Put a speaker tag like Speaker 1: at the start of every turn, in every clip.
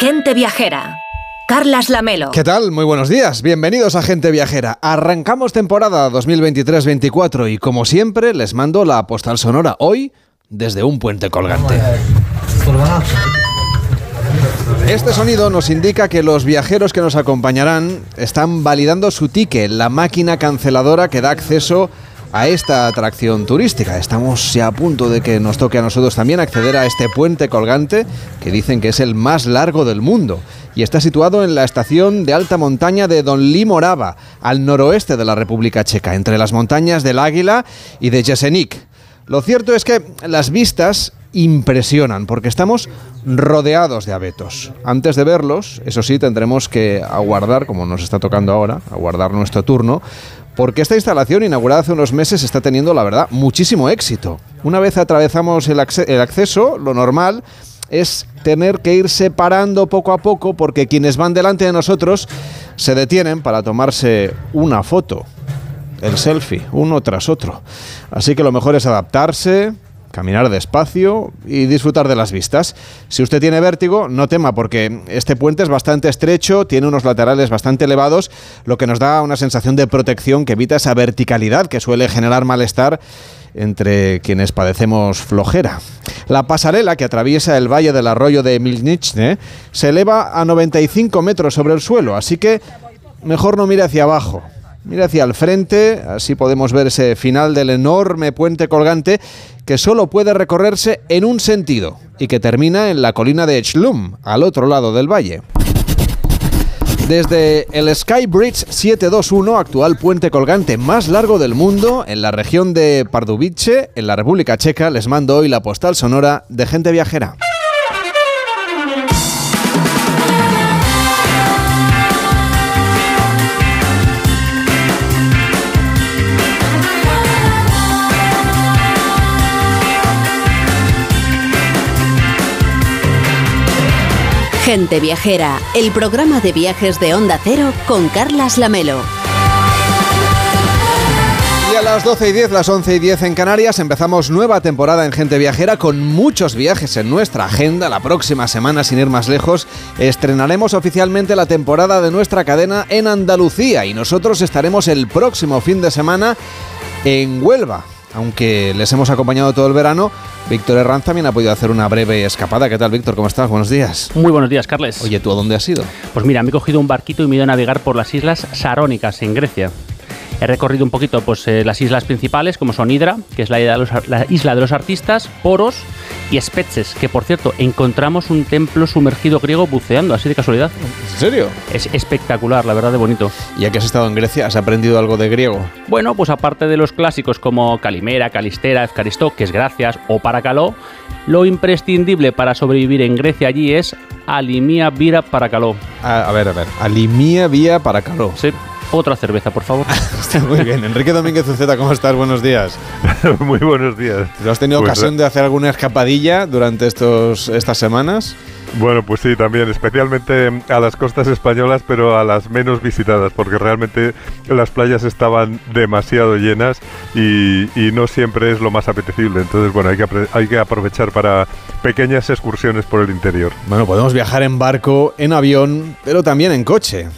Speaker 1: Gente Viajera. Carlas Lamelo.
Speaker 2: ¿Qué tal? Muy buenos días. Bienvenidos a Gente Viajera. Arrancamos temporada 2023-24 y como siempre les mando la postal sonora hoy desde un puente colgante. Este sonido nos indica que los viajeros que nos acompañarán están validando su ticket, la máquina canceladora que da acceso a esta atracción turística. Estamos ya a punto de que nos toque a nosotros también acceder a este puente colgante que dicen que es el más largo del mundo y está situado en la estación de alta montaña de Donli Morava, al noroeste de la República Checa, entre las montañas del Águila y de Jesenik. Lo cierto es que las vistas impresionan porque estamos rodeados de abetos. Antes de verlos, eso sí, tendremos que aguardar, como nos está tocando ahora, aguardar nuestro turno, porque esta instalación inaugurada hace unos meses está teniendo, la verdad, muchísimo éxito. Una vez atravesamos el, acceso, lo normal es tener que ir separando poco a poco porque quienes van delante de nosotros se detienen para tomarse una foto, el selfie, uno tras otro. Así que lo mejor es adaptarse, caminar despacio y disfrutar de las vistas. Si usted tiene vértigo, no tema porque este puente es bastante estrecho, tiene unos laterales bastante elevados, lo que nos da una sensación de protección que evita esa verticalidad que suele generar malestar entre quienes padecemos flojera. La pasarela que atraviesa el valle del arroyo de Milnichne se eleva a 95 metros sobre el suelo, así que mejor no mire hacia abajo. Mire hacia el frente, así podemos ver ese final del enorme puente colgante que solo puede recorrerse en un sentido y que termina en la colina de Echlum, al otro lado del valle. Desde el Sky Bridge 721, actual puente colgante más largo del mundo, en la región de Pardubice, en la República Checa, les mando hoy la postal sonora de gente viajera.
Speaker 1: Gente Viajera, el programa de viajes de Onda Cero con Carlas Lamelo.
Speaker 2: Y a las 12 y 10, las 11 y 10 en Canarias, empezamos nueva temporada en Gente Viajera con muchos viajes en nuestra agenda. La próxima semana, sin ir más lejos, estrenaremos oficialmente la temporada de nuestra cadena en Andalucía y nosotros estaremos el próximo fin de semana en Huelva aunque les hemos acompañado todo el verano, Víctor Herranz también ha podido hacer una breve escapada. ¿Qué tal, Víctor? ¿Cómo estás? Buenos días.
Speaker 3: Muy buenos días, Carles.
Speaker 2: Oye, ¿tú a dónde has ido?
Speaker 3: Pues mira, me he cogido un barquito y me he ido a navegar por las islas Sarónicas, en Grecia. He recorrido un poquito pues, eh, las islas principales, como son Hydra, que es la isla, de los, la isla de los artistas, Poros y Spetses, que por cierto, encontramos un templo sumergido griego buceando, así de casualidad.
Speaker 2: ¿En serio?
Speaker 3: Es espectacular, la verdad, de bonito.
Speaker 2: Ya que has estado en Grecia, ¿has aprendido algo de griego?
Speaker 3: Bueno, pues aparte de los clásicos como Calimera, Calistera, Efcaristó, que es gracias, o Paracaló, lo imprescindible para sobrevivir en Grecia allí es Alimia Vira Paracaló.
Speaker 2: A, a ver, a ver, Alimia Vía Paracaló.
Speaker 3: Sí. Otra cerveza, por favor.
Speaker 2: Está muy bien. Enrique Domínguez Uceta, ¿cómo estás? Buenos días.
Speaker 4: Muy buenos días.
Speaker 2: ¿Has tenido
Speaker 4: Pues,
Speaker 2: ocasión de hacer alguna escapadilla durante estos, estas semanas?
Speaker 4: Bueno, pues sí, también, especialmente a las costas españolas, pero a las menos visitadas, porque realmente las playas estaban demasiado llenas y, y no siempre es lo más apetecible. Entonces, bueno, hay que, hay que aprovechar para pequeñas excursiones por el interior.
Speaker 2: Bueno, podemos viajar en barco, en avión, pero también en coche.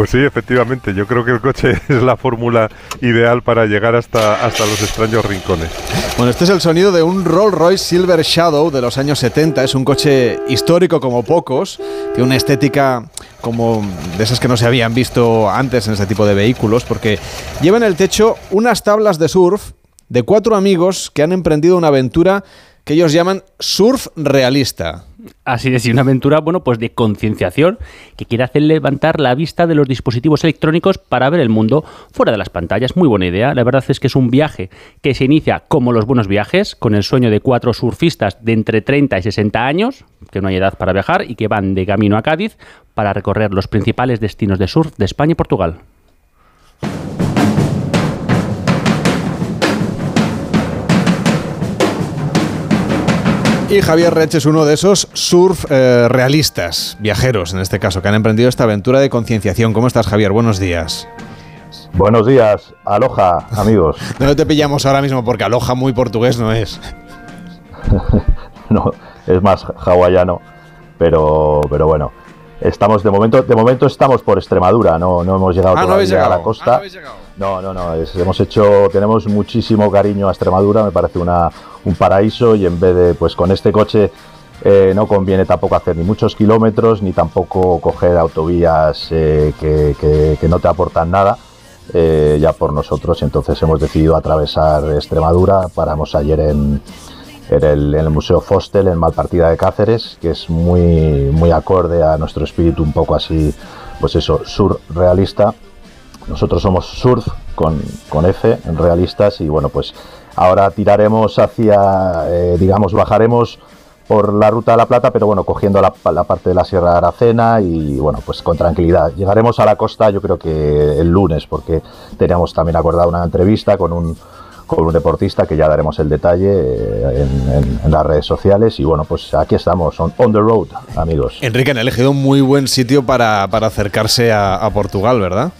Speaker 4: Pues sí, efectivamente, yo creo que el coche es la fórmula ideal para llegar hasta, hasta los extraños rincones.
Speaker 2: Bueno, este es el sonido de un Rolls Royce Silver Shadow de los años 70. Es un coche histórico como pocos. Tiene una estética como de esas que no se habían visto antes en este tipo de vehículos, porque lleva en el techo unas tablas de surf de cuatro amigos que han emprendido una aventura que ellos llaman surf realista.
Speaker 3: Así es, y una aventura, bueno, pues de concienciación que quiere hacer levantar la vista de los dispositivos electrónicos para ver el mundo fuera de las pantallas. Muy buena idea. La verdad es que es un viaje que se inicia como los buenos viajes, con el sueño de cuatro surfistas de entre 30 y 60 años, que no hay edad para viajar y que van de camino a Cádiz para recorrer los principales destinos de surf de España y Portugal.
Speaker 2: Y Javier Rech es uno de esos surf eh, realistas, viajeros en este caso, que han emprendido esta aventura de concienciación. ¿Cómo estás, Javier? Buenos días.
Speaker 5: Buenos días, aloja, amigos.
Speaker 2: No te pillamos ahora mismo porque aloja muy portugués no es.
Speaker 5: No, es más hawaiano, pero, pero bueno. Estamos de momento, de momento estamos por Extremadura, no, no hemos llegado
Speaker 2: Ah, no
Speaker 5: todavía
Speaker 2: llegado.
Speaker 5: a la costa.
Speaker 2: Ah, no.
Speaker 5: No, no, no. hemos hecho, tenemos muchísimo cariño a Extremadura. Me parece una, un paraíso y en vez de, pues con este coche eh, no conviene tampoco hacer ni muchos kilómetros ni tampoco coger autovías eh, que, que- no te aportan nada. eh, ya por nosotros. Entonces hemos decidido atravesar Extremadura. Paramos ayer en, en el, en el Museo Fostel, en Malpartida de Cáceres, que es muy, muy acorde a nuestro espíritu un poco así, pues eso, surrealista. Nosotros somos surf con, con F, realistas, y bueno, pues ahora tiraremos hacia, eh, digamos, bajaremos por la ruta de la Plata, pero bueno, cogiendo la, la parte de la Sierra de Aracena y bueno, pues con tranquilidad. Llegaremos a la costa yo creo que el lunes, porque teníamos también acordado una entrevista con un, con un deportista que ya daremos el detalle eh, en las redes sociales y bueno, pues aquí estamos, on, on the road, amigos.
Speaker 2: Enrique, han elegido un muy buen sitio para, para acercarse a, a Portugal, ¿verdad?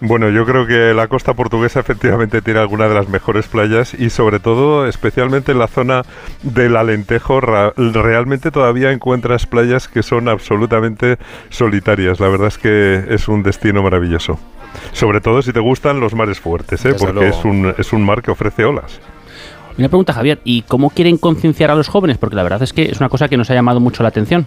Speaker 4: Bueno, yo creo que la costa portuguesa efectivamente tiene algunas de las mejores playas y sobre todo, especialmente en la zona del Alentejo, realmente todavía encuentras playas que son absolutamente solitarias. La verdad es que es un destino maravilloso. Sobre todo si te gustan los mares fuertes, ¿eh? Porque es un, es un mar que ofrece olas.
Speaker 3: Una pregunta, Javier, ¿y cómo quieren concienciar a los jóvenes? Porque la verdad es que es una cosa que nos ha llamado mucho la atención.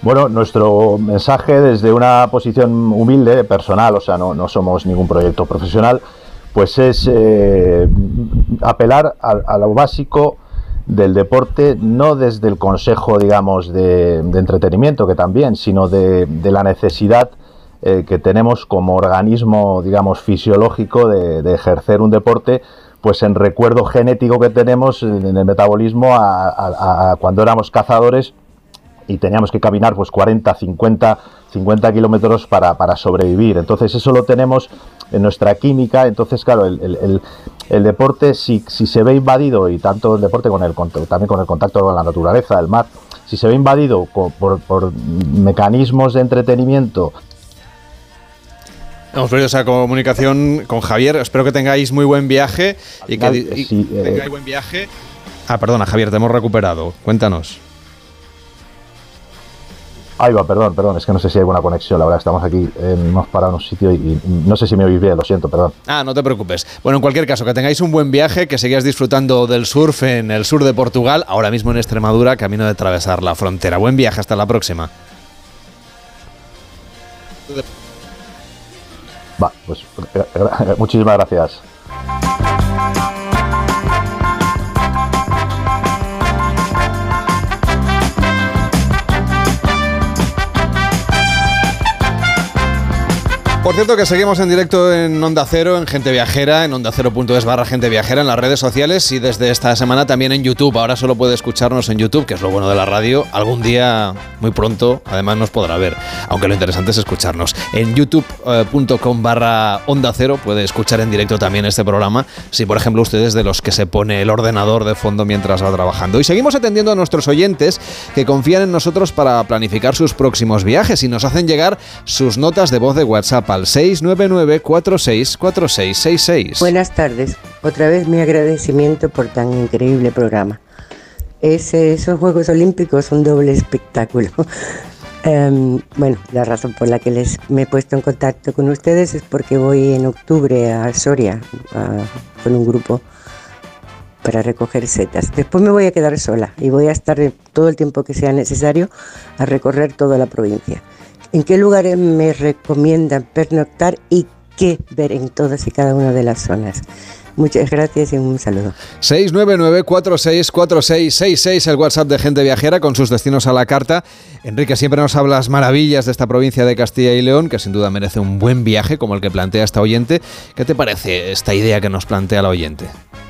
Speaker 5: Bueno, nuestro mensaje desde una posición humilde, personal, o sea, no, no somos ningún proyecto profesional, pues es eh, apelar a, lo básico del deporte, no desde el consejo, digamos, de, entretenimiento, que también, sino de, la necesidad eh, que tenemos como organismo, digamos, fisiológico de, ejercer un deporte, pues en recuerdo genético que tenemos en el metabolismo a cuando éramos cazadores y teníamos que caminar pues 40, 50, 50 kilómetros para, para sobrevivir. Entonces eso lo tenemos en nuestra química. Entonces, claro, el, el- el- el deporte, si, si se ve invadido, y tanto el deporte con el, también con el contacto con la naturaleza, el mar, si se ve invadido por, por mecanismos de entretenimiento
Speaker 2: Hemos perdido esa comunicación con Javier. Espero que tengáis muy buen viaje y que y
Speaker 5: sí, eh,
Speaker 2: tengáis buen viaje. Ah, perdona, Javier, te hemos recuperado. Cuéntanos.
Speaker 5: Ahí va, perdón, perdón, es que no sé si hay buena conexión, la verdad, estamos aquí, eh, hemos parado en un sitio y, y no sé si me oís bien, lo siento, perdón.
Speaker 2: Ah, no te preocupes. Bueno, en cualquier caso, que tengáis un buen viaje, que sigáis disfrutando del surf en el sur de Portugal, ahora mismo en Extremadura, camino de atravesar la frontera. Buen viaje, hasta la próxima.
Speaker 5: Va, pues gra- gra- muchísimas gracias.
Speaker 2: Por cierto que seguimos en directo en Onda Cero, en Gente Viajera, en onda ondacero.es barra Gente Viajera, en las redes sociales y desde esta semana también en YouTube. Ahora solo puede escucharnos en YouTube, que es lo bueno de la radio. Algún día, muy pronto, además nos podrá ver, aunque lo interesante es escucharnos. En youtube.com barra Onda Cero puede escuchar en directo también este programa, si por ejemplo ustedes de los que se pone el ordenador de fondo mientras va trabajando. Y seguimos atendiendo a nuestros oyentes que confían en nosotros para planificar sus próximos viajes y nos hacen llegar sus notas de voz de WhatsApp al 699 464666.
Speaker 6: Buenas tardes. Otra vez mi agradecimiento por tan increíble programa. Esos Juegos Olímpicos, un doble espectáculo. Em, bueno, la razón por la que les me he puesto en contacto con ustedes es porque voy en octubre a Soria con un grupo para recoger setas. Después me voy a quedar sola y voy a estar todo el tiempo que sea necesario a recorrer toda la provincia. ¿En qué lugares me recomiendan pernoctar y qué ver en todas y cada una de las zonas? Muchas gracias y un saludo.
Speaker 2: 699-464666, el WhatsApp de Gente Viajera con sus destinos a la carta. Enrique, siempre nos hablas maravillas de esta provincia de Castilla y León, que sin duda merece un buen viaje como el que plantea esta oyente. ¿Qué te parece esta idea que nos plantea la oyente?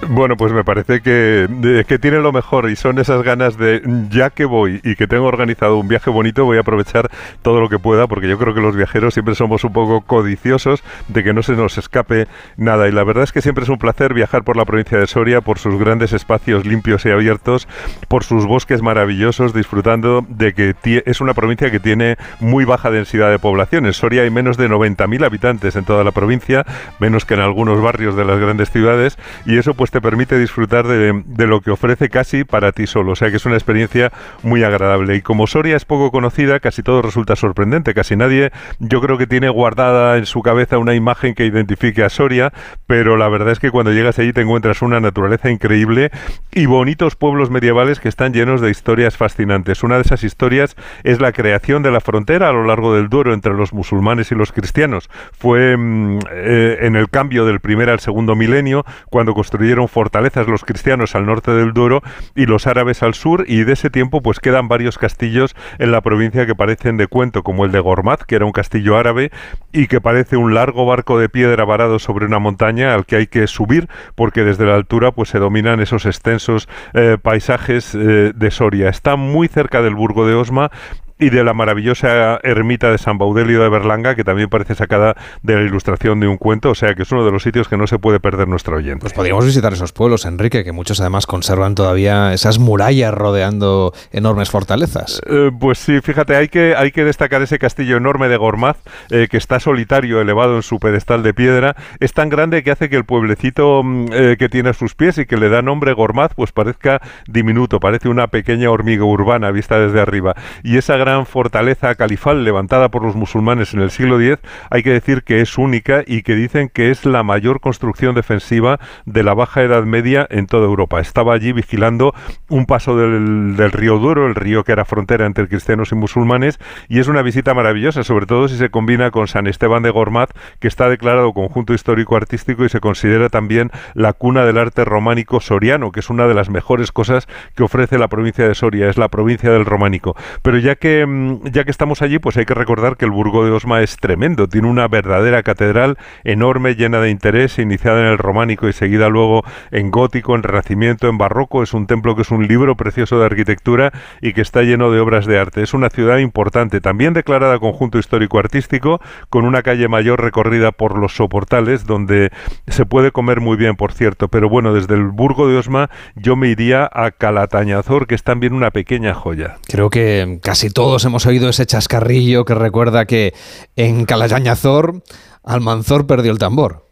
Speaker 4: Bueno, pues me parece que, que tiene lo mejor y son esas ganas de, ya que voy y que tengo organizado un viaje bonito, voy a aprovechar todo lo que pueda, porque yo creo que los viajeros siempre somos un poco codiciosos de que no se nos escape nada. Y la verdad es que siempre es un placer placer viajar por la provincia de Soria, por sus grandes espacios limpios y abiertos, por sus bosques maravillosos, disfrutando de que es una provincia que tiene muy baja densidad de población. En Soria hay menos de 90.000 habitantes en toda la provincia, menos que en algunos barrios de las grandes ciudades, y eso pues te permite disfrutar de, de lo que ofrece casi para ti solo. O sea que es una experiencia muy agradable. Y como Soria es poco conocida, casi todo resulta sorprendente. Casi nadie, yo creo que tiene guardada en su cabeza una imagen que identifique a Soria, pero la verdad es que cuando llegas allí te encuentras una naturaleza increíble y bonitos pueblos medievales que están llenos de historias fascinantes. Una de esas historias es la creación de la frontera a lo largo del Duero entre los musulmanes y los cristianos. Fue mm, eh, en el cambio del primer al segundo milenio cuando construyeron fortalezas los cristianos al norte del Duero y los árabes al sur y de ese tiempo pues quedan varios castillos en la provincia que parecen de cuento como el de Gormaz, que era un castillo árabe y que parece un largo barco de piedra varado sobre una montaña al que hay que subir porque desde la altura pues se dominan esos extensos eh, paisajes eh, de Soria. Está muy cerca del Burgo de Osma y de la maravillosa ermita de San Baudelio de Berlanga, que también parece sacada de la ilustración de un cuento, o sea que es uno de los sitios que no se puede perder nuestro oyente.
Speaker 2: Pues podríamos visitar esos pueblos, Enrique, que muchos además conservan todavía esas murallas rodeando enormes fortalezas.
Speaker 4: Eh, pues sí, fíjate, hay que, hay que destacar ese castillo enorme de Gormaz, eh, que está solitario, elevado en su pedestal de piedra, es tan grande que hace que el pueblecito mm, eh, que tiene a sus pies y que le da nombre Gormaz, pues parezca diminuto, parece una pequeña hormiga urbana vista desde arriba. Y esa gran gran fortaleza califal levantada por los musulmanes en el siglo X, hay que decir que es única y que dicen que es la mayor construcción defensiva de la Baja Edad Media en toda Europa. Estaba allí vigilando un paso del, río Duero, el río que era frontera entre cristianos y musulmanes, y es una visita maravillosa, sobre todo si se combina con San Esteban de Gormaz, que está declarado conjunto histórico-artístico y se considera también la cuna del arte románico soriano, que es una de las mejores cosas que ofrece la provincia de Soria, es la provincia del románico. Pero ya que Mm, ya que estamos allí, pues hay que recordar que el Burgo de Osma es tremendo. Tiene una verdadera catedral enorme, llena de interés, iniciada en el románico y seguida luego en gótico, en renacimiento, en barroco. Es un templo que es un libro precioso de arquitectura y que está lleno de obras de arte. Es una ciudad importante, también declarada conjunto histórico-artístico, con una calle mayor recorrida por los soportales, donde se puede comer muy bien, por cierto. Pero bueno, desde el Burgo de Osma yo me iría a Calatañazor, que es también una pequeña joya.
Speaker 2: Creo que casi todo todos hemos oído ese chascarrillo que recuerda que en Calayañazor Almanzor perdió el tambor.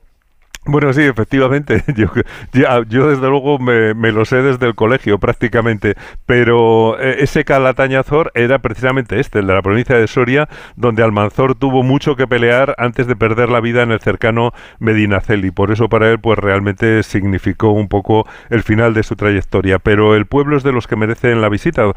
Speaker 4: Bueno, sí, efectivamente. Yo, yo desde luego me, lo sé desde el colegio prácticamente, pero eh, ese Calatañazor era precisamente este, el de la provincia de Soria, donde Almanzor tuvo mucho que pelear antes de perder la vida en el cercano Medinaceli. Por eso para él pues realmente significó un poco el final de su trayectoria. Pero el pueblo es de los que merecen la visita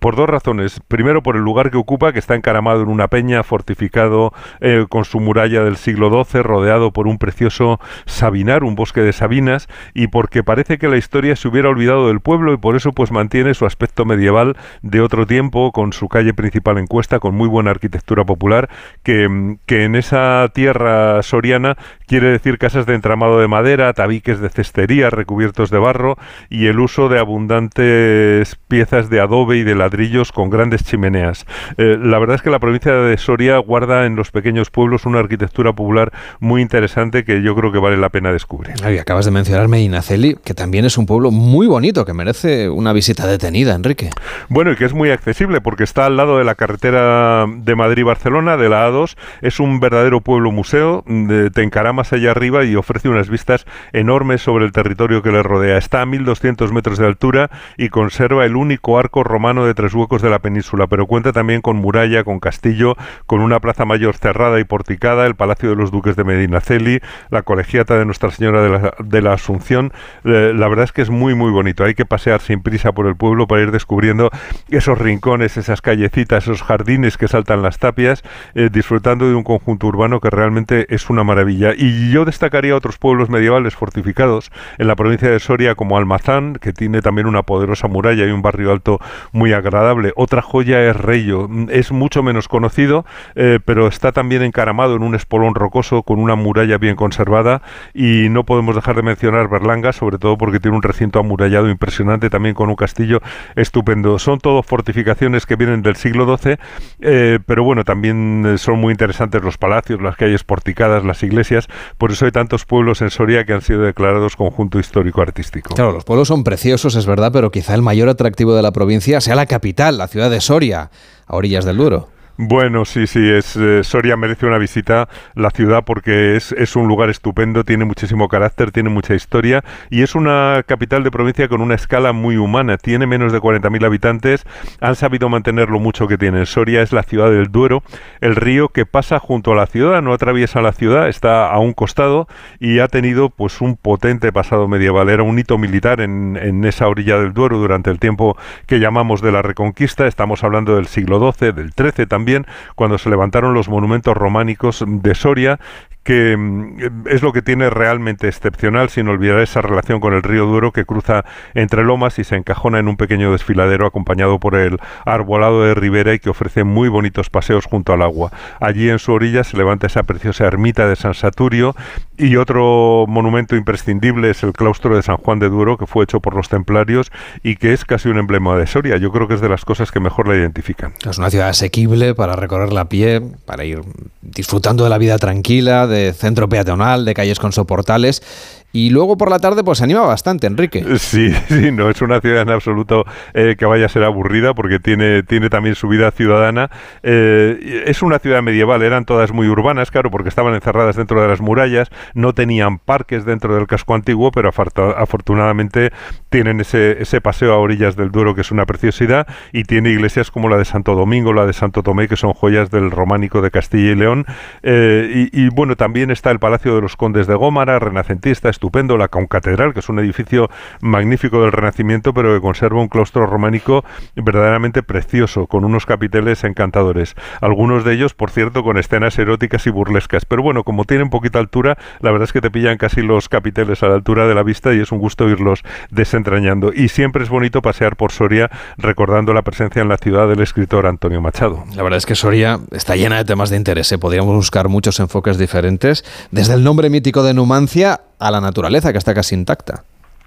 Speaker 4: por dos razones. Primero por el lugar que ocupa, que está encaramado en una peña, fortificado eh, con su muralla del siglo XII, rodeado por un precioso Sabinar, un bosque de sabinas, y porque parece que la historia se hubiera olvidado del pueblo y por eso pues mantiene su aspecto medieval de otro tiempo, con su calle principal en cuesta, con muy buena arquitectura popular, que, que en esa tierra soriana quiere decir casas de entramado de madera, tabiques de cestería recubiertos de barro y el uso de abundantes piezas de adobe y de ladrillos con grandes chimeneas. Eh, la verdad es que la provincia de Soria guarda en los pequeños pueblos una arquitectura popular muy interesante que yo creo que vale la pena descubrir.
Speaker 2: Y acabas de mencionar Medinaceli, que también es un pueblo muy bonito, que merece una visita detenida, Enrique.
Speaker 4: Bueno, y que es muy accesible porque está al lado de la carretera de Madrid-Barcelona, de la A2. Es un verdadero pueblo museo, te encara más allá arriba y ofrece unas vistas enormes sobre el territorio que le rodea. Está a 1200 metros de altura y conserva el único arco romano de tres huecos de la península, pero cuenta también con muralla, con castillo, con una plaza mayor cerrada y porticada, el Palacio de los Duques de Medinaceli, la colegiata de Nuestra Señora de la, de la Asunción, eh, la verdad es que es muy, muy bonito. Hay que pasear sin prisa por el pueblo para ir descubriendo esos rincones, esas callecitas, esos jardines que saltan las tapias, eh, disfrutando de un conjunto urbano que realmente es una maravilla. Yo destacaría otros pueblos medievales fortificados en la provincia de Soria, como Almazán, que tiene también una poderosa muralla y un barrio alto muy agradable. Otra joya es Reyo. Es mucho menos conocido, eh, pero está también encaramado en un espolón rocoso con una muralla bien conservada y no podemos dejar de mencionar Berlanga, sobre todo porque tiene un recinto amurallado impresionante, también con un castillo estupendo. Son todo fortificaciones que vienen del siglo XII, eh, pero bueno, también son muy interesantes los palacios, las calles porticadas, las iglesias, Por eso hay tantos pueblos en Soria que han sido declarados conjunto histórico-artístico.
Speaker 2: Claro, los pueblos son preciosos, es verdad, pero quizá el mayor atractivo de la provincia sea la capital, la ciudad de Soria, a orillas del Duero.
Speaker 4: Bueno, sí, sí, es, eh, Soria merece una visita, la ciudad, porque es, es, un lugar estupendo, tiene muchísimo carácter, tiene mucha historia y es una capital de provincia con una escala muy humana. Tiene menos de 40.000 habitantes, han sabido mantener lo mucho que tiene. Soria es la ciudad del Duero, el río que pasa junto a la ciudad, no atraviesa la ciudad, está a un costado y ha tenido pues un potente pasado medieval. Era un hito militar en, en esa orilla del Duero durante el tiempo que llamamos de la Reconquista. Estamos hablando del siglo XII, del XIII también cuando se levantaron los monumentos románicos de Soria que mm, es lo que tiene realmente excepcional, sin olvidar esa relación con el río Duero que cruza entre lomas y se encajona en un pequeño desfiladero acompañado por el arbolado de ribera y que ofrece muy bonitos paseos junto al agua. Allí en su orilla se levanta esa preciosa ermita de San Saturio y otro monumento imprescindible es el claustro de San Juan de Duero que fue hecho por los templarios y que es casi un emblema de Soria. Yo creo que es de las cosas que mejor la identifican.
Speaker 2: Es una ciudad asequible para recorrerla a pie, para ir disfrutando de la vida tranquila, centro peatonal, de calles con soportales y luego por la tarde pues se anima bastante, Enrique.
Speaker 4: Sí, sí, no es una ciudad en absoluto eh, que vaya a ser aburrida porque tiene, tiene también su vida ciudadana. Eh, es una ciudad medieval, eran todas muy urbanas, claro, porque estaban encerradas dentro de las murallas, no tenían parques dentro del casco antiguo, pero afortunadamente tienen ese, ese paseo a orillas del Duero que es una preciosidad y tiene iglesias como la de Santo Domingo, la de Santo Tomé, que son joyas del románico de Castilla y León. Eh, y, y, bueno, también está el Palacio de los Condes de Gómara, renacentista, estupendo, la concatedral, que es un edificio magnífico del Renacimiento, pero que conserva un claustro románico verdaderamente precioso, con unos capiteles encantadores. Algunos de ellos, por cierto, con escenas eróticas y burlescas. Pero bueno, como tienen poquita altura, la verdad es que te pillan casi los capiteles a la altura de la vista y es un gusto irlos desentrañando. Y siempre es bonito pasear por Soria recordando la presencia en la ciudad del escritor Antonio Machado.
Speaker 2: La verdad es que Soria está llena de temas de interés. ¿eh? Podríamos buscar muchos enfoques diferentes, desde el nombre mítico de Numancia a la naturaleza, que está casi intacta.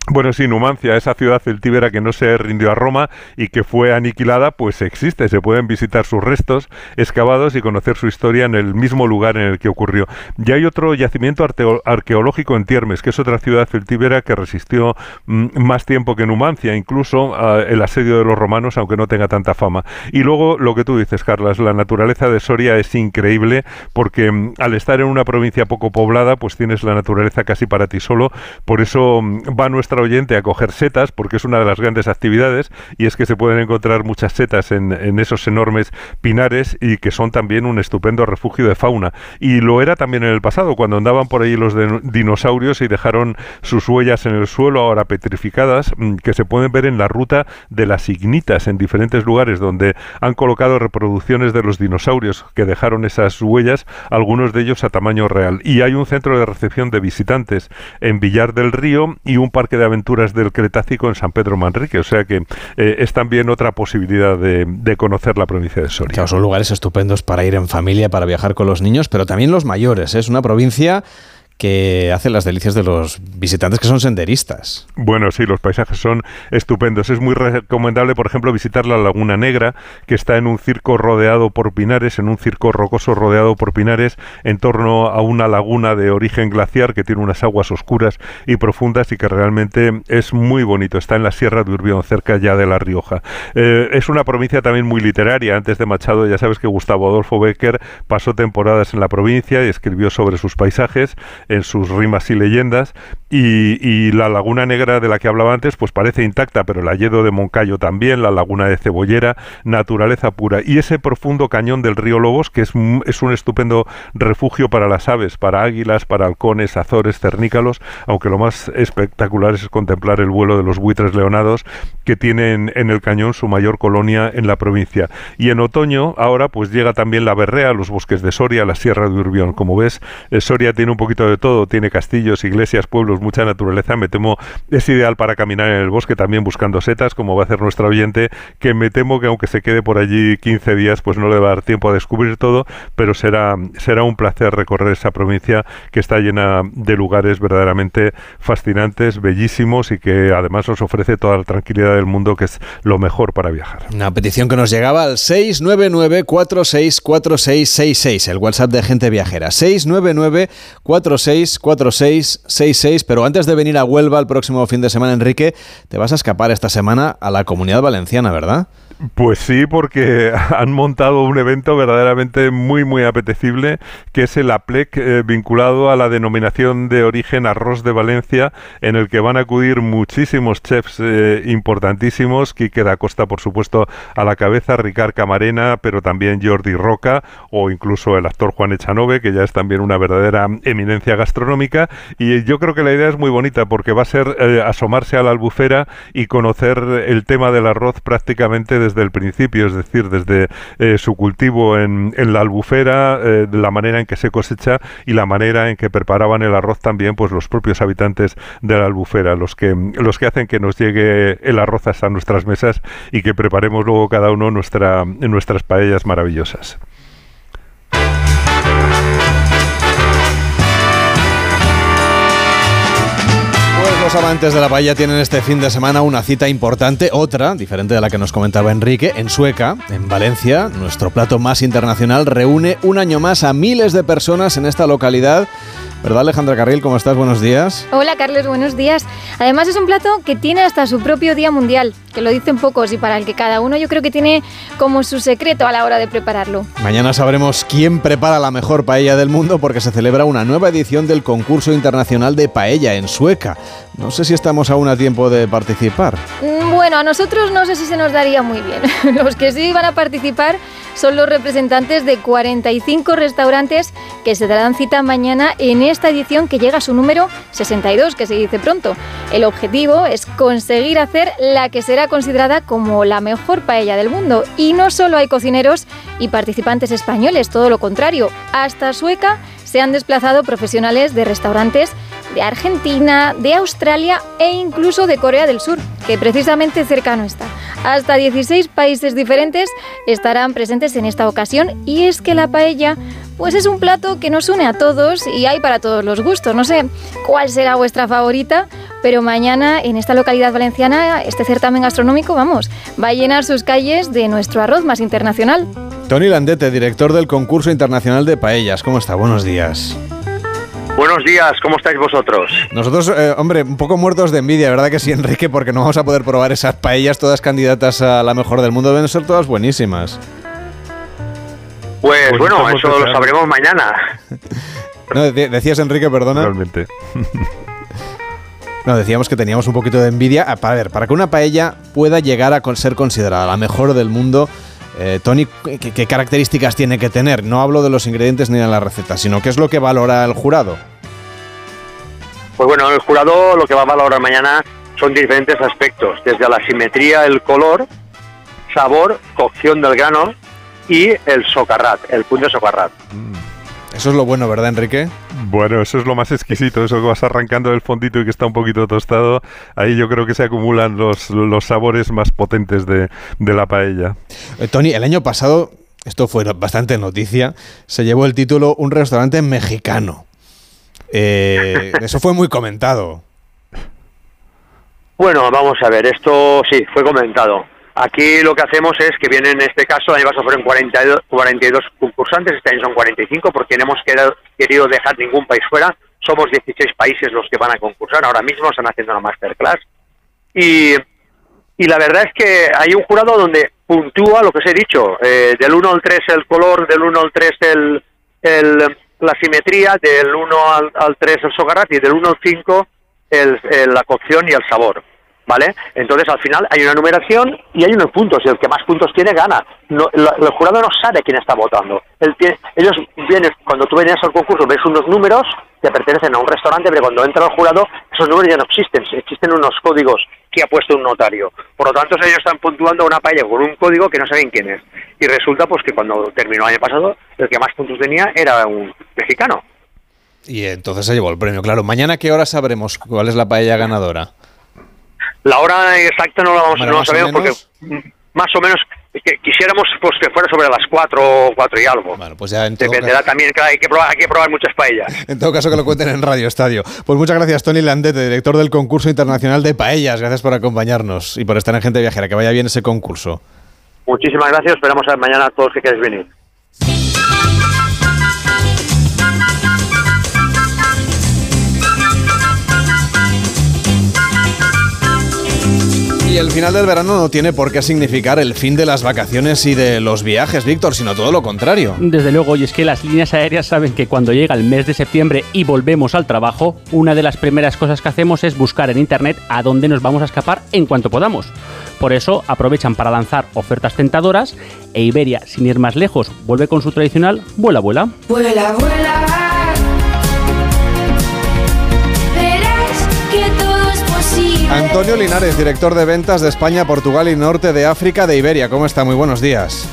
Speaker 4: Bueno, sí, Numancia, esa ciudad celtíbera que no se rindió a Roma y que fue aniquilada, pues existe. Se pueden visitar sus restos excavados y conocer su historia en el mismo lugar en el que ocurrió. Y hay otro yacimiento arqueológico en Tiermes, que es otra ciudad celtíbera que resistió mm, más tiempo que Numancia, incluso uh, el asedio de los romanos, aunque no tenga tanta fama. Y luego lo que tú dices, Carlas, la naturaleza de Soria es increíble porque mm, al estar en una provincia poco poblada, pues tienes la naturaleza casi para ti solo. Por eso mm, va nuestra oyente a coger setas, porque es una de las grandes actividades, y es que se pueden encontrar muchas setas en, en esos enormes pinares y que son también un estupendo refugio de fauna. Y lo era también en el pasado, cuando andaban por ahí los dinosaurios y dejaron sus huellas en el suelo, ahora petrificadas, mm, que se pueden ver en la ruta de las ignitas en diferentes lugares donde han colocado reproducciones de los dinosaurios que dejaron esas huellas, algunos de ellos a tamaño real. Y hay un centro de recepción de visitantes en Villar del Río y un parque de aventuras del Cretácico en San Pedro Manrique, o sea que eh, es también otra posibilidad de, de, conocer la provincia de Soria.
Speaker 2: Claro, son lugares estupendos para ir en familia, para viajar con los niños, pero también los mayores. ¿eh? Es una provincia que hace las delicias de los visitantes que son senderistas.
Speaker 4: Bueno, sí, los paisajes son estupendos. Es muy recomendable, por ejemplo, visitar la Laguna Negra, que está en un circo rodeado por pinares, en un circo rocoso rodeado por pinares, en torno a una laguna de origen glaciar que tiene unas aguas oscuras y profundas y que realmente es muy bonito. Está en la Sierra de Urbión, cerca ya de La Rioja. Eh, es una provincia también muy literaria. Antes de Machado, ya sabes que Gustavo Adolfo Becker pasó temporadas en la provincia y escribió sobre sus paisajes en sus rimas y leyendas. Y, y, la Laguna Negra de la que hablaba antes, pues parece intacta, pero el Alledo de Moncayo también, la Laguna de Cebollera, naturaleza pura. Y ese profundo cañón del río Lobos, que es, es un estupendo refugio para las aves, para águilas, para halcones, azores, cernícalos, aunque lo más espectacular es contemplar el vuelo de los buitres leonados que tienen en el cañón su mayor colonia en la provincia. Y en otoño, ahora, pues llega también la berrea, los bosques de Soria, la Sierra de Urbión. Como ves, Soria tiene un poquito de todo, tiene castillos, iglesias, pueblos, mucha naturaleza, me temo es ideal para caminar en el bosque también buscando setas, como va a hacer nuestra oyente, que me temo que aunque se quede por allí 15 días, pues no le va a dar tiempo a descubrir todo, pero será, será un placer recorrer esa provincia que está llena de lugares verdaderamente fascinantes, bellísimos y que además nos ofrece toda la tranquilidad del mundo, que es lo mejor para viajar.
Speaker 2: Una petición que nos llegaba al 699 464666, el WhatsApp de gente viajera. 699 46 6364666. Pero antes de venir a Huelva el próximo fin de semana, Enrique, te vas a escapar esta semana a la comunidad valenciana, ¿verdad?
Speaker 4: Pues sí, porque han montado un evento verdaderamente muy, muy apetecible, que es el APLEC eh, vinculado a la denominación de origen arroz de Valencia, en el que van a acudir muchísimos chefs eh, importantísimos, Quique da Costa, por supuesto, a la cabeza, Ricard Camarena, pero también Jordi Roca, o incluso el actor Juan Echanove, que ya es también una verdadera eminencia gastronómica. Y yo creo que la idea es muy bonita, porque va a ser eh, asomarse a la albufera y conocer el tema del arroz prácticamente desde desde el principio, es decir, desde eh, su cultivo en, la albufera, eh, la manera en que se cosecha y la manera en que preparaban el arroz también, pues los propios habitantes de la albufera, los que, los que hacen que nos llegue el arroz hasta nuestras mesas y que preparemos luego cada uno nuestra, nuestras paellas maravillosas.
Speaker 2: Los amantes de la paella tienen este fin de semana una cita importante, otra, diferente de la que nos comentaba Enrique, en Sueca, en Valencia. Nuestro plato más internacional reúne un año más a miles de personas en esta localidad ¿Verdad, Alejandra Carril? ¿Cómo estás? Buenos días.
Speaker 7: Hola, Carlos. Buenos días. Además, es un plato que tiene hasta su propio Día Mundial, que lo dicen pocos y para el que cada uno yo creo que tiene como su secreto a la hora de prepararlo.
Speaker 2: Mañana sabremos quién prepara la mejor paella del mundo porque se celebra una nueva edición del concurso internacional de paella en Sueca. No sé si estamos aún a tiempo de participar.
Speaker 7: Mm, bueno, a nosotros no sé si se nos daría muy bien. Los que sí van a participar son los representantes de 45 restaurantes que se darán cita mañana en esta edición que llega a su número 62, que se dice pronto. El objetivo es conseguir hacer la que será considerada como la mejor paella del mundo. Y no solo hay cocineros y participantes españoles, todo lo contrario. Hasta Sueca se han desplazado profesionales de restaurantes de Argentina, de Australia e incluso de Corea del Sur, que precisamente cercano está. Hasta 16 países diferentes estarán presentes en esta ocasión y es que la paella pues es un plato que nos une a todos y hay para todos los gustos. No sé cuál será vuestra favorita, pero mañana en esta localidad valenciana este certamen gastronómico, vamos, va a llenar sus calles de nuestro arroz más internacional.
Speaker 2: Tony Landete, director del concurso internacional de paellas. ¿Cómo está? Buenos días.
Speaker 8: Buenos días, ¿cómo estáis vosotros?
Speaker 2: Nosotros, eh, hombre, un poco muertos de envidia, ¿verdad que sí, Enrique? Porque no vamos a poder probar esas paellas todas candidatas a la mejor del mundo, deben ser todas buenísimas.
Speaker 8: Pues, pues bueno, eso lo sabremos mañana.
Speaker 2: no, decías, Enrique, perdona.
Speaker 4: Realmente.
Speaker 2: No, decíamos que teníamos un poquito de envidia. Para ver, para que una paella pueda llegar a ser considerada la mejor del mundo, eh, Tony, ¿qué, características tiene que tener? No hablo de los ingredientes ni de la receta, sino qué es lo que valora el jurado.
Speaker 8: Pues bueno, el jurado lo que va a valorar mañana son diferentes aspectos, desde la simetría, el color, sabor, cocción del grano, y el socarrat, el puño socarrat. Mm.
Speaker 2: Eso es lo bueno, ¿verdad, Enrique?
Speaker 4: Bueno, eso es lo más exquisito, eso que vas arrancando del fondito y que está un poquito tostado. Ahí yo creo que se acumulan los, los sabores más potentes de, la paella.
Speaker 2: Eh, Tony, el año pasado, esto fue bastante noticia, se llevó el título Un restaurante mexicano. Eh, eso fue muy comentado.
Speaker 8: Bueno, vamos a ver, esto sí, fue comentado. Aquí lo que hacemos es que vienen, en este caso, el año pasado fueron 42, 42 concursantes, este año son 45, porque no hemos querido dejar ningún país fuera. Somos 16 países los que van a concursar. Ahora mismo están haciendo una masterclass. Y, y la verdad es que hay un jurado donde puntúa lo que os he dicho. Eh, del 1 al 3 el color, del 1 al 3 el, el, la simetría, del 1 al, al 3 el sogarrat y del 1 al 5 el, la cocción y el sabor. ¿Vale? Entonces al final hay una numeración y hay unos puntos y el que más puntos tiene gana. No, el, jurado no sabe quién está votando. ellos vienen, cuando tú vienes al concurso ves unos números que pertenecen a un restaurante, pero cuando entra el jurado esos números ya no existen, existen unos códigos que ha puesto un notario. Por lo tanto ellos están puntuando una paella con un código que no saben quién es. Y resulta pues que cuando terminó el año pasado el que más puntos tenía era un mexicano.
Speaker 2: Y entonces se llevó el premio, claro. Mañana qué hora sabremos cuál es la paella ganadora.
Speaker 8: La hora exacta no la vamos, no sabemos porque más o menos que quisiéramos pues que fuera sobre las 4 o 4 y algo.
Speaker 2: Bueno, pues ya
Speaker 8: Dependerá también, que hay que, probar, hay que probar muchas paellas.
Speaker 2: en todo caso que lo cuenten en Radio Estadio. Pues muchas gracias Tony Landete, director del concurso internacional de paellas. Gracias por acompañarnos y por estar en Gente Viajera. Que vaya bien ese concurso.
Speaker 8: Muchísimas gracias. Esperamos a mañana a todos que queréis venir.
Speaker 2: Y el final del verano no tiene por qué significar el fin de las vacaciones y de los viajes, Víctor, sino todo lo contrario.
Speaker 3: Desde luego, y es que las líneas aéreas saben que cuando llega el mes de septiembre y volvemos al trabajo, una de las primeras cosas que hacemos es buscar en Internet a dónde nos vamos a escapar en cuanto podamos. Por eso aprovechan para lanzar ofertas tentadoras e Iberia, sin ir más lejos, vuelve con su tradicional vuela, vuela.
Speaker 9: Vuela, vuela.
Speaker 2: Antonio Linares, director de ventas de España, Portugal y Norte de África de Iberia. ¿Cómo está? Muy buenos días.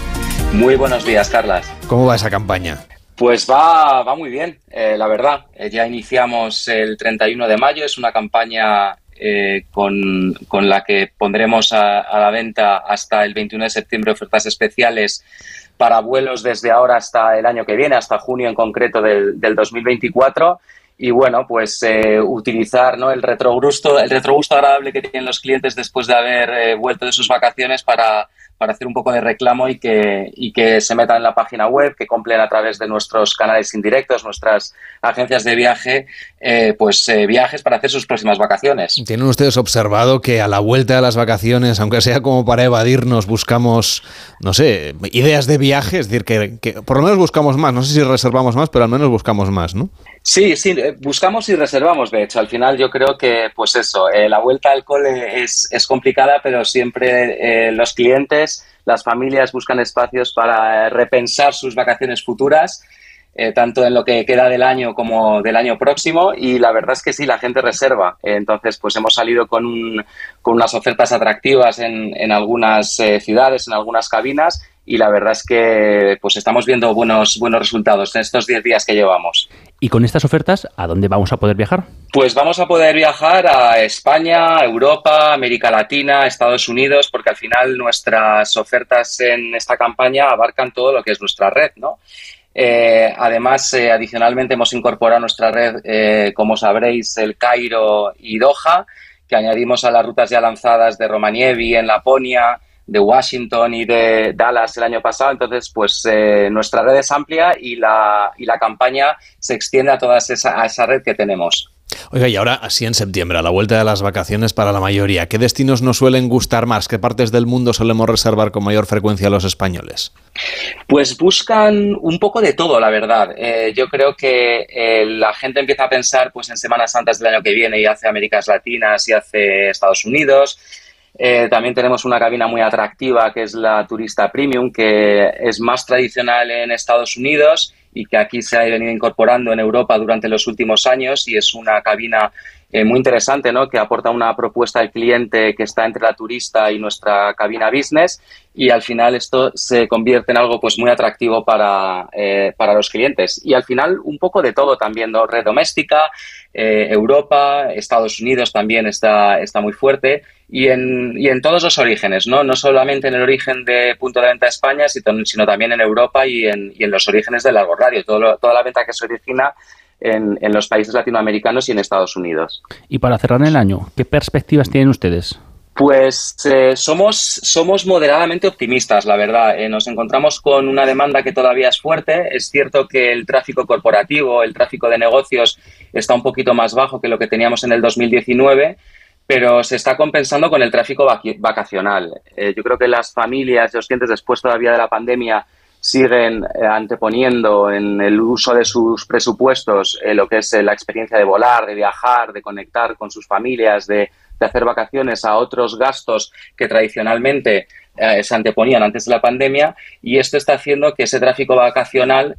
Speaker 10: Muy buenos días, Carlas.
Speaker 2: ¿Cómo va esa campaña?
Speaker 10: Pues va, va muy bien, eh, la verdad. Eh, ya iniciamos el 31 de mayo, es una campaña eh, con, con la que pondremos a, a la venta hasta el 21 de septiembre ofertas especiales para vuelos desde ahora hasta el año que viene, hasta junio en concreto del, del 2024. Y bueno, pues eh, utilizar ¿no? el, retrogusto, el retrogusto agradable que tienen los clientes después de haber eh, vuelto de sus vacaciones para, para hacer un poco de reclamo y que, y que se metan en la página web, que compren a través de nuestros canales indirectos, nuestras agencias de viaje, eh, pues eh, viajes para hacer sus próximas vacaciones.
Speaker 2: ¿Tienen ustedes observado que a la vuelta de las vacaciones, aunque sea como para evadirnos, buscamos, no sé, ideas de viaje? Es decir, que, que por lo menos buscamos más. No sé si reservamos más, pero al menos buscamos más, ¿no?
Speaker 10: Sí, sí, eh, buscamos y reservamos, de hecho. Al final yo creo que, pues eso, eh, la vuelta al cole es, es complicada, pero siempre eh, los clientes, las familias buscan espacios para eh, repensar sus vacaciones futuras, eh, tanto en lo que queda del año como del año próximo, y la verdad es que sí, la gente reserva. Entonces, pues hemos salido con, un- con unas ofertas atractivas en, en algunas ciudades, en algunas cabinas, y la verdad es que pues estamos viendo buenos, buenos resultados en estos 10 días que llevamos.
Speaker 3: Y con estas ofertas, ¿a dónde vamos a poder viajar?
Speaker 10: Pues vamos a poder viajar a España, Europa, América Latina, Estados Unidos, porque al final nuestras ofertas en esta campaña abarcan todo lo que es nuestra red, ¿no? Eh, además, eh, adicionalmente hemos incorporado a nuestra red, eh, como sabréis, el Cairo y Doha, que añadimos a las rutas ya lanzadas de Romanievi en Laponia, de Washington y de Dallas el año pasado. Entonces, pues eh, nuestra red es amplia y la, y la campaña se extiende a toda esa, a esa red que tenemos.
Speaker 2: Oiga, y ahora, así en septiembre, a la vuelta de las vacaciones para la mayoría, ¿qué destinos nos suelen gustar más? ¿Qué partes del mundo solemos reservar con mayor frecuencia los españoles?
Speaker 10: Pues buscan un poco de todo, la verdad. Eh, yo creo que eh, la gente empieza a pensar pues, en Semanas Santas del año que viene y hace Américas Latinas y hace Estados Unidos. Eh, también tenemos una cabina muy atractiva que es la Turista Premium, que es más tradicional en Estados Unidos y que aquí se ha venido incorporando en Europa durante los últimos años y es una cabina eh, muy interesante, ¿no? Que aporta una propuesta al cliente que está entre la turista y nuestra cabina business y al final esto se convierte en algo pues muy atractivo para, eh, para los clientes. Y al final un poco de todo también, ¿no? Red doméstica, eh, Europa, Estados Unidos también está, está muy fuerte y en, y en todos los orígenes, ¿no? No solamente en el origen de punto de venta de España, sino, también en Europa y en, y en los orígenes del largo radio, todo lo- toda la venta que se origina en, en los países latinoamericanos y en Estados Unidos.
Speaker 3: Y para cerrar el año, ¿qué perspectivas tienen ustedes?
Speaker 10: Pues eh, somos, somos moderadamente optimistas, la verdad. Eh, nos encontramos con una demanda que todavía es fuerte. Es cierto que el tráfico corporativo, el tráfico de negocios está un poquito más bajo que lo que teníamos en el 2019, pero se está compensando con el tráfico vacacional. Eh, yo creo que las familias, los clientes después todavía de la pandemia siguen eh, anteponiendo en el uso de sus presupuestos eh, lo que es la experiencia de volar, de viajar, de conectar con sus familias, de, de hacer vacaciones a otros gastos que tradicionalmente se anteponían antes de la pandemia y esto está haciendo que ese tráfico vacacional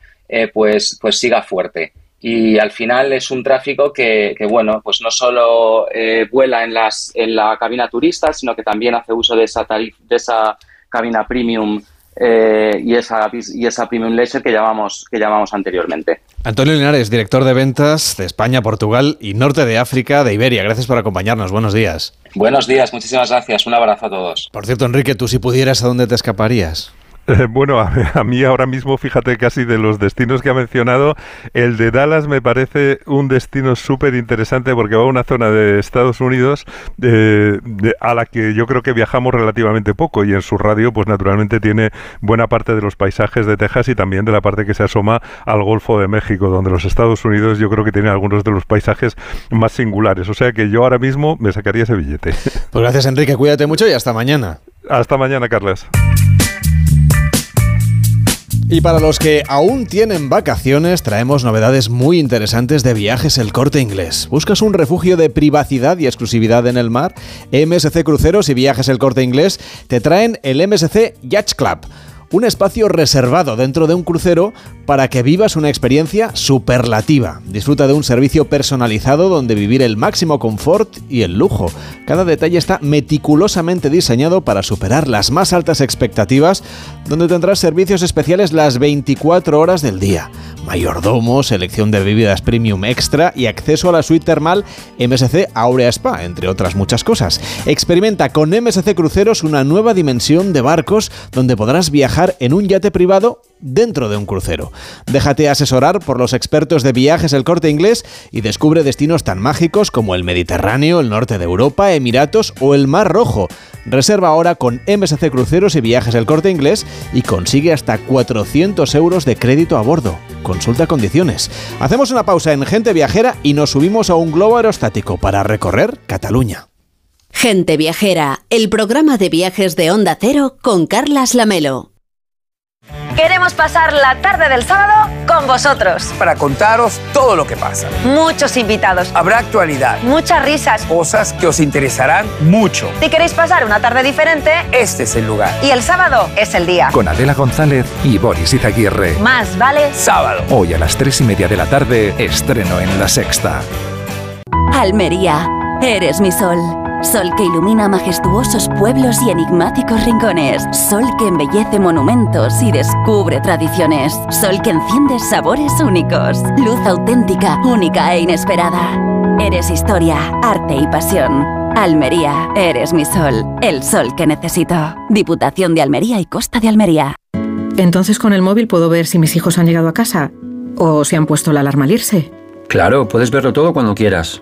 Speaker 10: pues, pues siga fuerte. Y al final es un tráfico que, que, bueno, pues no solo eh, vuela en, las, en la cabina turista, sino que también hace uso de esa, tarif- de esa cabina premium eh, y, esa, y esa premium leisure que llamamos, que llamamos anteriormente.
Speaker 2: Antonio Linares, director de ventas de España, Portugal y Norte de África de Iberia. Gracias por acompañarnos. Buenos días.
Speaker 10: Buenos días, muchísimas gracias. Un abrazo a todos.
Speaker 2: Por cierto, Enrique, tú si pudieras, ¿a dónde te escaparías?
Speaker 4: Eh, bueno, a, a mí ahora mismo, fíjate, casi de los destinos que ha mencionado, el de Dallas me parece un destino súper interesante porque va a una zona de Estados Unidos eh, de- a la que yo creo que viajamos relativamente poco y en su radio, pues naturalmente tiene buena parte de los paisajes de Texas y también de la parte que se asoma al Golfo de México, donde los Estados Unidos yo creo que tiene algunos de los paisajes más singulares. O sea que yo ahora mismo me sacaría ese billete.
Speaker 2: Pues gracias Enrique, cuídate mucho y hasta mañana.
Speaker 4: Hasta mañana, Carlas.
Speaker 2: Y para los que aún tienen vacaciones, traemos novedades muy interesantes de viajes el corte inglés. ¿Buscas un refugio de privacidad y exclusividad en el mar? MSC Cruceros y Viajes el corte inglés te traen el MSC Yacht Club. Un espacio reservado dentro de un crucero para que vivas una experiencia superlativa. Disfruta de un servicio personalizado donde vivir el máximo confort y el lujo. Cada detalle está meticulosamente diseñado para superar las más altas expectativas, donde tendrás servicios especiales las 24 horas del día. Mayordomo, selección de bebidas premium extra y acceso a la suite termal MSC Aurea Spa, entre otras muchas cosas. Experimenta con MSC Cruceros una nueva dimensión de barcos donde podrás viajar en un yate privado dentro de un crucero. Déjate asesorar por los expertos de viajes El Corte Inglés y descubre destinos tan mágicos como el Mediterráneo, el norte de Europa, Emiratos o el Mar Rojo. Reserva ahora con MSC Cruceros y Viajes El Corte Inglés y consigue hasta 400 euros de crédito a bordo. Consulta condiciones. Hacemos una pausa en Gente Viajera y nos subimos a un globo aerostático para recorrer Cataluña.
Speaker 1: Gente Viajera, el programa de viajes de Onda Cero con Carlas Lamelo.
Speaker 11: Queremos pasar la tarde del sábado con vosotros.
Speaker 12: Para contaros todo lo que pasa.
Speaker 11: Muchos invitados,
Speaker 12: Habrá actualidad,
Speaker 11: muchas risas.
Speaker 12: cosas que os interesarán mucho.
Speaker 11: Si queréis pasar una tarde diferente,
Speaker 12: Este es el lugar.
Speaker 11: y el sábado es el día.
Speaker 13: Con Adela González y Boris Izaguirre.
Speaker 11: Más vale
Speaker 12: Sábado.
Speaker 13: Hoy a las tres y media de la tarde, estreno en La Sexta.
Speaker 14: Almería, eres mi sol. Sol que ilumina majestuosos pueblos y enigmáticos rincones. Sol que embellece monumentos y descubre tradiciones. Sol que enciende sabores únicos. Luz auténtica, única e inesperada. Eres historia, arte y pasión. Almería, eres mi sol. El sol que necesito. Diputación de Almería y Costa de Almería.
Speaker 15: Entonces con el móvil puedo ver si mis hijos han llegado a casa o si han puesto la alarma al irse.
Speaker 16: Claro, puedes verlo todo cuando quieras.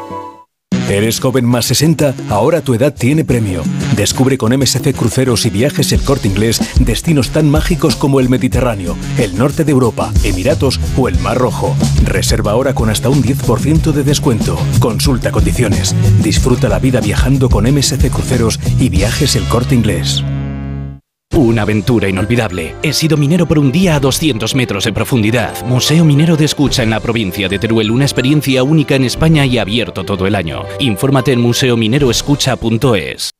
Speaker 17: ¿Eres joven más 60? Ahora tu edad tiene premio. Descubre con MSC Cruceros y Viajes el corte inglés destinos tan mágicos como el Mediterráneo, el norte de Europa, Emiratos o el Mar Rojo. Reserva ahora con hasta un 10% de descuento. Consulta condiciones. Disfruta la vida viajando con MSC Cruceros y Viajes el corte inglés.
Speaker 18: Una aventura inolvidable. He sido minero por un día a 200 metros de profundidad. Museo Minero de Escucha en la provincia de Teruel. Una experiencia única en España y abierto todo el año. Infórmate en museomineroescucha.es.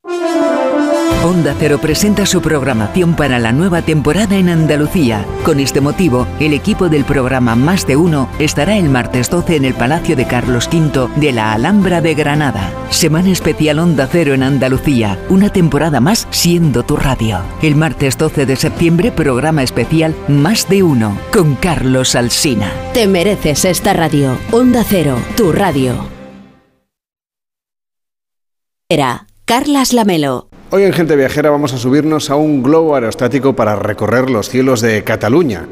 Speaker 19: Onda Cero presenta su programación para la nueva temporada en Andalucía. Con este motivo, el equipo del programa Más de Uno estará el martes 12 en el Palacio de Carlos V de la Alhambra de Granada. Semana especial Onda Cero en Andalucía. Una temporada más siendo tu radio. El martes 12 de septiembre, programa especial Más de Uno con Carlos Alsina.
Speaker 1: Te mereces esta radio. Onda Cero, tu radio. Era Carlas Lamelo.
Speaker 2: Hoy en Gente Viajera vamos a subirnos a un globo aerostático para recorrer los cielos de Cataluña.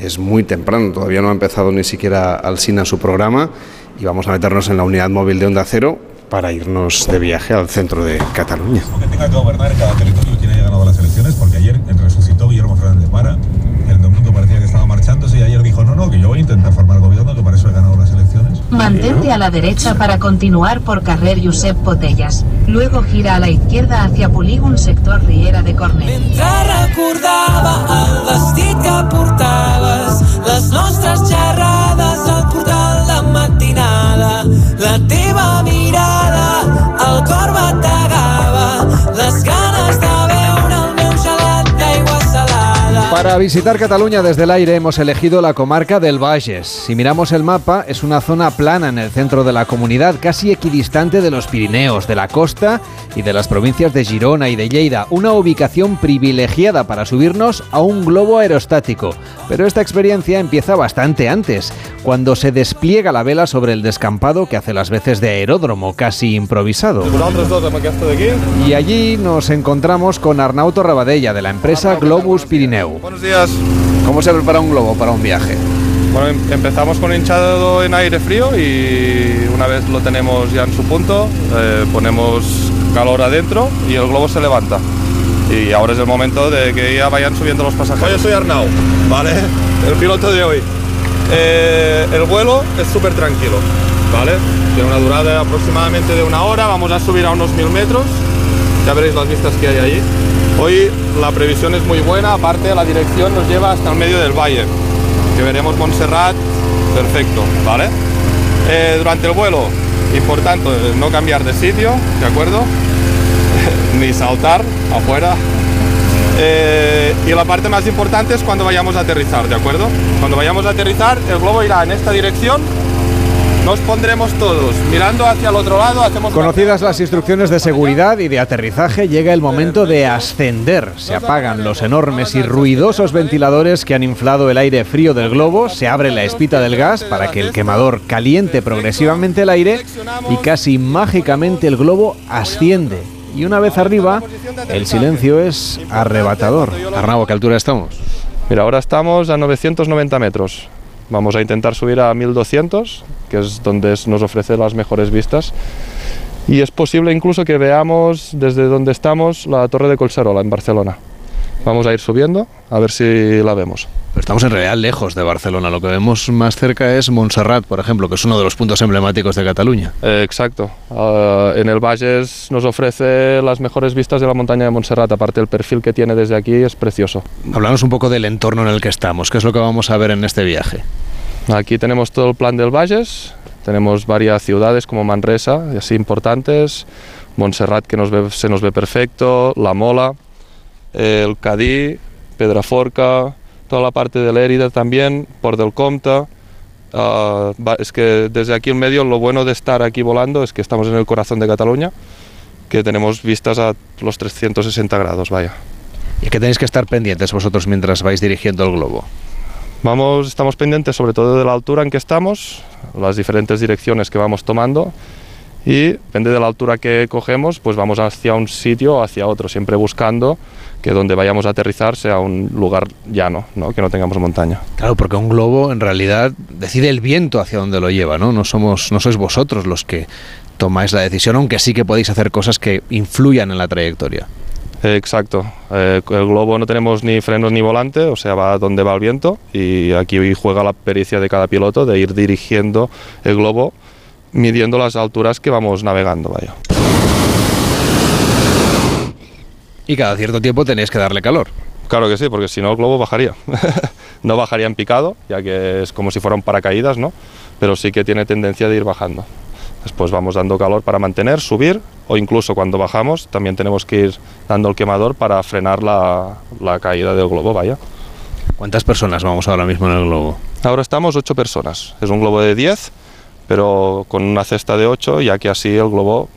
Speaker 2: Es muy temprano, todavía no ha empezado ni siquiera Alsina su programa y vamos a meternos en la unidad móvil de Onda Cero para irnos de viaje al centro de Cataluña.
Speaker 20: que tenga que gobernar cada territorio quien haya ganado las elecciones, porque ayer resucitó Guillermo Fernández Vara, el mundo parecía que estaba marchándose y ayer dijo, no, no, que yo voy a intentar formar gobierno, que para eso he ganado las elecciones.
Speaker 21: Mantente a la derecha para continuar por carrer Josep Botellas. Luego gira a la izquierda hacia Polígon sector Riera de Cornell.
Speaker 9: recordava el vestit que portaves, les nostres xerrades al portal de matinada, la teva mirada, el cor bategava,
Speaker 2: Para visitar Cataluña desde el aire hemos elegido la comarca del Bages. Si miramos el mapa, es una zona plana en el centro de la comunidad, casi equidistante de los Pirineos, de la costa y de las provincias de Girona y de Lleida. Una ubicación privilegiada para subirnos a un globo aerostático. Pero esta experiencia empieza bastante antes, cuando se despliega la vela sobre el descampado que hace las veces de aeródromo, casi improvisado. Y allí nos encontramos con Arnauto Rabadella, de la empresa Globus Pirineu.
Speaker 22: Buenos días.
Speaker 2: ¿Cómo se prepara un globo para un viaje?
Speaker 22: Bueno, em- empezamos con hinchado en aire frío y una vez lo tenemos ya en su punto, eh, ponemos calor adentro y el globo se levanta. Y ahora es el momento de que ya vayan subiendo los pasajeros. Yo soy Arnau, ¿vale? El piloto de hoy. Eh, el vuelo es súper tranquilo, ¿vale? Tiene una durada aproximadamente de una hora, vamos a subir a unos mil metros, ya veréis las vistas que hay allí. Hoy la previsión es muy buena, aparte la dirección nos lleva hasta el medio del valle, que veremos Montserrat perfecto, ¿vale? Eh, durante el vuelo, importante no cambiar de sitio, ¿de acuerdo? Ni saltar afuera. Eh, y la parte más importante es cuando vayamos a aterrizar, ¿de acuerdo? Cuando vayamos a aterrizar, el globo irá en esta dirección. Nos pondremos todos mirando hacia el otro lado, hacemos
Speaker 2: Conocidas las instrucciones de seguridad y de aterrizaje, llega el momento de ascender. Se apagan los enormes y ruidosos ventiladores que han inflado el aire frío del globo, se abre la espita del gas para que el quemador caliente progresivamente el aire y casi mágicamente el globo asciende. Y una vez arriba, el silencio es arrebatador. Arnau, ¿a qué altura estamos?
Speaker 22: Mira, ahora estamos a 990 metros. Vamos a intentar subir a 1200, que es donde nos ofrece las mejores vistas. Y es posible incluso que veamos desde donde estamos la Torre de Collserola en Barcelona. Vamos a ir subiendo a ver si la vemos.
Speaker 2: Pero estamos en realidad lejos de Barcelona. Lo que vemos más cerca es Montserrat, por ejemplo, que es uno de los puntos emblemáticos de Cataluña.
Speaker 22: Eh, exacto. Ah, en el Valles nos ofrece las mejores vistas de la montaña de Montserrat. Aparte, el perfil que tiene desde aquí es precioso.
Speaker 2: Hablamos un poco del entorno en el que estamos. ¿Qué es lo que vamos a ver en este viaje?
Speaker 22: Aquí tenemos todo el plan del Valles. Tenemos varias ciudades como Manresa, así importantes. Montserrat, que nos ve- se nos ve perfecto. La Mola, el Cadí, Pedraforca, toda la parte de Lérida también, Port del Comte. Ah, es que desde aquí en medio lo bueno de estar aquí volando es que estamos en el corazón de Cataluña, que tenemos vistas a los 360 grados, vaya.
Speaker 2: ¿Y que tenéis que estar pendientes vosotros mientras vais dirigiendo el globo?
Speaker 22: Vamos, estamos pendientes sobre todo de la altura en que estamos, las diferentes direcciones que vamos tomando y depende de la altura que cogemos, pues vamos hacia un sitio o hacia otro, siempre buscando que donde vayamos a aterrizar sea un lugar llano, ¿no? que no tengamos montaña.
Speaker 2: Claro, porque un globo en realidad decide el viento hacia donde lo lleva, ¿no? No somos, no sois vosotros los que tomáis la decisión, aunque sí que podéis hacer cosas que influyan en la trayectoria.
Speaker 22: Exacto, Eh, el globo no tenemos ni frenos ni volante, o sea, va donde va el viento y aquí juega la pericia de cada piloto de ir dirigiendo el globo midiendo las alturas que vamos navegando, vaya.
Speaker 2: Y cada cierto tiempo tenéis que darle calor.
Speaker 22: Claro que sí, porque si no el globo bajaría. no bajaría en picado, ya que es como si fuera un paracaídas, ¿no? Pero sí que tiene tendencia de ir bajando. Después vamos dando calor para mantener, subir, o incluso cuando bajamos también tenemos que ir dando el quemador para frenar la, la caída del globo, vaya.
Speaker 2: ¿Cuántas personas vamos ahora mismo en el globo?
Speaker 22: Ahora estamos ocho personas. Es un globo de 10, pero con una cesta de 8, ya que así el globo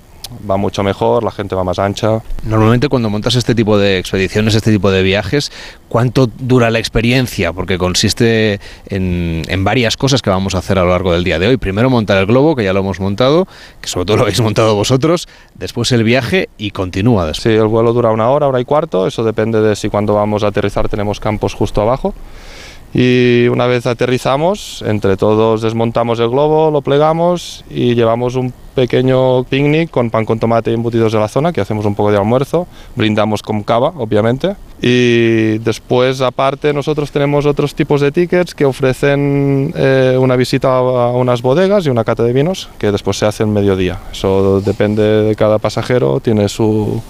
Speaker 22: va mucho mejor, la gente va más ancha.
Speaker 2: Normalmente cuando montas este tipo de expediciones, este tipo de viajes, ¿cuánto dura la experiencia? Porque consiste en, en varias cosas que vamos a hacer a lo largo del día de hoy. Primero montar el globo, que ya lo hemos montado, que sobre todo lo habéis montado vosotros, después el viaje y continúa después.
Speaker 22: Sí, el vuelo dura una hora, hora y cuarto, eso depende de si cuando vamos a aterrizar tenemos campos justo abajo. Y una vez aterrizamos, entre todos desmontamos el globo, lo plegamos y llevamos un pequeño picnic con pan con tomate y embutidos de la zona, que hacemos un poco de almuerzo, brindamos con cava, obviamente. Y después, aparte, nosotros tenemos otros tipos de tickets que ofrecen eh, una visita a unas bodegas y una cata de vinos, que después se hace en mediodía. Eso depende de cada pasajero, tiene su,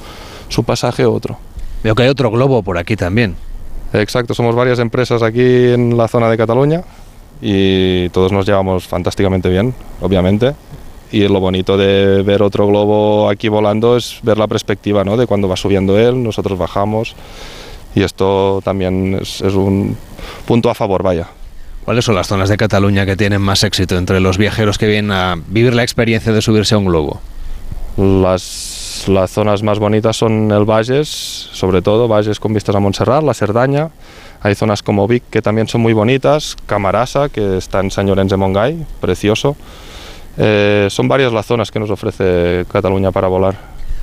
Speaker 22: su pasaje u otro.
Speaker 2: Veo que hay otro globo por aquí también.
Speaker 22: Exacto, somos varias empresas aquí en la zona de Cataluña y todos nos llevamos fantásticamente bien, obviamente. Y lo bonito de ver otro globo aquí volando es ver la perspectiva ¿no? de cuando va subiendo él, nosotros bajamos. y esto también es, es un punto a favor, vaya.
Speaker 2: ¿Cuáles son las zonas de Cataluña que tienen más éxito entre los viajeros que vienen a vivir la experiencia de subirse a un globo?
Speaker 22: Las, las zonas más bonitas son el Valles, sobre todo Valles con vistas a Montserrat, la Cerdaña. Hay zonas como Vic que también son muy bonitas, Camarasa, que está en San Llorenç de Montgai, precioso. Eh, son varias las zonas que nos ofrece Cataluña para volar.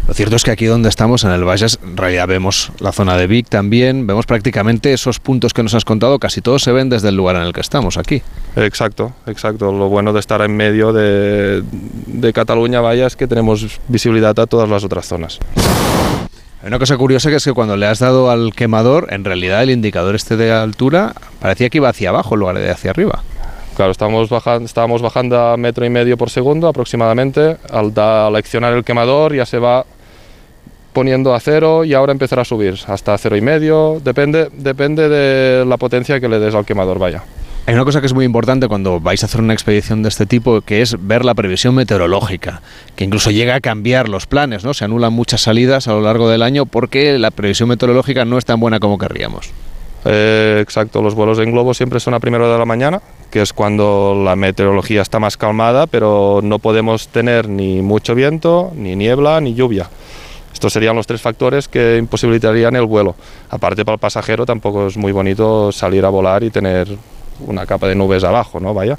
Speaker 2: Lo cierto es que aquí donde estamos, en el Valles, en realidad vemos la zona de Vic también, vemos prácticamente esos puntos que nos has contado, casi todos se ven desde el lugar en el que estamos, aquí.
Speaker 22: Exacto, exacto. Lo bueno de estar en medio de, de Cataluña, vaya, es que tenemos visibilidad a todas las otras zonas.
Speaker 2: Una cosa curiosa que es que cuando le has dado al quemador, en realidad el indicador este de altura parecía que iba hacia abajo en lugar de hacia arriba.
Speaker 22: Claro, estábamos bajando, estábamos bajando a metro y medio por segundo aproximadamente. Al, da, al accionar el quemador ya se va poniendo a cero y ahora empezará a subir hasta cero y medio. Depende, depende de la potencia que le des al quemador, vaya.
Speaker 2: Hay una cosa que es muy importante cuando vais a hacer una expedición de este tipo, que es ver la previsión meteorológica, que incluso llega a cambiar los planes, ¿no? Se anulan muchas salidas a lo largo del año porque la previsión meteorológica no es tan buena como querríamos.
Speaker 22: Eh, exacto, los vuelos en globo siempre son a primera hora de la mañana, que es cuando la meteorología está más calmada, pero no podemos tener ni mucho viento, ni niebla, ni lluvia. Estos serían los tres factores que imposibilitarían el vuelo. Aparte para el pasajero tampoco es muy bonito salir a volar y tener una capa de nubes abajo, ¿no? Vaya.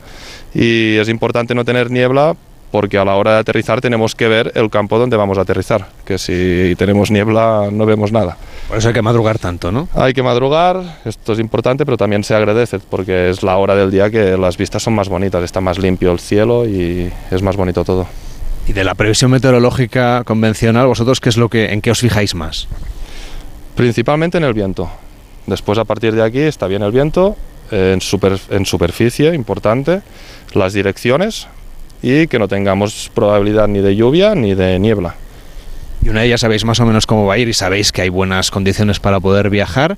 Speaker 22: Y es importante no tener niebla porque a la hora de aterrizar tenemos que ver el campo donde vamos a aterrizar, que si tenemos niebla no vemos nada.
Speaker 2: Por eso hay que madrugar tanto, ¿no?
Speaker 22: Hay que madrugar, esto es importante, pero también se agradece porque es la hora del día que las vistas son más bonitas, está más limpio el cielo y es más bonito todo.
Speaker 2: Y de la previsión meteorológica convencional, vosotros qué es lo que en qué os fijáis más?
Speaker 22: Principalmente en el viento. Después a partir de aquí está bien el viento, en, super, en superficie, importante, las direcciones y que no tengamos probabilidad ni de lluvia ni de niebla.
Speaker 2: Y una de ellas sabéis más o menos cómo va a ir y sabéis que hay buenas condiciones para poder viajar.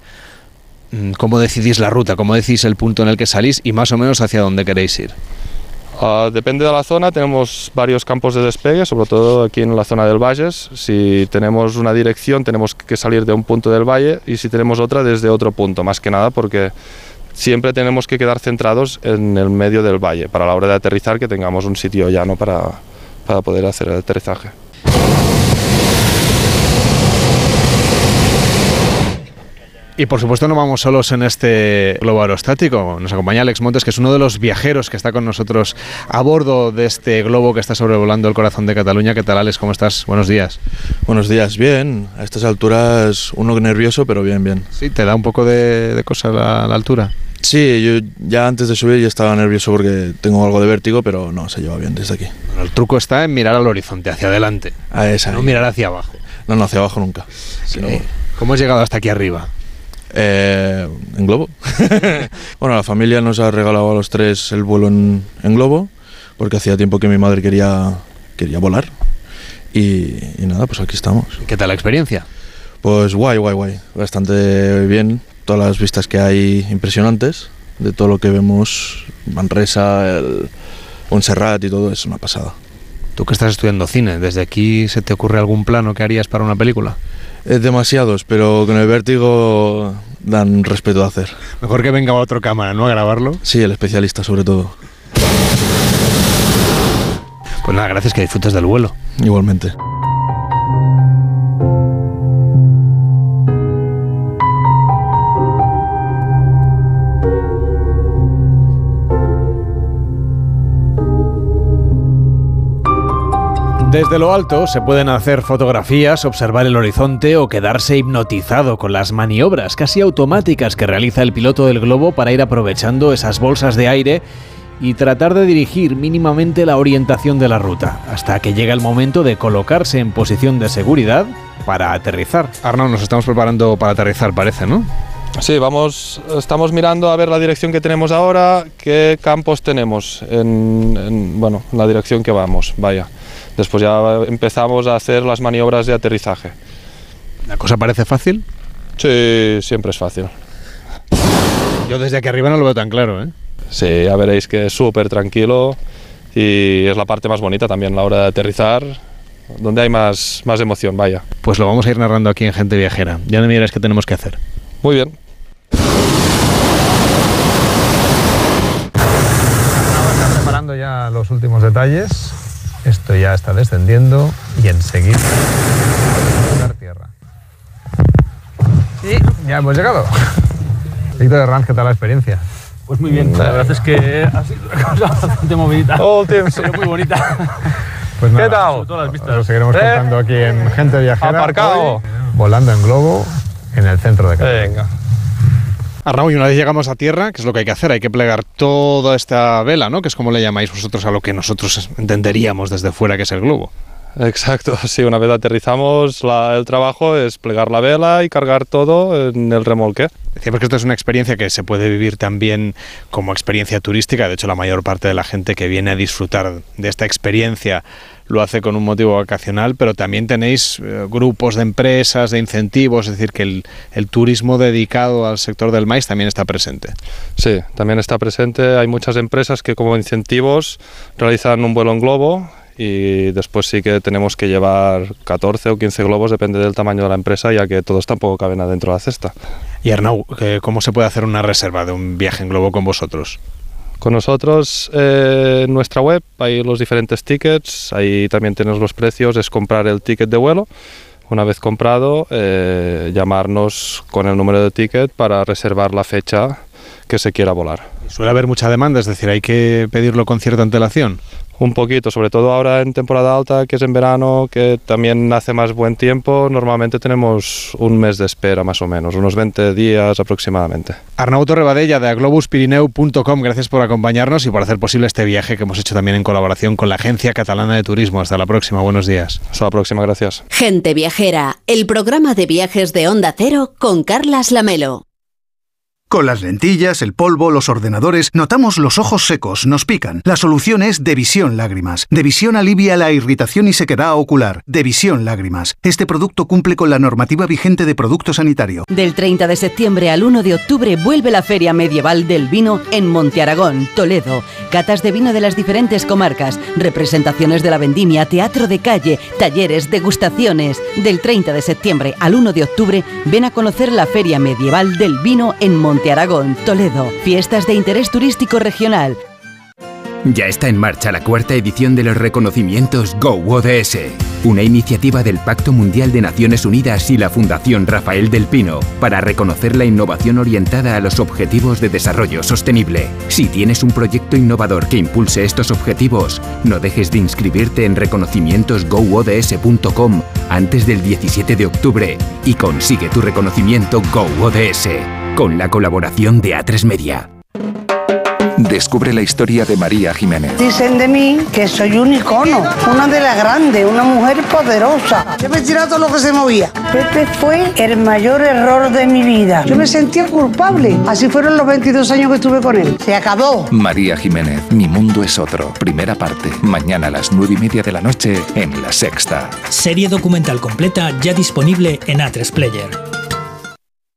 Speaker 2: Mm, ¿Cómo decidís la ruta? ¿Cómo decís el punto en el que salís y más o menos hacia dónde queréis ir?
Speaker 22: Uh, depende de la zona, tenemos varios campos de despegue, sobre todo aquí en la zona del Valles. Si tenemos una dirección, tenemos que salir de un punto del valle y si tenemos otra, desde otro punto, más que nada porque siempre tenemos que quedar centrados en el medio del valle para la hora de aterrizar que tengamos un sitio llano para, para poder hacer el aterrizaje.
Speaker 2: Y por supuesto no vamos solos en este globo aerostático. Nos acompaña Alex Montes, que es uno de los viajeros que está con nosotros a bordo de este globo que está sobrevolando el corazón de Cataluña. ¿Qué tal, Alex? ¿Cómo estás? Buenos días.
Speaker 23: Buenos días, bien. A estas alturas uno nervioso, pero bien, bien.
Speaker 2: Sí, ¿te da un poco de, de cosa la, la altura?
Speaker 23: Sí, yo ya antes de subir ya estaba nervioso porque tengo algo de vértigo, pero no, se lleva bien desde aquí.
Speaker 2: Bueno, el truco está en mirar al horizonte, hacia adelante.
Speaker 23: A esa.
Speaker 2: No mirar hacia abajo.
Speaker 23: No, no, hacia abajo nunca.
Speaker 2: Sí. ¿Cómo has llegado hasta aquí arriba?
Speaker 23: Eh, en globo. bueno, la familia nos ha regalado a los tres el vuelo en, en globo, porque hacía tiempo que mi madre quería, quería volar. Y, y, nada, pues aquí estamos.
Speaker 2: ¿Qué tal la experiencia?
Speaker 23: Pues guay, guay, guay. Bastante bien. Todas las vistas que hay impresionantes, de todo lo que vemos, Manresa, el Montserrat y todo, es una pasada.
Speaker 2: Tú que estás estudiando cine, ¿desde aquí se te ocurre algún plano que harías para una película?
Speaker 23: Eh, demasiados, pero con el vértigo dan respeto a hacer.
Speaker 2: Mejor que venga otro cámara, ¿no? A grabarlo.
Speaker 23: Sí, el especialista sobre todo.
Speaker 2: Pues nada, gracias, que disfrutes del vuelo.
Speaker 23: Igualmente.
Speaker 2: Desde lo alto se pueden hacer fotografías, observar el horizonte o quedarse hipnotizado con las maniobras casi automáticas que realiza el piloto del globo para ir aprovechando esas bolsas de aire y tratar de dirigir mínimamente la orientación de la ruta, hasta que llega el momento de colocarse en posición de seguridad para aterrizar. Arnaud, nos estamos preparando para aterrizar, parece, ¿no?
Speaker 22: Sí, vamos, estamos mirando a ver la dirección que tenemos ahora, qué campos tenemos en, en bueno, la dirección que vamos, vaya. Después ya empezamos a hacer las maniobras de aterrizaje.
Speaker 2: ¿La cosa parece fácil?
Speaker 22: Sí, siempre es fácil.
Speaker 2: Yo desde aquí arriba no lo veo tan claro, ¿eh?
Speaker 22: Sí, ya veréis que es súper tranquilo y es la parte más bonita también, la hora de aterrizar, donde hay más, más emoción, vaya.
Speaker 2: Pues lo vamos a ir narrando aquí en Gente Viajera. Ya no me dirás qué tenemos que hacer.
Speaker 22: Muy bien.
Speaker 24: Está preparando ya los últimos detalles. Esto ya está descendiendo y enseguida dar tierra. Y ya hemos llegado. Víctor Herranz, ¿qué tal la experiencia?
Speaker 25: Pues muy bien, la verdad es que ha sido una cosa bastante movidita. Pero muy bonita.
Speaker 24: Pues nada,
Speaker 22: ¿Qué tal?
Speaker 25: Sobre todo las vistas.
Speaker 24: Lo seguiremos
Speaker 22: ¿Eh?
Speaker 24: contando aquí en Gente Viajera.
Speaker 22: Aparcado.
Speaker 24: hoy, volando en globo en el centro de Cataluña.
Speaker 22: Venga.
Speaker 2: Arnau, y una vez llegamos a tierra, ¿qué es lo que hay que hacer? Hay que plegar toda esta vela, ¿no? Que es como le llamáis vosotros a lo que nosotros entenderíamos desde fuera que es el globo.
Speaker 22: Exacto, sí, una vez aterrizamos, la- el trabajo es plegar la vela y cargar todo en el remolque.
Speaker 2: Decíamos que esto es una experiencia que se puede vivir también como experiencia turística. De hecho, la mayor parte de la gente que viene a disfrutar de esta experiencia lo hace con un motivo vacacional, pero también tenéis eh, grupos de empresas, de incentivos, es decir, que el, el turismo dedicado al sector del maíz también está presente.
Speaker 22: Sí, también está presente. Hay muchas empresas que como incentivos realizan un vuelo en globo y después sí que tenemos que llevar 14 o 15 globos, depende del tamaño de la empresa, ya que todos tampoco caben adentro de la cesta.
Speaker 2: Y Arnau, eh, ¿cómo se puede hacer una reserva de un viaje en globo con vosotros?
Speaker 22: Con nosotros eh, en nuestra web hay los diferentes tickets, ahí también tenemos los precios, es comprar el ticket de vuelo. Una vez comprado, eh, llamarnos con el número de ticket para reservar la fecha que se quiera volar.
Speaker 2: Suele haber mucha demanda, es decir, hay que pedirlo con cierta antelación.
Speaker 22: Un poquito, sobre todo ahora en temporada alta, que es en verano, que también hace más buen tiempo, normalmente tenemos un mes de espera más o menos, unos 20 días aproximadamente.
Speaker 2: Arnau Torrebadella de aglobuspirineu.com, gracias por acompañarnos y por hacer posible este viaje que hemos hecho también en colaboración con la Agencia Catalana de Turismo. Hasta la próxima, buenos días.
Speaker 22: Hasta la próxima, gracias.
Speaker 1: Gente Viajera, el programa de viajes de Onda Cero con Carlas Lamelo.
Speaker 26: Con las lentillas, el polvo, los ordenadores, notamos los ojos secos, nos pican. La solución es Devisión Lágrimas. Devisión alivia la irritación y sequedad ocular. Devisión Lágrimas. Este producto cumple con la normativa vigente de producto sanitario.
Speaker 27: Del 30 de septiembre al 1 de octubre vuelve la Feria Medieval del Vino en Monte Aragón, Toledo. Catas de vino de las diferentes comarcas, representaciones de la vendimia, teatro de calle, talleres, degustaciones. Del 30 de septiembre al 1 de octubre ven a conocer la Feria Medieval del Vino en Monte Aragón, Toledo. Fiestas de interés turístico regional.
Speaker 28: Ya está en marcha la cuarta edición de los reconocimientos Go ODS, una iniciativa del Pacto Mundial de Naciones Unidas y la Fundación Rafael del Pino para reconocer la innovación orientada a los objetivos de desarrollo sostenible. Si tienes un proyecto innovador que impulse estos objetivos, no dejes de inscribirte en reconocimientosgoods.com antes del 17 de octubre y consigue tu reconocimiento Go ODS con la colaboración de A3 Media.
Speaker 29: Descubre la historia de María Jiménez.
Speaker 30: Dicen de mí que soy un icono, una de las grandes, una mujer poderosa. Yo me tiraba todo lo que se movía. Pepe fue el mayor error de mi vida. Yo me sentía culpable. Así fueron los 22 años que estuve con él. Se acabó.
Speaker 29: María Jiménez, Mi Mundo es Otro. Primera parte. Mañana a las nueve y media de la noche en La Sexta.
Speaker 31: Serie documental completa ya disponible en A3 Player.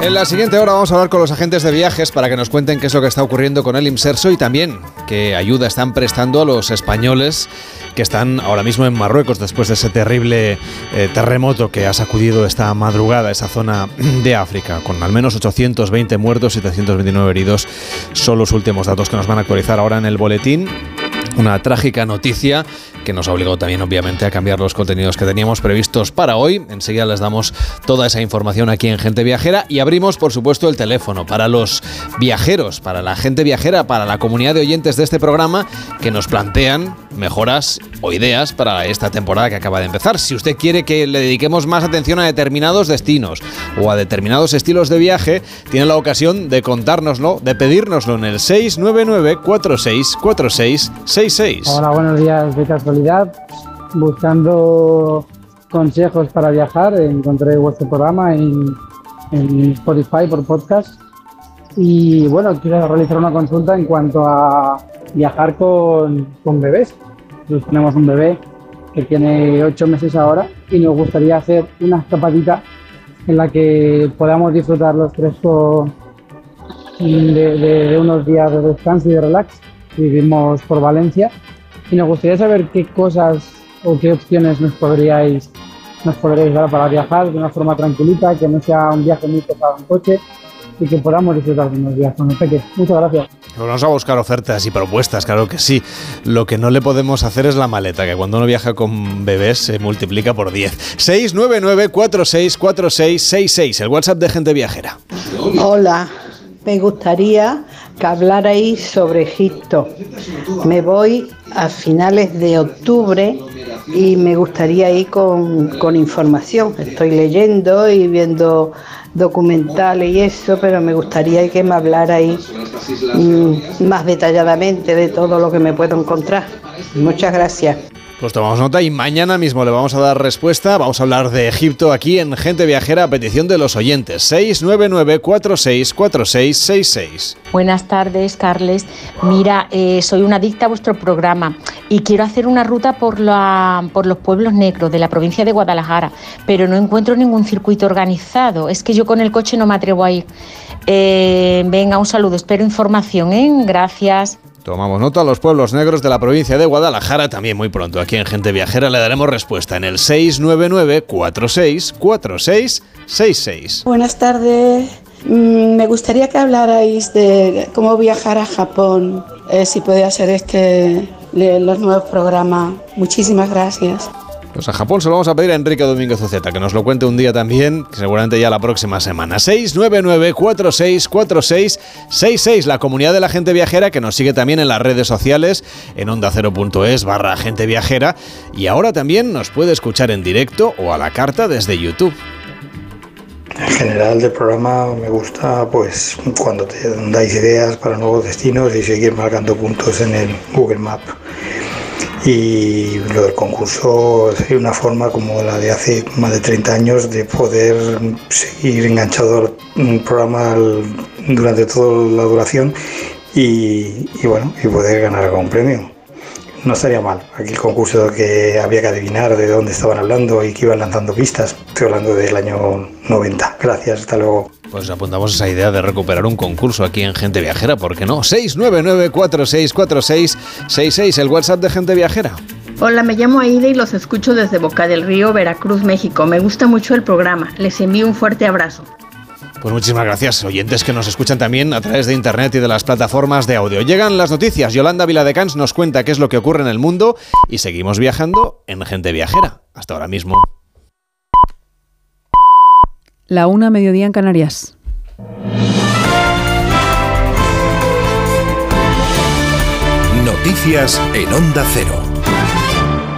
Speaker 2: En la siguiente hora vamos a hablar con los agentes de viajes para que nos cuenten qué es lo que está ocurriendo con el Imserso y también qué ayuda están prestando a los españoles que están ahora mismo en Marruecos después de ese terrible eh, terremoto que ha sacudido esta madrugada esa zona de África, con al menos 820 muertos y 729 heridos. Son los últimos datos que nos van a actualizar ahora en el boletín. Una trágica noticia que nos obligó también obviamente a cambiar los contenidos que teníamos previstos para hoy. Enseguida les damos toda esa información aquí en Gente Viajera y abrimos por supuesto el teléfono para los viajeros, para la gente viajera, para la comunidad de oyentes de este programa que nos plantean mejoras o ideas para esta temporada que acaba de empezar. Si usted quiere que le dediquemos más atención a determinados destinos o a determinados estilos de viaje, tiene la ocasión de contárnoslo, de pedírnoslo en el 699 4646 66.
Speaker 32: Hola, buenos días. De casualidad, buscando consejos para viajar, encontré vuestro programa en, en Spotify por podcast. Y bueno, quiero realizar una consulta en cuanto a viajar con, con bebés. Nosotros tenemos un bebé que tiene ocho meses ahora, y nos gustaría hacer una escapadita en la que podamos disfrutar los tres de, de- de unos días de descanso y de relax. Vivimos por Valencia y nos gustaría saber qué cosas o qué opciones nos podríais, nos podríais dar para viajar de una forma tranquilita, que no sea un viaje muy pesado en coche y que podamos disfrutar de unos días con el peque. Muchas gracias.
Speaker 2: Vamos a buscar ofertas y propuestas, claro que sí. Lo que no le podemos hacer es la maleta, que cuando uno viaja con bebés se multiplica por 10. 699-464666, el WhatsApp de gente viajera.
Speaker 30: Hola, me gustaría que hablarais sobre Egipto. Me voy a finales de octubre y me gustaría ir con, con información. Estoy leyendo y viendo documentales y eso, pero me gustaría que me hablarais mm, más detalladamente de todo lo que me puedo encontrar. Muchas gracias.
Speaker 2: Pues tomamos nota y mañana mismo le vamos a dar respuesta. Vamos a hablar de Egipto aquí en Gente Viajera a petición de los oyentes. 699-464666.
Speaker 33: Buenas tardes, Carles. Mira, eh, soy una adicta a vuestro programa y quiero hacer una ruta por, la, por los pueblos negros de la provincia de Guadalajara, pero no encuentro ningún circuito organizado. Es que yo con el coche no me atrevo a ir. Eh, venga, un saludo. Espero información, ¿eh? Gracias.
Speaker 2: Tomamos nota a los pueblos negros de la provincia de Guadalajara. También muy pronto aquí en Gente Viajera le daremos respuesta en el 699-464666.
Speaker 34: Buenas tardes. Mm, Me gustaría que hablarais de cómo viajar a Japón, eh, si puede hacer este, los nuevos programas. Muchísimas gracias.
Speaker 2: Pues a Japón se lo vamos a pedir a Enrique Domínguez Oceta, que nos lo cuente un día también, seguramente ya la próxima semana. 699-464666, la comunidad de la gente viajera que nos sigue también en las redes sociales, en onda0.es barra gente viajera, y ahora también nos puede escuchar en directo o a la carta desde YouTube.
Speaker 26: En general del programa me gusta pues cuando te dais ideas para nuevos destinos y seguir marcando puntos en el Google Map. Y lo del concurso es una forma como la de hace más de 30 años de poder seguir enganchado al programa al- durante toda la duración y, y bueno, y poder ganar algún premio. No estaría mal. Aquí el concurso que había que adivinar de dónde estaban hablando y que iban lanzando pistas. Estoy hablando del año 90. Gracias, hasta luego.
Speaker 2: Pues apuntamos esa idea de recuperar un concurso aquí en Gente Viajera, ¿por qué no? 699-464666, el WhatsApp de Gente Viajera.
Speaker 35: Hola, me llamo Aida y los escucho desde Boca del Río, Veracruz, México. Me gusta mucho el programa. Les envío un fuerte abrazo.
Speaker 2: Pues muchísimas gracias, oyentes que nos escuchan también a través de internet y de las plataformas de audio. Llegan las noticias. Yolanda Viladecans nos cuenta qué es lo que ocurre en el mundo y seguimos viajando en Gente Viajera. Hasta ahora mismo.
Speaker 36: La una mediodía en Canarias.
Speaker 37: Noticias en Onda Cero.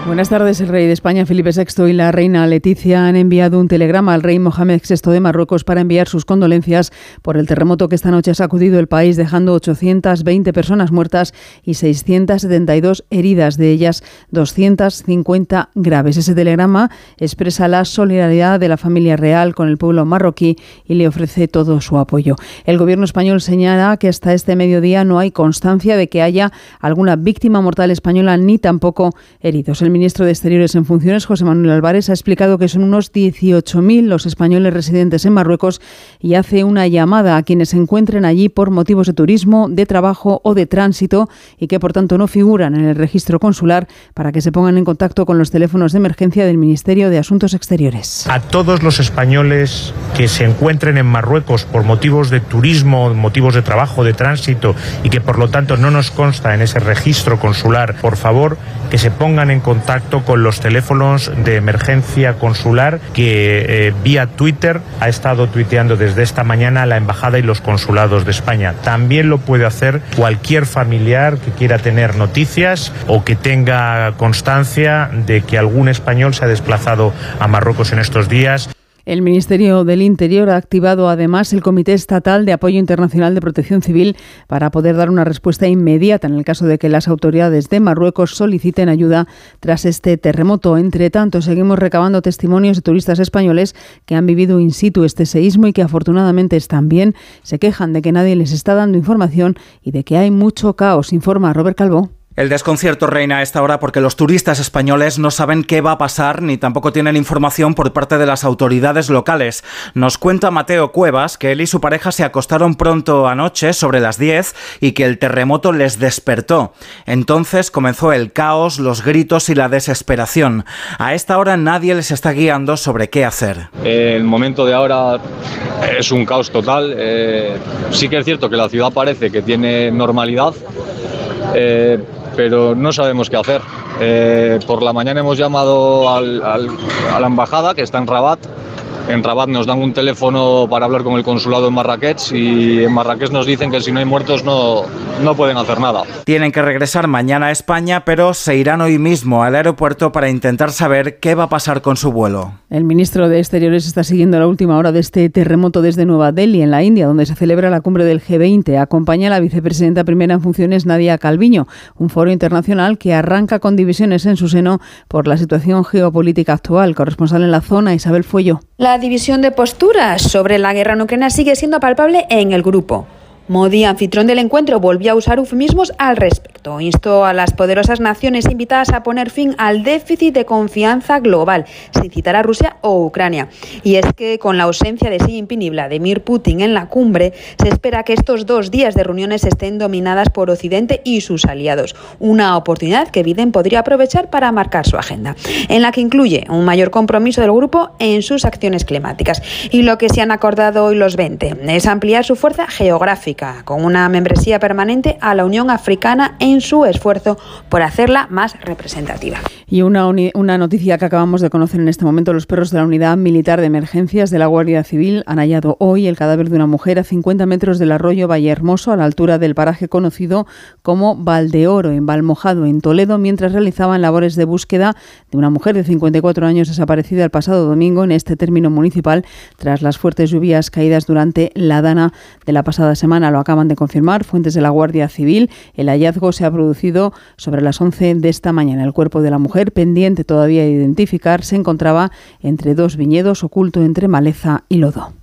Speaker 36: Buenas tardes. El rey de España, Felipe VI, y la reina Leticia han enviado un telegrama al rey Mohamed VI de Marruecos para enviar sus condolencias por el terremoto que esta noche ha sacudido el país, dejando 820 personas muertas y 672 heridas, de ellas 250 graves. Ese telegrama expresa la solidaridad de la familia real con el pueblo marroquí y le ofrece todo su apoyo. El gobierno español señala que hasta este mediodía no hay constancia de que haya alguna víctima mortal española ni tampoco heridos. El ministro de Exteriores en funciones, José Manuel Álvarez, ha explicado que son unos 18.000 los españoles residentes en Marruecos y hace una llamada a quienes se encuentren allí por motivos de turismo, de trabajo o de tránsito y que por tanto no figuran en el registro consular para que se pongan en contacto con los teléfonos de emergencia del Ministerio de Asuntos Exteriores.
Speaker 38: A todos los españoles que se encuentren en Marruecos por motivos de turismo, motivos de trabajo, de tránsito y que por lo tanto no nos consta en ese registro consular, por favor que se pongan en contacto con los teléfonos de emergencia consular que eh, vía Twitter ha estado tuiteando desde esta mañana la embajada y los consulados de España. También lo puede hacer cualquier familiar que quiera tener noticias o que tenga constancia de que algún español se ha desplazado a Marruecos en estos días.
Speaker 36: El Ministerio del Interior ha activado además el Comité Estatal de Apoyo Internacional de Protección Civil para poder dar una respuesta inmediata en el caso de que las autoridades de Marruecos soliciten ayuda tras este terremoto. Entre tanto, seguimos recabando testimonios de turistas españoles que han vivido in situ este seísmo y que afortunadamente están bien. Se quejan de que nadie les está dando información y de que hay mucho caos, informa Robert Calvo.
Speaker 39: El desconcierto reina a esta hora porque los turistas españoles no saben qué va a pasar ni tampoco tienen información por parte de las autoridades locales. Nos cuenta Mateo Cuevas que él y su pareja se acostaron pronto anoche, sobre las 10, y que el terremoto les despertó. Entonces comenzó el caos, los gritos y la desesperación. A esta hora nadie les está guiando sobre qué hacer.
Speaker 37: El momento de ahora es un caos total. Eh, sí que es cierto que la ciudad parece que tiene normalidad. Eh, pero no sabemos qué hacer. Eh, por la mañana hemos llamado a la embajada que está en Rabat en Rabat nos dan un teléfono para hablar con el consulado en Marrakech y en Marrakech nos dicen que si no hay muertos no, no pueden hacer nada.
Speaker 39: Tienen que regresar mañana a España, pero se irán hoy mismo al aeropuerto para intentar saber qué va a pasar con su vuelo.
Speaker 36: El ministro de Exteriores está siguiendo la última hora de este terremoto desde Nueva Delhi, en la India, donde se celebra la cumbre del G20. Acompaña a la vicepresidenta primera en funciones, Nadia Calviño, un foro internacional que arranca con divisiones en su seno por la situación geopolítica actual. Corresponsal en la zona, Isabel Fuello.
Speaker 40: La división de posturas sobre la guerra en Ucrania sigue siendo palpable en el grupo. Modi, anfitrión del encuentro, volvió a usar eufemismos al respecto. Instó a las poderosas naciones invitadas a poner fin al déficit de confianza global, sin citar a Rusia o Ucrania. Y es que con la ausencia de Xi Jinping y Vladimir Putin en la cumbre, se espera que estos dos días de reuniones estén dominadas por Occidente y sus aliados. Una oportunidad que Biden podría aprovechar para marcar su agenda, en la que incluye un mayor compromiso del grupo en sus acciones climáticas. Y lo que se han acordado hoy los 20 es ampliar su fuerza geográfica con una membresía permanente a la Unión Africana en su esfuerzo por hacerla más representativa.
Speaker 36: Y una, una noticia que acabamos de conocer en este momento, los perros de la Unidad Militar de Emergencias de la Guardia Civil han hallado hoy el cadáver de una mujer a 50 metros del arroyo Vallehermoso, a la altura del paraje conocido como Valdeoro, en Valmojado, en Toledo, mientras realizaban labores de búsqueda de una mujer de 54 años desaparecida el pasado domingo en este término municipal tras las fuertes lluvias caídas durante la dana de la pasada semana lo acaban de confirmar fuentes de la Guardia Civil. El hallazgo se ha producido sobre las 11 de esta mañana. El cuerpo de la mujer, pendiente todavía de identificar, se encontraba entre dos viñedos, oculto entre maleza y lodo.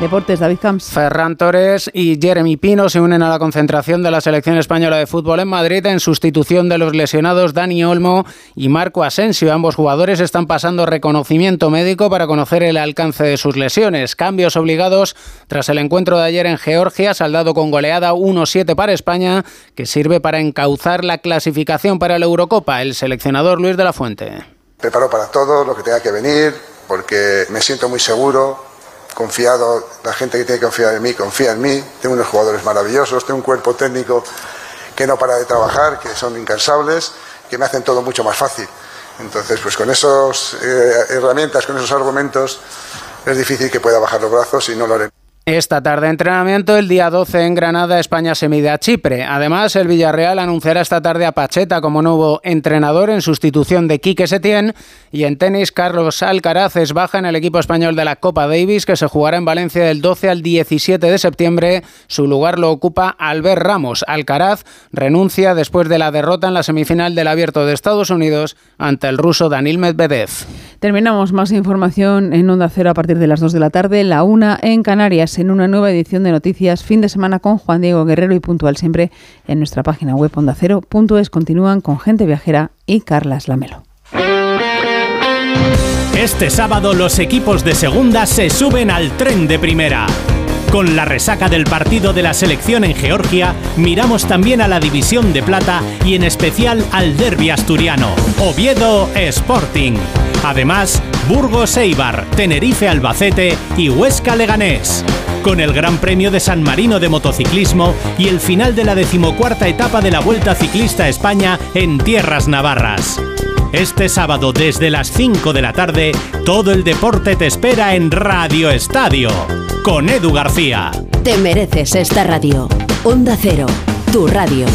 Speaker 36: Deportes, David Camps.
Speaker 41: Ferran Torres y Jeremy Pino se unen a la concentración de la selección española de fútbol en Madrid en sustitución de los lesionados Dani Olmo y Marco Asensio. Ambos jugadores están pasando reconocimiento médico para conocer el alcance de sus lesiones. Cambios obligados tras el encuentro de ayer en Georgia, saldado con goleada 1-7 para España, que sirve para encauzar la clasificación para la Eurocopa. El seleccionador Luis de la Fuente.
Speaker 42: Preparo para todo lo que tenga que venir, porque me siento muy seguro confiado, la gente que tiene que confiar en mí confía en mí, tengo unos jugadores maravillosos, tengo un cuerpo técnico que no para de trabajar, que son incansables, que me hacen todo mucho más fácil. Entonces, pues con esas eh, herramientas, con esos argumentos, es difícil que pueda bajar los brazos y no lo haré.
Speaker 41: Esta tarde entrenamiento, el día 12 en Granada, España se mide a Chipre. Además, el Villarreal anunciará esta tarde a Pacheta como nuevo entrenador en sustitución de Quique Setién. Y en tenis, Carlos Alcaraz es baja en el equipo español de la Copa Davis, que se jugará en Valencia del 12 al 17 de septiembre. Su lugar lo ocupa Albert Ramos. Alcaraz renuncia después de la derrota en la semifinal del Abierto de Estados Unidos ante el ruso Danil Medvedev.
Speaker 36: Terminamos más información en Onda Cero a partir de las 2 de la tarde, la una en Canarias, en una nueva edición de Noticias Fin de Semana con Juan Diego Guerrero y puntual siempre en nuestra página web ondacero.es. Continúan con Gente Viajera y Carlas Lamelo.
Speaker 43: Este sábado los equipos de segunda se suben al tren de primera. Con la resaca del partido de la selección en Georgia, miramos también a la división de plata y en especial al derby asturiano, Oviedo Sporting. Además, Burgos Eibar, Tenerife Albacete y Huesca Leganés. Con el Gran Premio de San Marino de Motociclismo y el final de la decimocuarta etapa de la Vuelta Ciclista España en Tierras Navarras. Este sábado desde las 5 de la tarde, todo el deporte te espera en Radio Estadio, con Edu García.
Speaker 1: Te mereces esta radio. Onda Cero, tu radio.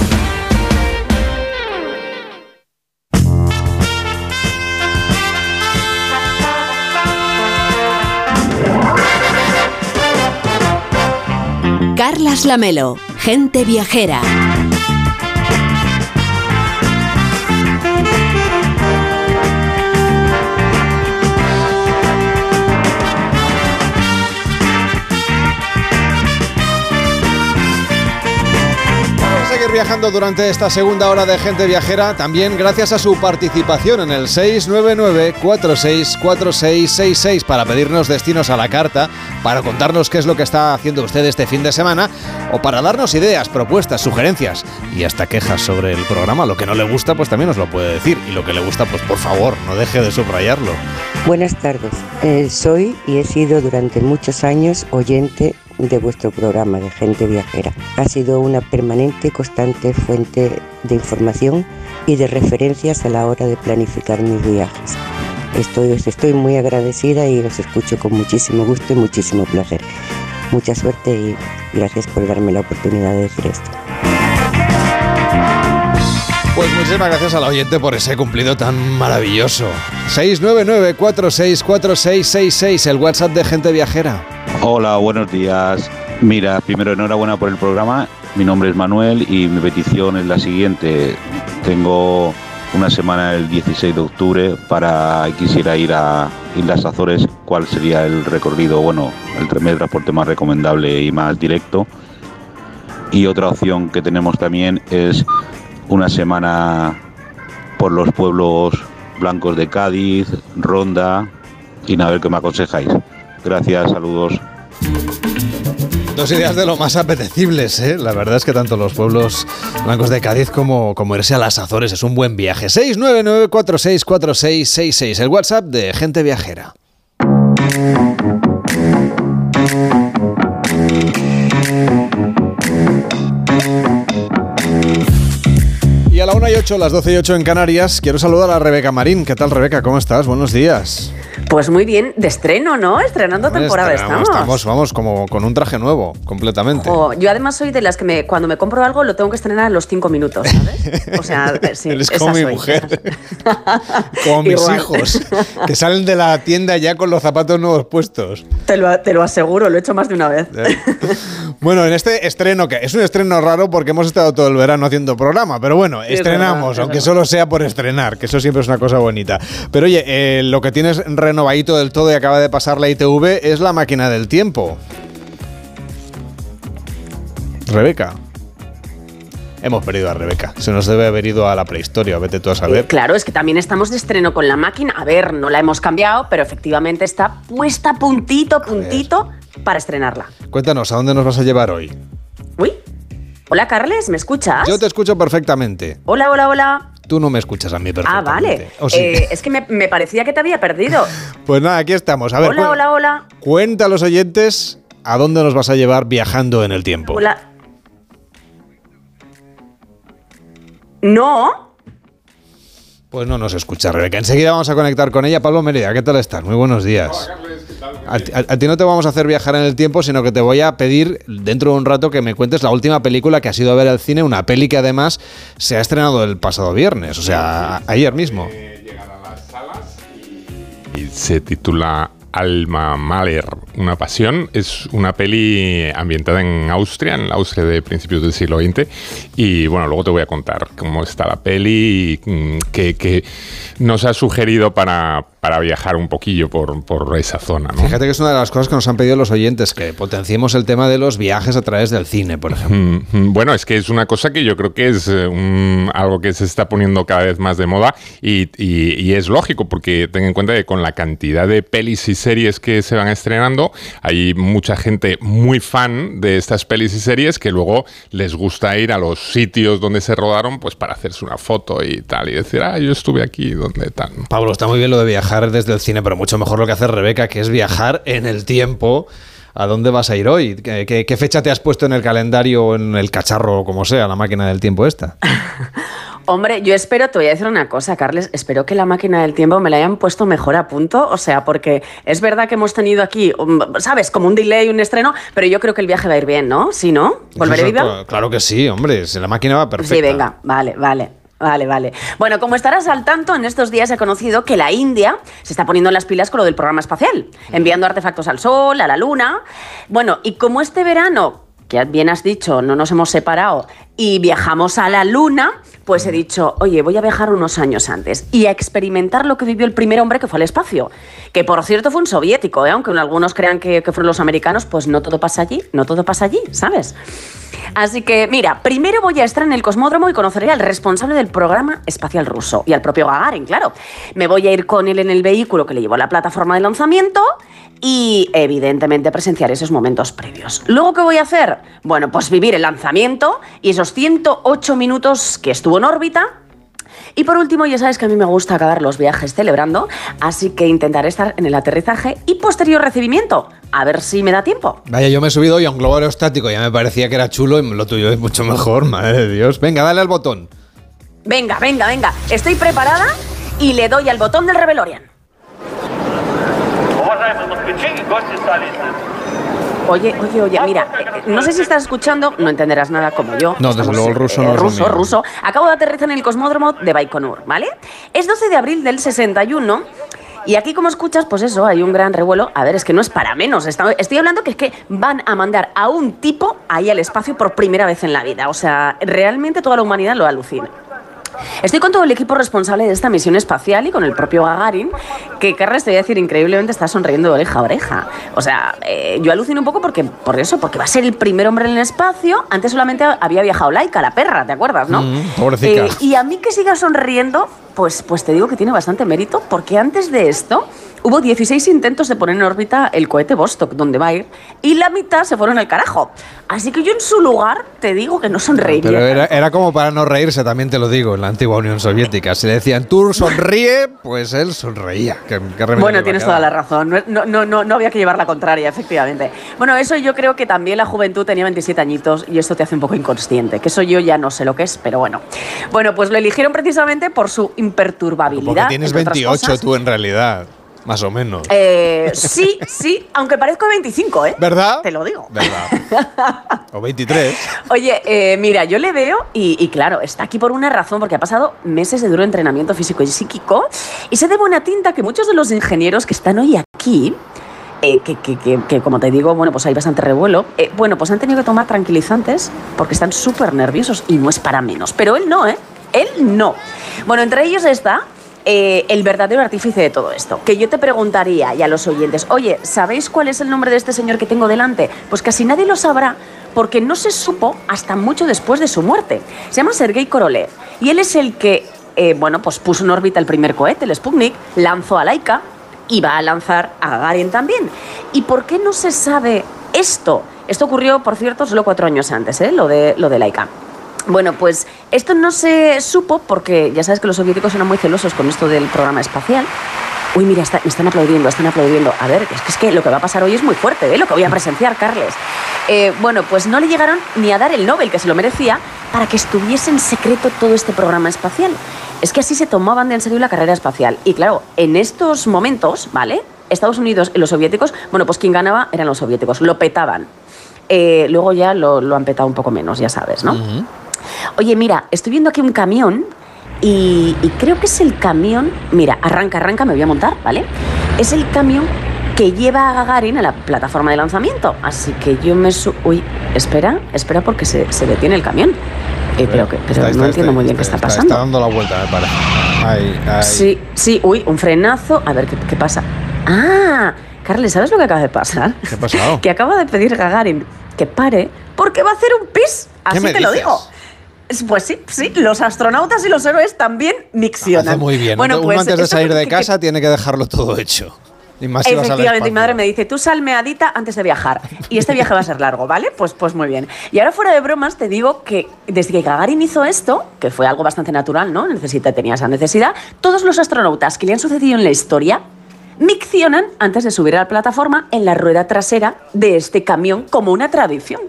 Speaker 1: Carlas Lamelo, gente viajera.
Speaker 2: Viajando durante esta segunda hora de Gente Viajera, también gracias a su participación en el 699-464666 para pedirnos destinos a la carta, para contarnos qué es lo que está haciendo usted este fin de semana o para darnos ideas, propuestas, sugerencias y hasta quejas sobre el programa. Lo que no le gusta, pues también nos lo puede decir y lo que le gusta, pues por favor, no deje de subrayarlo.
Speaker 6: Buenas tardes, eh, soy y he sido durante muchos años oyente de vuestro programa de Gente Viajera. Ha sido una permanente y constante fuente de información y de referencias a la hora de planificar mis viajes. Estoy, os estoy muy agradecida y os escucho con muchísimo gusto y muchísimo placer. Mucha suerte y gracias por darme la oportunidad de decir esto.
Speaker 2: Pues muchísimas gracias al oyente por ese cumplido tan maravilloso. 699-464666, el WhatsApp de Gente Viajera.
Speaker 5: Hola, buenos días. Mira, primero enhorabuena por el programa. Mi nombre es Manuel y mi petición es la siguiente. Tengo una semana el 16 de octubre para quisiera ir a Islas Azores. ¿Cuál sería el recorrido? Bueno, el medio de transporte más recomendable y más directo. Y otra opción que tenemos también es una semana por los pueblos blancos de Cádiz, Ronda y a ver qué me aconsejáis. Gracias, saludos.
Speaker 2: Dos ideas de lo más apetecibles, ¿eh? La verdad es que tanto los pueblos blancos de Cádiz como, como irse a las Azores es un buen viaje. 699464666, el WhatsApp de Gente Viajera. La 1 y 8, las 12 y 8 en Canarias, quiero saludar a Rebeca Marín. ¿Qué tal, Rebeca? ¿Cómo estás? Buenos días.
Speaker 44: Pues muy bien, de estreno, ¿no? Estrenando temporada estamos.
Speaker 2: estamos. Vamos, como con un traje nuevo, completamente.
Speaker 44: Yo además soy de las que me, cuando me compro algo lo tengo que estrenar a los cinco minutos, ¿sabes? O sea, sí,
Speaker 2: Eres como mi
Speaker 44: soy.
Speaker 2: mujer, como mis
Speaker 44: Igual.
Speaker 2: hijos, que salen de la tienda ya con los zapatos nuevos puestos.
Speaker 44: Te lo, te lo aseguro, lo he hecho más de una vez.
Speaker 2: Bueno, en este estreno, que es un estreno raro porque hemos estado todo el verano haciendo programa, pero bueno,
Speaker 44: es
Speaker 2: estrenamos,
Speaker 44: verdad,
Speaker 2: aunque solo sea por estrenar, que eso siempre es una cosa bonita. Pero oye, eh, lo que tienes renovadito del todo y acaba de pasar la ITV es la máquina del tiempo. Rebeca. Hemos perdido a Rebeca. Se nos debe haber ido a la prehistoria, vete tú a saber.
Speaker 44: Claro, es que también estamos de estreno con la máquina. A ver, no la hemos cambiado, pero efectivamente está puesta puntito, puntito para estrenarla.
Speaker 2: Cuéntanos, ¿a dónde nos vas a llevar hoy?
Speaker 44: Uy. Hola, Carles, ¿me escuchas?
Speaker 2: Yo te escucho perfectamente.
Speaker 44: Hola, hola, hola.
Speaker 2: Tú no me escuchas a mí
Speaker 44: Ah,
Speaker 2: perfectamente.
Speaker 44: vale.
Speaker 2: ¿O sí?
Speaker 44: Eh, es que me, me parecía que te había perdido.
Speaker 2: Pues nada, aquí estamos. A ver,
Speaker 44: hola, hola, hola.
Speaker 2: cuenta a los oyentes a dónde nos vas a llevar viajando en el tiempo.
Speaker 44: Hola. No.
Speaker 2: Pues no nos escucha Rebeca. Enseguida vamos a conectar con ella. Pablo Mérida, ¿qué tal estás? Muy buenos días. A, ti- a- a ti no te vamos a hacer viajar en el tiempo, sino que te voy a pedir dentro de un rato que me cuentes la última película que has ido a ver al cine, una peli que además se ha estrenado el pasado viernes, o sea, a- ayer mismo.
Speaker 45: y se titula Alma Mahler, una pasión. Es una peli ambientada en Austria, en la Austria de principios del siglo XX. Y bueno, luego te voy a contar cómo está la peli y mm, qué, qué nos ha sugerido para, para viajar un poquillo por, por esa zona. ¿no?
Speaker 2: Fíjate que es una de las cosas que nos han pedido los oyentes, que potenciemos el tema de los viajes a través del cine, por ejemplo.
Speaker 45: Mm, mm, Bueno, es que es una cosa que yo creo que es eh, algo que se está poniendo cada vez más de moda y, y- y es lógico porque ten en cuenta que con la cantidad de pelis y series que se van estrenando, hay mucha gente muy fan de estas pelis y series que luego les gusta ir a los sitios donde se rodaron pues para hacerse una foto y tal y decir, ah, yo estuve aquí, donde tal.
Speaker 2: Pablo, está muy bien lo de viajar desde el cine, pero mucho mejor lo que hace Rebeca, que es viajar en el tiempo. ¿A dónde vas a ir hoy? ¿Qué, qué- qué fecha te has puesto en el calendario o en el cacharro o como sea, la máquina del tiempo esta?
Speaker 44: Hombre, yo espero, te voy a decir una cosa, Carles, espero que la máquina del tiempo me la hayan puesto mejor a punto, o sea, porque es verdad que hemos tenido aquí, ¿sabes? Como un delay, un estreno, pero yo creo que el viaje va a ir bien, ¿no? ¿Sí, no? ¿Volveré viva?
Speaker 2: Claro que sí, hombre, si la máquina va perfecta.
Speaker 44: Sí, venga, vale, vale. Vale, vale. Bueno, como estarás al tanto, en estos días he conocido que la India se está poniendo en las pilas con lo del programa espacial, enviando artefactos al Sol, a la Luna. Bueno, y como este verano, que bien has dicho, no nos hemos separado y viajamos a la Luna, pues he dicho, oye, voy a viajar unos años antes y a experimentar lo que vivió el primer hombre que fue al espacio. Que por cierto fue un soviético, ¿eh? aunque algunos crean que, que fueron los americanos, pues no todo pasa allí, no todo pasa allí, ¿sabes? Así que, mira, primero voy a estar en el cosmódromo y conoceré al responsable del programa espacial ruso y al propio Gagarin, claro. Me voy a ir con él en el vehículo que le llevó a la plataforma de lanzamiento y, evidentemente, presenciar esos momentos previos. ¿Luego qué voy a hacer? Bueno, pues vivir el lanzamiento y esos 108 minutos que estuvo en órbita y por último, ya sabes que a mí me gusta acabar los viajes celebrando, así que intentaré estar en el aterrizaje y posterior recibimiento. A ver si me da tiempo.
Speaker 2: Vaya, yo me he subido hoy a un globo aerostático, ya me parecía que era chulo y lo tuyo es mucho mejor, madre de Dios. Venga, dale al botón.
Speaker 44: Venga, venga, venga. Estoy preparada y le doy al botón del Revelorian. Oye, oye, oye, mira, eh, no sé si estás escuchando, no entenderás nada como yo.
Speaker 2: No, desde luego el ruso
Speaker 44: eh,
Speaker 2: no
Speaker 44: Ruso, ruso. Acabo de aterrizar en el cosmódromo de Baikonur, ¿vale? Es 12 de abril del 61 y aquí, como escuchas, pues eso, hay un gran revuelo. A ver, es que no es para menos. Estoy hablando que es que van a mandar a un tipo ahí al espacio por primera vez en la vida. O sea, realmente toda la humanidad lo alucina. Estoy con todo el equipo responsable de esta misión espacial y con el propio Gagarin, que Carles, te voy a decir, increíblemente está sonriendo de oreja a oreja. O sea, eh, yo alucino un poco porque, por eso, porque va a ser el primer hombre en el espacio. Antes solamente había viajado Laika, la perra, ¿te acuerdas, no?
Speaker 2: Mm, pobrecita.
Speaker 44: Eh, y a mí que siga sonriendo, pues, pues te digo que tiene bastante mérito, porque antes de esto hubo 16 intentos de poner en órbita el cohete Vostok, donde va a ir, y la mitad se fueron al carajo. Así que yo en su lugar te digo que no sonreiría.
Speaker 2: Pero era, era como para no reírse, también te lo digo, en la antigua Unión Soviética. Si le decían, tú sonríe, pues él sonreía. ¿Qué- qué remedio le
Speaker 44: Bueno, tienes toda la razón. No, no, no había que llevar la contraria, efectivamente. Bueno, eso yo creo que también la juventud tenía 27 añitos y esto te hace un poco inconsciente. Que eso yo ya no sé lo que es, pero bueno. Bueno, pues lo eligieron precisamente por su imperturbabilidad.
Speaker 2: Porque tienes
Speaker 44: entre otras
Speaker 2: 28
Speaker 44: cosas.
Speaker 2: tú en realidad, más o menos.
Speaker 44: Eh, sí, sí, aunque parezco de 25, ¿eh?
Speaker 2: ¿Verdad?
Speaker 44: Te lo digo.
Speaker 2: ¿Verdad? o 23.
Speaker 44: Oye, eh, mira, yo le veo y, y claro, está aquí por una razón, porque ha pasado meses de duro entrenamiento físico y psíquico y sé de buena tinta que muchos de los ingenieros que están hoy aquí, eh, que, que- que- que, como te digo, bueno, pues hay bastante revuelo, bueno, pues han tenido que tomar tranquilizantes porque están súper nerviosos y no es para menos. Pero él no, ¿eh? Él no. Bueno, entre ellos está eh, el verdadero artífice de todo esto. Que yo te preguntaría y a los oyentes, oye, ¿sabéis cuál es el nombre de este señor que tengo delante? Pues casi nadie lo sabrá porque no se supo hasta mucho después de su muerte. Se llama Sergei Korolev y él es el que, eh, bueno, pues puso en órbita el primer cohete, el Sputnik, lanzó a Laika y va a lanzar a Gagarin también. ¿Y por qué no se sabe esto? Esto ocurrió, por cierto, solo cuatro años antes, ¿eh? lo, de, lo de Laika. Bueno, pues esto no se supo porque ya sabes que los soviéticos eran muy celosos con esto del programa espacial. Uy, mira, me están aplaudiendo, están aplaudiendo. A ver, es que, es que lo que va a pasar hoy es muy fuerte, ¿eh? lo que voy a presenciar, Carles. Eh, bueno, pues no le llegaron ni a dar el Nobel, que se lo merecía, para que estuviese en secreto todo este programa espacial. Es que así se tomaban de en serio la carrera espacial. Y claro, en estos momentos, ¿vale? Estados Unidos y los soviéticos, bueno, pues quien ganaba eran los soviéticos, lo petaban. Eh, luego ya lo, lo han petado un poco menos, ya sabes, ¿no? Oye, mira, estoy viendo aquí un camión y, y creo que es el camión. Mira, arranca, arranca, me voy a montar, ¿vale? Es el camión que lleva a Gagarin a la plataforma de lanzamiento. Así que yo me su. Uy, espera, espera porque se, se detiene el camión. Eh, pero que, pero
Speaker 2: Está-
Speaker 44: no entiendo
Speaker 2: está-
Speaker 44: muy bien qué está pasando.
Speaker 2: Está dando la vuelta, me parece. Ahí, ahí.
Speaker 44: Sí, sí, uy, un frenazo. A ver, ¿qué, qué pasa? Ah, Carles, ¿sabes lo que acaba de pasar?
Speaker 2: ¿Qué ha pasado?
Speaker 44: que acaba de pedir Gagarin que pare porque va a hacer un pis. Así
Speaker 2: me
Speaker 44: te lo digo. Es- Pues sí, sí, los astronautas y los héroes también miccionan.
Speaker 2: Hace muy bien.
Speaker 44: Bueno,
Speaker 2: Uno
Speaker 44: pues
Speaker 2: antes de salir de
Speaker 44: que-
Speaker 2: casa tiene que dejarlo todo hecho. Y más si
Speaker 44: Efectivamente, mi madre me dice, tú sal meadita antes de viajar. Y este viaje va a ser largo, ¿vale? Pues, pues muy bien. Y ahora fuera de bromas te digo que desde que Gagarin hizo esto, que fue algo bastante natural, ¿no? Necesita, tenía esa necesidad, todos los astronautas que le han sucedido en la historia miccionan antes de subir a la plataforma en la rueda trasera de este camión como una tradición.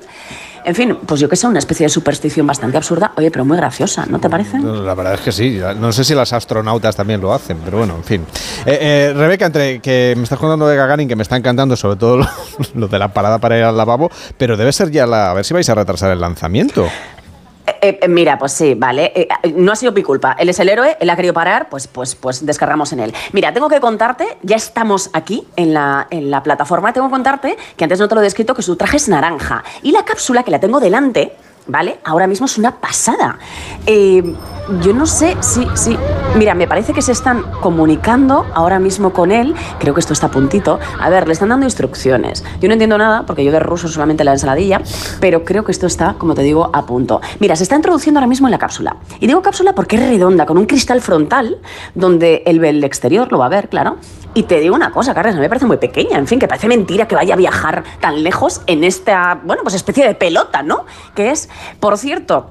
Speaker 44: En fin, pues yo que sé, una especie de superstición bastante absurda, oye, pero muy graciosa, ¿no te parece?
Speaker 2: La verdad es que sí. No sé si las astronautas también lo hacen, pero bueno, en fin. Eh, eh, Rebeca, entre que me estás contando de Gagarin, que me está encantando, sobre todo lo, lo de la parada para ir al lavabo, pero debe ser ya la. A ver si vais a retrasar el lanzamiento.
Speaker 44: Eh, eh, mira, pues sí, vale. Eh, no ha sido mi culpa. Él es el héroe, él ha querido parar, pues, pues, pues descargamos en él. Mira, tengo que contarte, ya estamos aquí en la, en la plataforma, tengo que contarte que antes no te lo he descrito, que su traje es naranja. Y la cápsula que la tengo delante, ¿vale? Ahora mismo es una pasada. Eh, yo no sé si, si. Mira, me parece que se están comunicando ahora mismo con él. Creo que esto está a puntito. A ver, le están dando instrucciones. Yo no entiendo nada, porque yo de ruso solamente la ensaladilla, pero creo que esto está, como te digo, a punto. Mira, se está introduciendo ahora mismo en la cápsula. Y digo cápsula porque es redonda, con un cristal frontal, donde ve el exterior, lo va a ver, claro. Y te digo una cosa, Carlos, a mí me parece muy pequeña, en fin, que parece mentira que vaya a viajar tan lejos en esta, bueno, pues especie de pelota, ¿no? Que es, por cierto,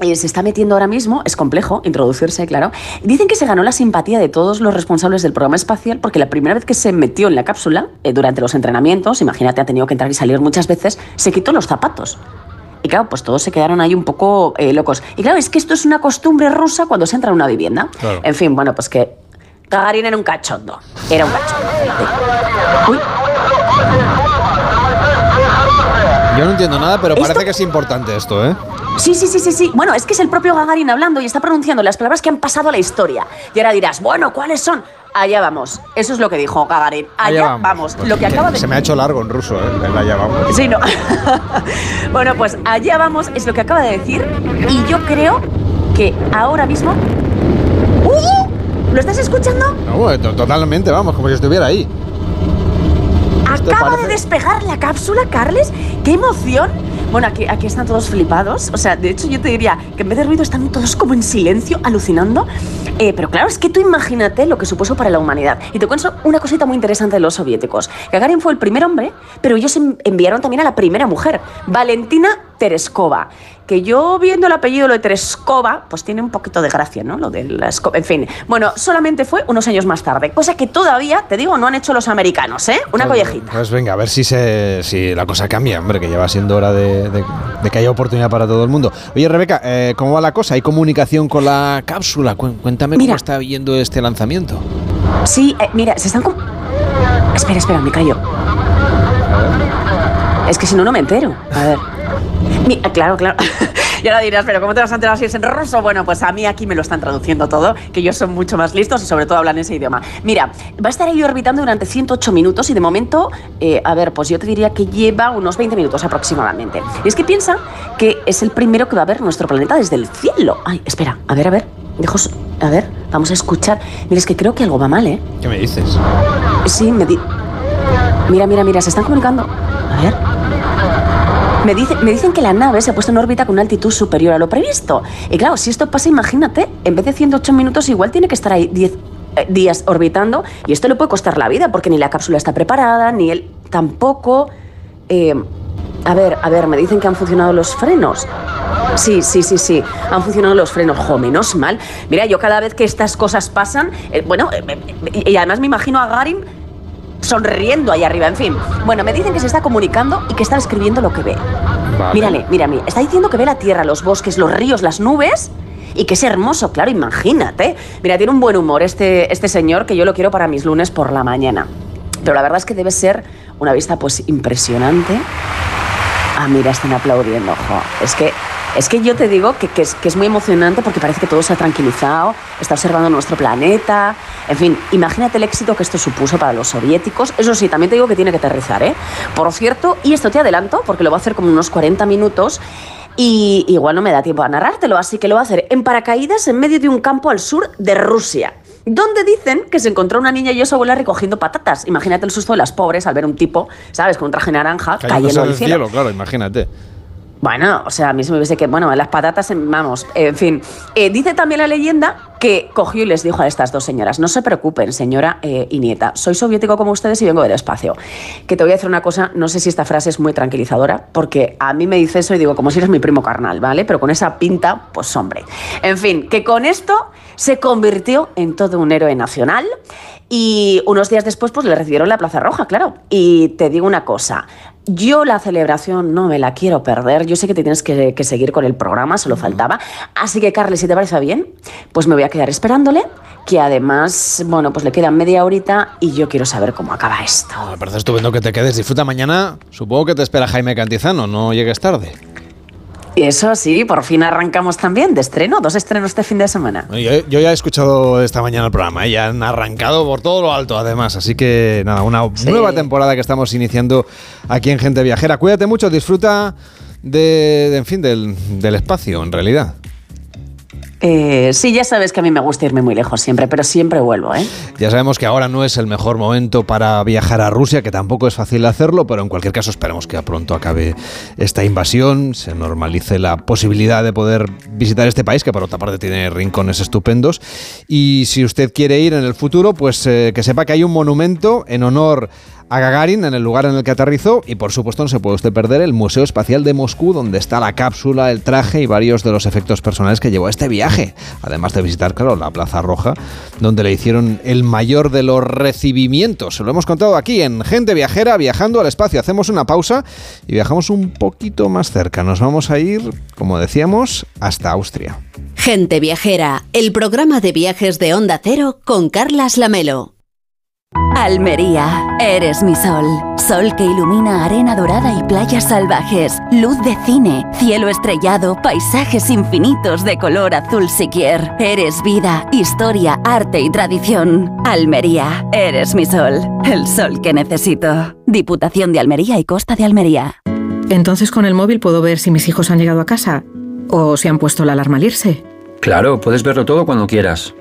Speaker 44: eh, se está metiendo ahora mismo, es complejo introducirse, claro. Dicen que se ganó la simpatía de todos los responsables del programa espacial porque la primera vez que se metió en la cápsula, eh, durante los entrenamientos, imagínate, ha tenido que entrar y salir muchas veces, se quitó los zapatos. Y claro, pues todos se quedaron ahí un poco eh, locos. Y claro, es que esto es una costumbre rusa cuando se entra en una vivienda.
Speaker 2: Claro.
Speaker 44: En fin, bueno, pues que Gagarin era un cachondo. Era un cachondo. Uy,
Speaker 2: Yo no entiendo nada, pero parece que es importante esto, ¿eh?
Speaker 44: Sí, sí, sí, sí, sí. Bueno, es que es el propio Gagarin hablando y está pronunciando las palabras que han pasado a la historia. Y ahora dirás, bueno, ¿cuáles son? Allá vamos. Eso es lo que dijo Gagarin. Allá, vamos. Lo que acaba de...
Speaker 2: Se me ha hecho largo en ruso, ¿eh? El allá vamos.
Speaker 44: Sí, no. bueno, pues allá vamos es lo que acaba de decir. Y yo creo que ahora mismo. ¡Uh! ¿Lo estás escuchando?
Speaker 2: No, totalmente, vamos, como si estuviera ahí.
Speaker 44: Acaba de despegar la cápsula, Carles. ¡Qué emoción! Bueno, aquí, aquí están todos flipados. O sea, de hecho, yo te diría que en vez de ruido están todos como en silencio, alucinando. Eh, pero claro, es que tú imagínate lo que supuso para la humanidad. Y te cuento una cosita muy interesante de los soviéticos. Gagarin fue el primer hombre, pero ellos en- enviaron también a la primera mujer, Valentina Tereskova. Que yo viendo el apellido lo de Tereskova, pues tiene un poquito de gracia, ¿no? Lo de la esco- En fin, bueno, solamente fue unos años más tarde. Cosa que todavía, te digo, no han hecho los americanos, ¿eh? Una
Speaker 2: Pues-
Speaker 44: collejita.
Speaker 2: Pues venga, a ver si, se, si la cosa cambia, hombre, que ya va siendo hora de, de- de que haya oportunidad para todo el mundo. Oye, Rebeca, eh, ¿cómo va la cosa? ¿Hay comunicación con la cápsula? Cu- Cuéntame cómo está yendo este lanzamiento.
Speaker 44: Sí, eh, mira, se están... Espera, espera, me callo. Es que si no, no me entero. A ver. Mi- ah, claro, claro. Y ahora dirás, pero ¿cómo te vas a enterar si es en ruso? Bueno, pues a mí aquí me lo están traduciendo todo, que ellos son mucho más listos y sobre todo hablan ese idioma. Mira, va a estar ahí orbitando durante 108 minutos y de momento, eh, a ver, pues yo te diría que lleva unos 20 minutos aproximadamente. Y es que piensa que es el primero que va a ver nuestro planeta desde el cielo. Ay, espera, a ver, a ver. Dejo, s- a ver, vamos a escuchar. Mira, es que creo que algo va mal, ¿eh?
Speaker 2: ¿Qué me dices?
Speaker 44: Sí, me di... Mira, mira, mira, se están comunicando. A ver. Me, me dicen que la nave se ha puesto en órbita con una altitud superior a lo previsto. Y claro, si esto pasa, imagínate, en vez de 108 minutos, igual tiene que estar ahí 10 eh, días orbitando. Y esto le puede costar la vida, porque ni la cápsula está preparada, ni él tampoco. Eh, a ver, a ver, me dicen que han funcionado los frenos. Sí, sí, sí, sí. Han funcionado los frenos. Jo, menos mal. Mira, yo cada vez que estas cosas pasan, eh, bueno, y además me imagino a Garin sonriendo ahí arriba, en fin. Bueno, me dicen que se está comunicando y que está escribiendo lo que ve.
Speaker 2: Vale.
Speaker 44: Mírale, mírame. Está diciendo que ve la tierra, los bosques, los ríos, las nubes. Y que es hermoso, claro, imagínate. Mira, tiene un buen humor este, este señor que yo lo quiero para mis lunes por la mañana. Pero la verdad es que debe ser una vista pues impresionante. Ah, mira, están aplaudiendo. Es que, es que yo te digo que, que es, que es muy emocionante porque parece que todo se ha tranquilizado, está observando nuestro planeta. En fin, imagínate el éxito que esto supuso para los soviéticos. Eso sí, también te digo que tiene que aterrizar, ¿eh? Por cierto, y esto te adelanto, porque lo va a hacer como unos 40 minutos. Y igual no me da tiempo a narrártelo, así que lo va a hacer en paracaídas en medio de un campo al sur de Rusia. Donde dicen que se encontró una niña y su abuela recogiendo patatas. Imagínate el susto de las pobres al ver un tipo, ¿sabes? Con un traje naranja cayendo cielo.
Speaker 2: cielo, claro, imagínate.
Speaker 44: Bueno, o sea, a mí se me hubiese que, bueno, las patatas, vamos, en fin. Eh, dice también la leyenda que cogió y les dijo a estas dos señoras, no se preocupen, señora eh, y nieta, soy soviético como ustedes y vengo del espacio. Que te voy a decir una cosa, no sé si esta frase es muy tranquilizadora, porque a mí me dice eso y digo, como si eres mi primo carnal, ¿vale? Pero con esa pinta, pues hombre. En fin, que con esto se convirtió en todo un héroe nacional y unos días después pues le recibieron la Plaza Roja, claro. Y te digo una cosa, yo la celebración no me la quiero perder. Yo sé que te tienes que, que seguir con el programa, solo faltaba. Así que, Carles, si te parece bien, pues me voy a quedar esperándole, que además, bueno, pues le quedan media horita y yo quiero saber cómo acaba esto.
Speaker 2: Me parece estupendo que te quedes. Disfruta mañana. Supongo que te espera Jaime Cantizano. No llegues tarde.
Speaker 44: Eso sí, por fin arrancamos también de estreno, dos estrenos este fin de semana.
Speaker 2: Yo, yo ya he escuchado esta mañana el programa. ¿eh? Ya han arrancado por todo lo alto, además. Así que nada, una nueva temporada que estamos iniciando aquí en Gente Viajera. Cuídate mucho, disfruta de, de, en fin, del, del espacio, en realidad.
Speaker 44: Eh, sí, ya sabes que a mí me gusta irme muy lejos siempre, pero siempre vuelvo, ¿eh?
Speaker 2: Ya sabemos que ahora no es el mejor momento para viajar a Rusia, que tampoco es fácil hacerlo, pero en cualquier caso esperemos que a pronto acabe esta invasión, se normalice la posibilidad de poder visitar este país, que por otra parte tiene rincones estupendos. Y si usted quiere ir en el futuro, pues eh, que sepa que hay un monumento en honor a Gagarin en el lugar en el que aterrizó y por supuesto no se puede usted perder el Museo Espacial de Moscú donde está la cápsula, el traje y varios de los efectos personales que llevó a este viaje. Además de visitar, claro, la Plaza Roja donde le hicieron el mayor de los recibimientos. Se lo hemos contado aquí en Gente Viajera viajando al espacio. Hacemos una pausa y viajamos un poquito más cerca. Nos vamos a ir, como decíamos, hasta Austria.
Speaker 1: Gente Viajera, el programa de viajes de Onda Cero con Carlas Lamelo. Almería, eres mi sol. Sol que ilumina arena dorada y playas salvajes. Luz de cine, cielo estrellado, paisajes infinitos de color azul siquier. Eres vida, historia, arte y tradición. Almería, eres mi sol. El sol que necesito. Diputación de Almería y Costa de Almería.
Speaker 46: Entonces con el móvil puedo ver si mis hijos han llegado a casa o si han puesto la alarma al irse.
Speaker 47: Claro, puedes verlo todo cuando quieras.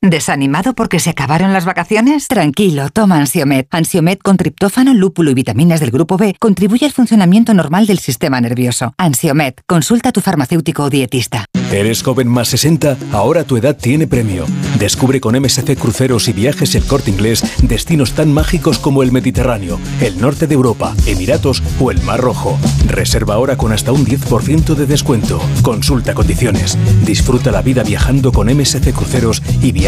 Speaker 48: ¿Desanimado porque se acabaron las vacaciones? Tranquilo, toma Ansiomet. Ansiomet con triptófano, lúpulo y vitaminas del grupo B contribuye al funcionamiento normal del sistema nervioso. Ansiomet, consulta a tu farmacéutico o dietista.
Speaker 49: ¿Eres joven más 60? Ahora tu edad tiene premio. Descubre con MSC Cruceros y Viajes El Corte Inglés destinos tan mágicos como el Mediterráneo, el norte de Europa, Emiratos o el Mar Rojo. Reserva ahora con hasta un 10% de descuento. Consulta condiciones. Disfruta la vida viajando con MSC Cruceros y Viajes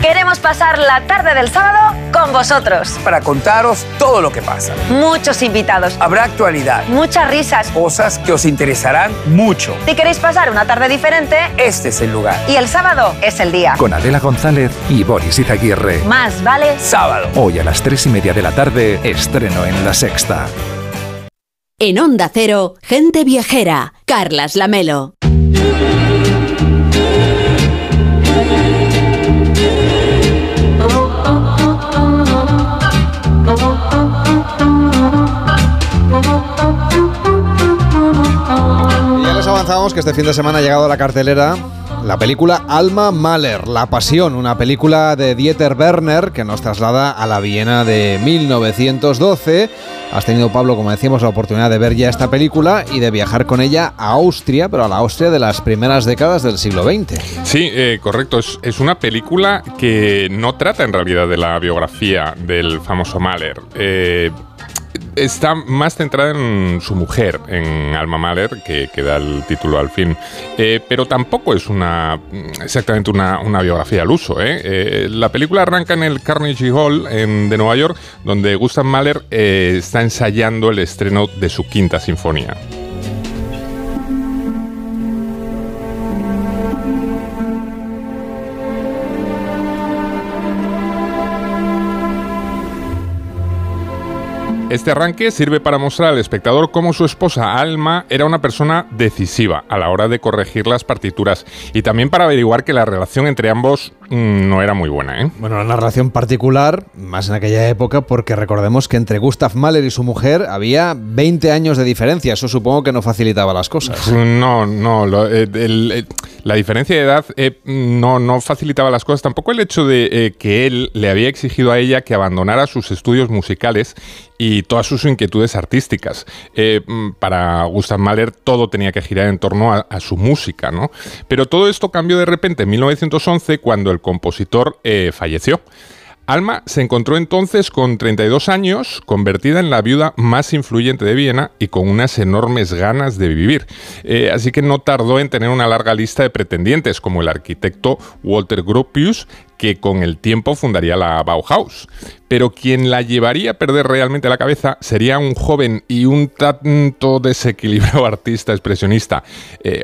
Speaker 50: Queremos pasar la tarde del sábado con vosotros.
Speaker 51: Para contaros todo lo que pasa.
Speaker 50: Muchos invitados.
Speaker 51: Habrá actualidad.
Speaker 50: Muchas risas.
Speaker 51: Cosas que os interesarán mucho.
Speaker 50: Si queréis pasar una tarde diferente,
Speaker 51: este es el lugar.
Speaker 50: Y el sábado es el día.
Speaker 49: Con Adela González y Boris Izaguirre.
Speaker 50: Más vale
Speaker 51: sábado.
Speaker 49: Hoy a las tres y media de la tarde, estreno en La Sexta.
Speaker 1: En Onda Cero, gente viajera. Carlas Lamelo.
Speaker 2: Avanzamos que este fin de semana ha llegado a la cartelera la película Alma Mahler, La Pasión, una película de Dieter Werner que nos traslada a la Viena de 1912. Has tenido, Pablo, como decíamos, la oportunidad de ver ya esta película y de viajar con ella a Austria, pero a la Austria de las primeras décadas del siglo XX.
Speaker 45: Sí, eh, correcto. Es, es, una película que no trata en realidad de la biografía del famoso Mahler. Eh, está más centrada en su mujer, en Alma Mahler, que, da el título al fin. Eh, pero tampoco es una exactamente una, biografía al uso. ¿eh? Eh, la película arranca en el Carnegie Hall de Nueva York, donde Gustav Mahler está ensayando el estreno de su quinta sinfonía. Este arranque sirve para mostrar al espectador cómo su esposa Alma era una persona decisiva a la hora de corregir las partituras y también para averiguar que la relación entre ambos mm, no era muy buena. ¿eh?
Speaker 2: Bueno, una relación particular, más en aquella época, porque recordemos que entre Gustav Mahler y su mujer había 20 años de diferencia. Eso supongo que no facilitaba las cosas.
Speaker 45: No, no. Lo, el, el, la diferencia de edad eh, no, no facilitaba las cosas. Tampoco el hecho de eh, que él le había exigido a ella que abandonara sus estudios musicales y todas sus inquietudes artísticas. Eh, para Gustav Mahler todo tenía que girar en torno a, a, su música, ¿no? Pero todo esto cambió de repente en 1911 cuando el compositor eh, falleció. Alma se encontró entonces con 32 años, convertida en la viuda más influyente de Viena y con unas enormes ganas de vivir. Eh, así que no tardó en tener una larga lista de pretendientes, como el arquitecto Walter Gropius, que con el tiempo fundaría la Bauhaus. Pero quien la llevaría a perder realmente la cabeza sería un joven y un tanto desequilibrado artista expresionista,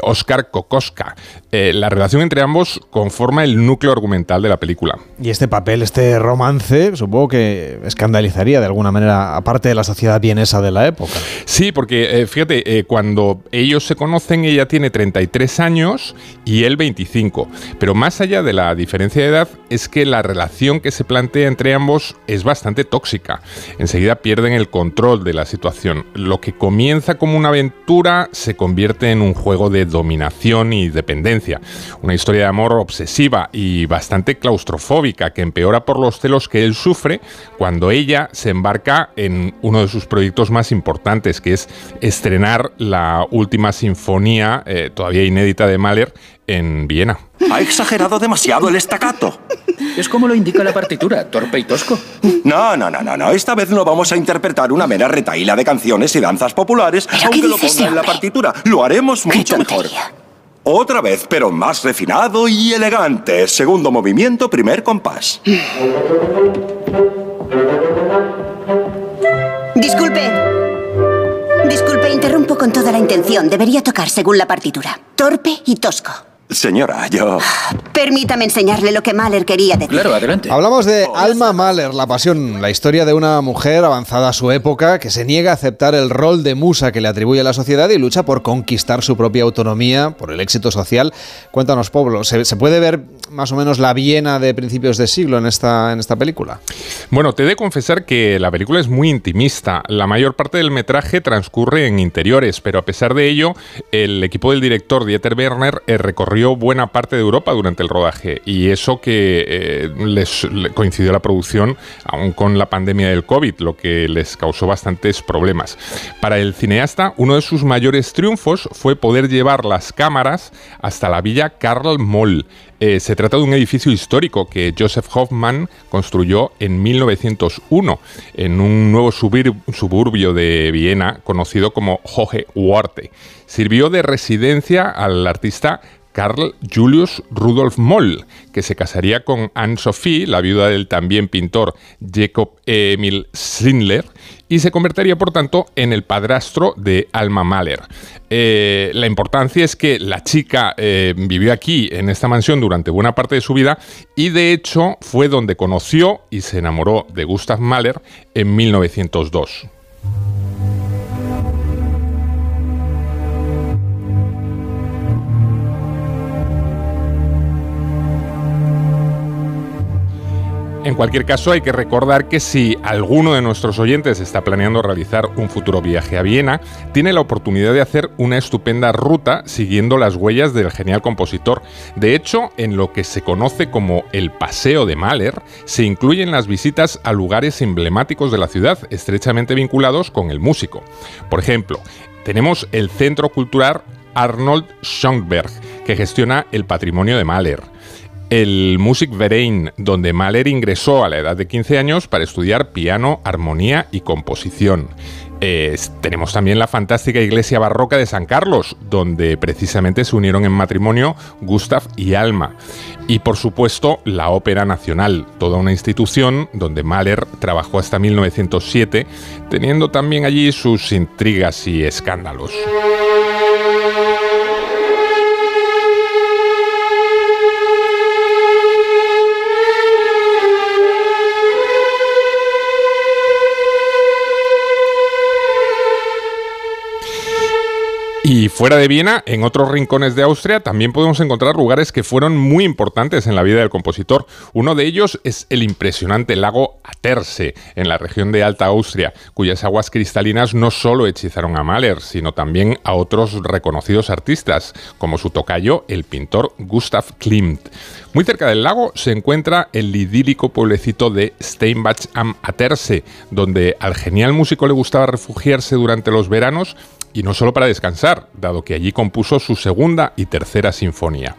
Speaker 45: Oscar eh, Kokoska. Eh, la relación entre ambos conforma el núcleo argumental de la película.
Speaker 2: Y este papel, este romance, supongo que escandalizaría de alguna manera, aparte de la sociedad vienesa de la época.
Speaker 45: Sí, porque eh, fíjate, cuando ellos se conocen, ella tiene 33 años y él 25. Pero más allá de la diferencia de edad, es que la relación que se plantea entre ambos es bastante tóxica. Enseguida pierden el control de la situación. Lo que comienza como una aventura se convierte en un juego de dominación y dependencia. Una historia de amor obsesiva y bastante claustrofóbica que empeora por los celos que él sufre cuando ella se embarca en uno de sus proyectos más importantes, que es estrenar la última sinfonía eh, todavía inédita de Mahler en Viena.
Speaker 52: Ha exagerado demasiado el estacato.
Speaker 53: Es como lo indica la partitura, torpe y tosco.
Speaker 52: No, no, no, no, no. Esta vez no vamos a interpretar una mera retaíla de canciones y danzas populares, aunque lo ponga en la partitura. Lo haremos mucho mejor. Otra vez, pero más refinado y elegante. Segundo movimiento, primer compás.
Speaker 54: Disculpe. Disculpe, interrumpo con toda la intención. Debería tocar según la partitura. Torpe y tosco.
Speaker 52: Señora, yo...
Speaker 54: Permítame enseñarle lo que Mahler quería decir.
Speaker 53: Claro, adelante.
Speaker 2: Hablamos de Alma Mahler, la pasión, la historia de una mujer avanzada a su época que se niega a aceptar el rol de musa que le atribuye la sociedad y lucha por conquistar su propia autonomía, por el éxito social. Cuéntanos, Pablo, ¿se, puede ver más o menos la Viena de principios de siglo en esta, en esta película?
Speaker 45: Bueno, te he de confesar que la película es muy intimista. La mayor parte del metraje transcurre en interiores, pero a pesar de ello, el equipo del director Dieter Werner eh, buena parte de Europa durante el rodaje y eso que eh, les, coincidió la producción aún con la pandemia del COVID, lo que les causó bastantes problemas. Para el cineasta, uno de sus mayores triunfos fue poder llevar las cámaras hasta la villa Karl Moll. Eh, se trata de un edificio histórico que Joseph Hoffman construyó en 1901 en un nuevo suburbio de Viena conocido como Hohe Warte. Sirvió de residencia al artista Carl Julius Rudolf Moll, que se casaría con Anne-Sophie, la viuda del también pintor Jacob Emil Schindler, y se convertiría, por tanto, en el padrastro de Alma Mahler. Eh, la importancia es que la chica eh, vivió aquí, en esta mansión, durante buena parte de su vida, y de hecho fue donde conoció y se enamoró de Gustav Mahler en 1902. En cualquier caso, hay que recordar que si alguno de nuestros oyentes está planeando realizar un futuro viaje a Viena, tiene la oportunidad de hacer una estupenda ruta siguiendo las huellas del genial compositor. De hecho, en lo que se conoce como el Paseo de Mahler, se incluyen las visitas a lugares emblemáticos de la ciudad, estrechamente vinculados con el músico. Por ejemplo, tenemos el Centro Cultural Arnold Schoenberg, que gestiona el patrimonio de Mahler el Musikverein, donde Mahler ingresó a la edad de 15 años para estudiar piano, armonía y composición. tenemos también la fantástica iglesia barroca de San Carlos, donde precisamente se unieron en matrimonio Gustav y Alma. Y por supuesto la Ópera Nacional, toda una institución donde Mahler trabajó hasta 1907, teniendo también allí sus intrigas y escándalos. Y fuera de Viena, en otros rincones de Austria, también podemos encontrar lugares que fueron muy importantes en la vida del compositor. Uno de ellos es el impresionante lago Aterse, en la región de Alta Austria, cuyas aguas cristalinas no solo hechizaron a Mahler, sino también a otros reconocidos artistas, como su tocayo, el pintor Gustav Klimt. Muy cerca del lago se encuentra el idílico pueblecito de Steinbach am Aterse, donde al genial músico le gustaba refugiarse durante los veranos y no solo para descansar, dado que allí compuso su segunda y tercera sinfonía.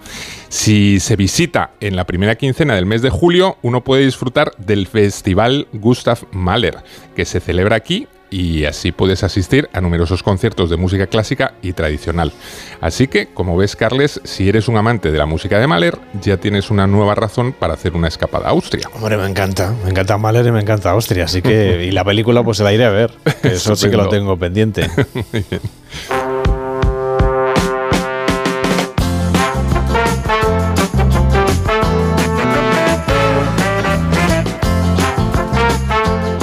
Speaker 45: Si se visita en la primera quincena del mes de julio, uno puede disfrutar del Festival Gustav Mahler, que se celebra aquí y así puedes asistir a numerosos conciertos de música clásica y tradicional. Así que, como ves, Carles, si eres un amante de la música de Mahler, ya tienes una nueva razón para hacer una escapada a Austria.
Speaker 55: Hombre, me encanta, me encanta Mahler y me encanta Austria, así que y la película pues se la iré a ver, que eso sí que lo tengo pendiente. Muy bien.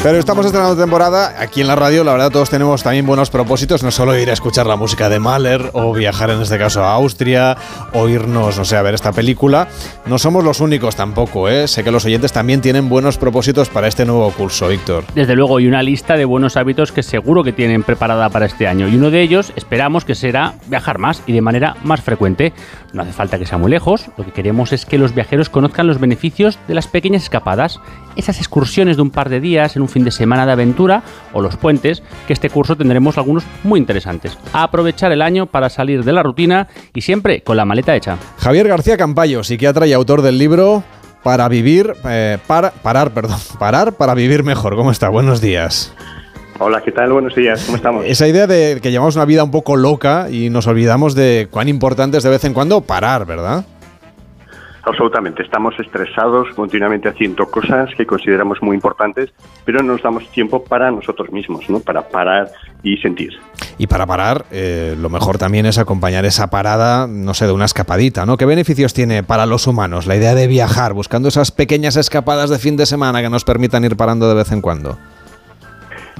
Speaker 2: Pero estamos estrenando temporada. Aquí en la radio, la verdad, todos tenemos también buenos propósitos. No solo ir a escuchar la música de Mahler o viajar, en este caso, a Austria o irnos, no sé, a ver esta película. No somos los únicos tampoco, ¿eh? Sé que los oyentes también tienen buenos propósitos para este nuevo curso, Víctor.
Speaker 56: Desde luego, y una lista de buenos hábitos que seguro que tienen preparada para este año. Y uno de ellos esperamos que será viajar más y de manera más frecuente. No hace falta que sea muy lejos. Lo que queremos es que los viajeros conozcan los beneficios de las pequeñas escapadas, esas excursiones de un par de días en un fin de semana de aventura o los puentes, que este curso tendremos algunos muy interesantes. A aprovechar el año para salir de la rutina y siempre con la maleta hecha.
Speaker 2: Javier García Campayo, psiquiatra y autor del libro Para vivir, eh, para, parar, perdón, parar para vivir mejor. ¿Cómo está? Buenos días.
Speaker 57: Hola, ¿qué tal? Buenos días, ¿cómo estamos?
Speaker 2: Esa idea de que llevamos una vida un poco loca y nos olvidamos de cuán importante es de vez en cuando parar, ¿verdad?
Speaker 57: Absolutamente, estamos estresados continuamente haciendo cosas que consideramos muy importantes, pero no nos damos tiempo para nosotros mismos, ¿no? Para parar y sentir.
Speaker 2: Y para parar, eh, lo mejor también es acompañar esa parada, no sé, de una escapadita, ¿no? ¿Qué beneficios tiene para los humanos la idea de viajar, buscando esas pequeñas escapadas de fin de semana que nos permitan ir parando de vez en cuando?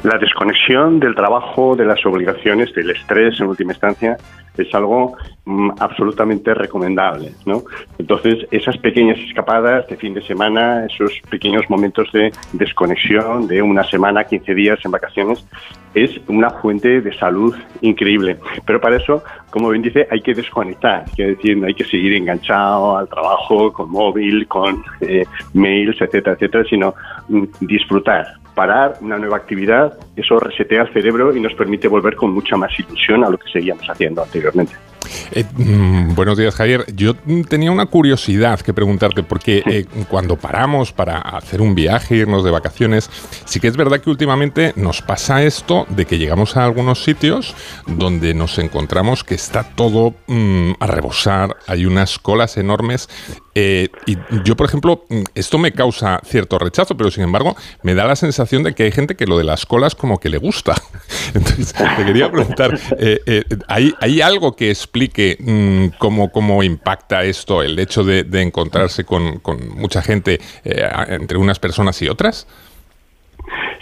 Speaker 57: La desconexión del trabajo, de las obligaciones, del estrés en última instancia, es algo mm, absolutamente recomendable, ¿no? Entonces, esas pequeñas escapadas de fin de semana, esos pequeños momentos de desconexión de una semana, 15 días en vacaciones, es una fuente de salud increíble. Pero para eso, como bien dice, hay que desconectar, es decir, hay que seguir enganchado al trabajo, con móvil, con eh, mails, etcétera, etcétera, sino mm, disfrutar, parar una nueva actividad, eso resetea el cerebro y nos permite volver con mucha más ilusión a lo que seguíamos haciendo anteriormente.
Speaker 45: Eh, mm, buenos días, Javier. Yo tenía una curiosidad que preguntarte, porque eh, cuando paramos para hacer un viaje, irnos de vacaciones, sí que es verdad que últimamente nos pasa esto de que llegamos a algunos sitios donde nos encontramos que está todo mm, a rebosar, hay unas colas enormes. Eh, y yo, por ejemplo, esto me causa cierto rechazo, pero sin embargo, me da la sensación de que hay gente que lo de las colas como que le gusta. Entonces, te quería preguntar, ¿hay, ¿hay algo que explique mm, cómo, cómo impacta esto, el hecho de, encontrarse con, mucha gente eh, entre unas personas y otras?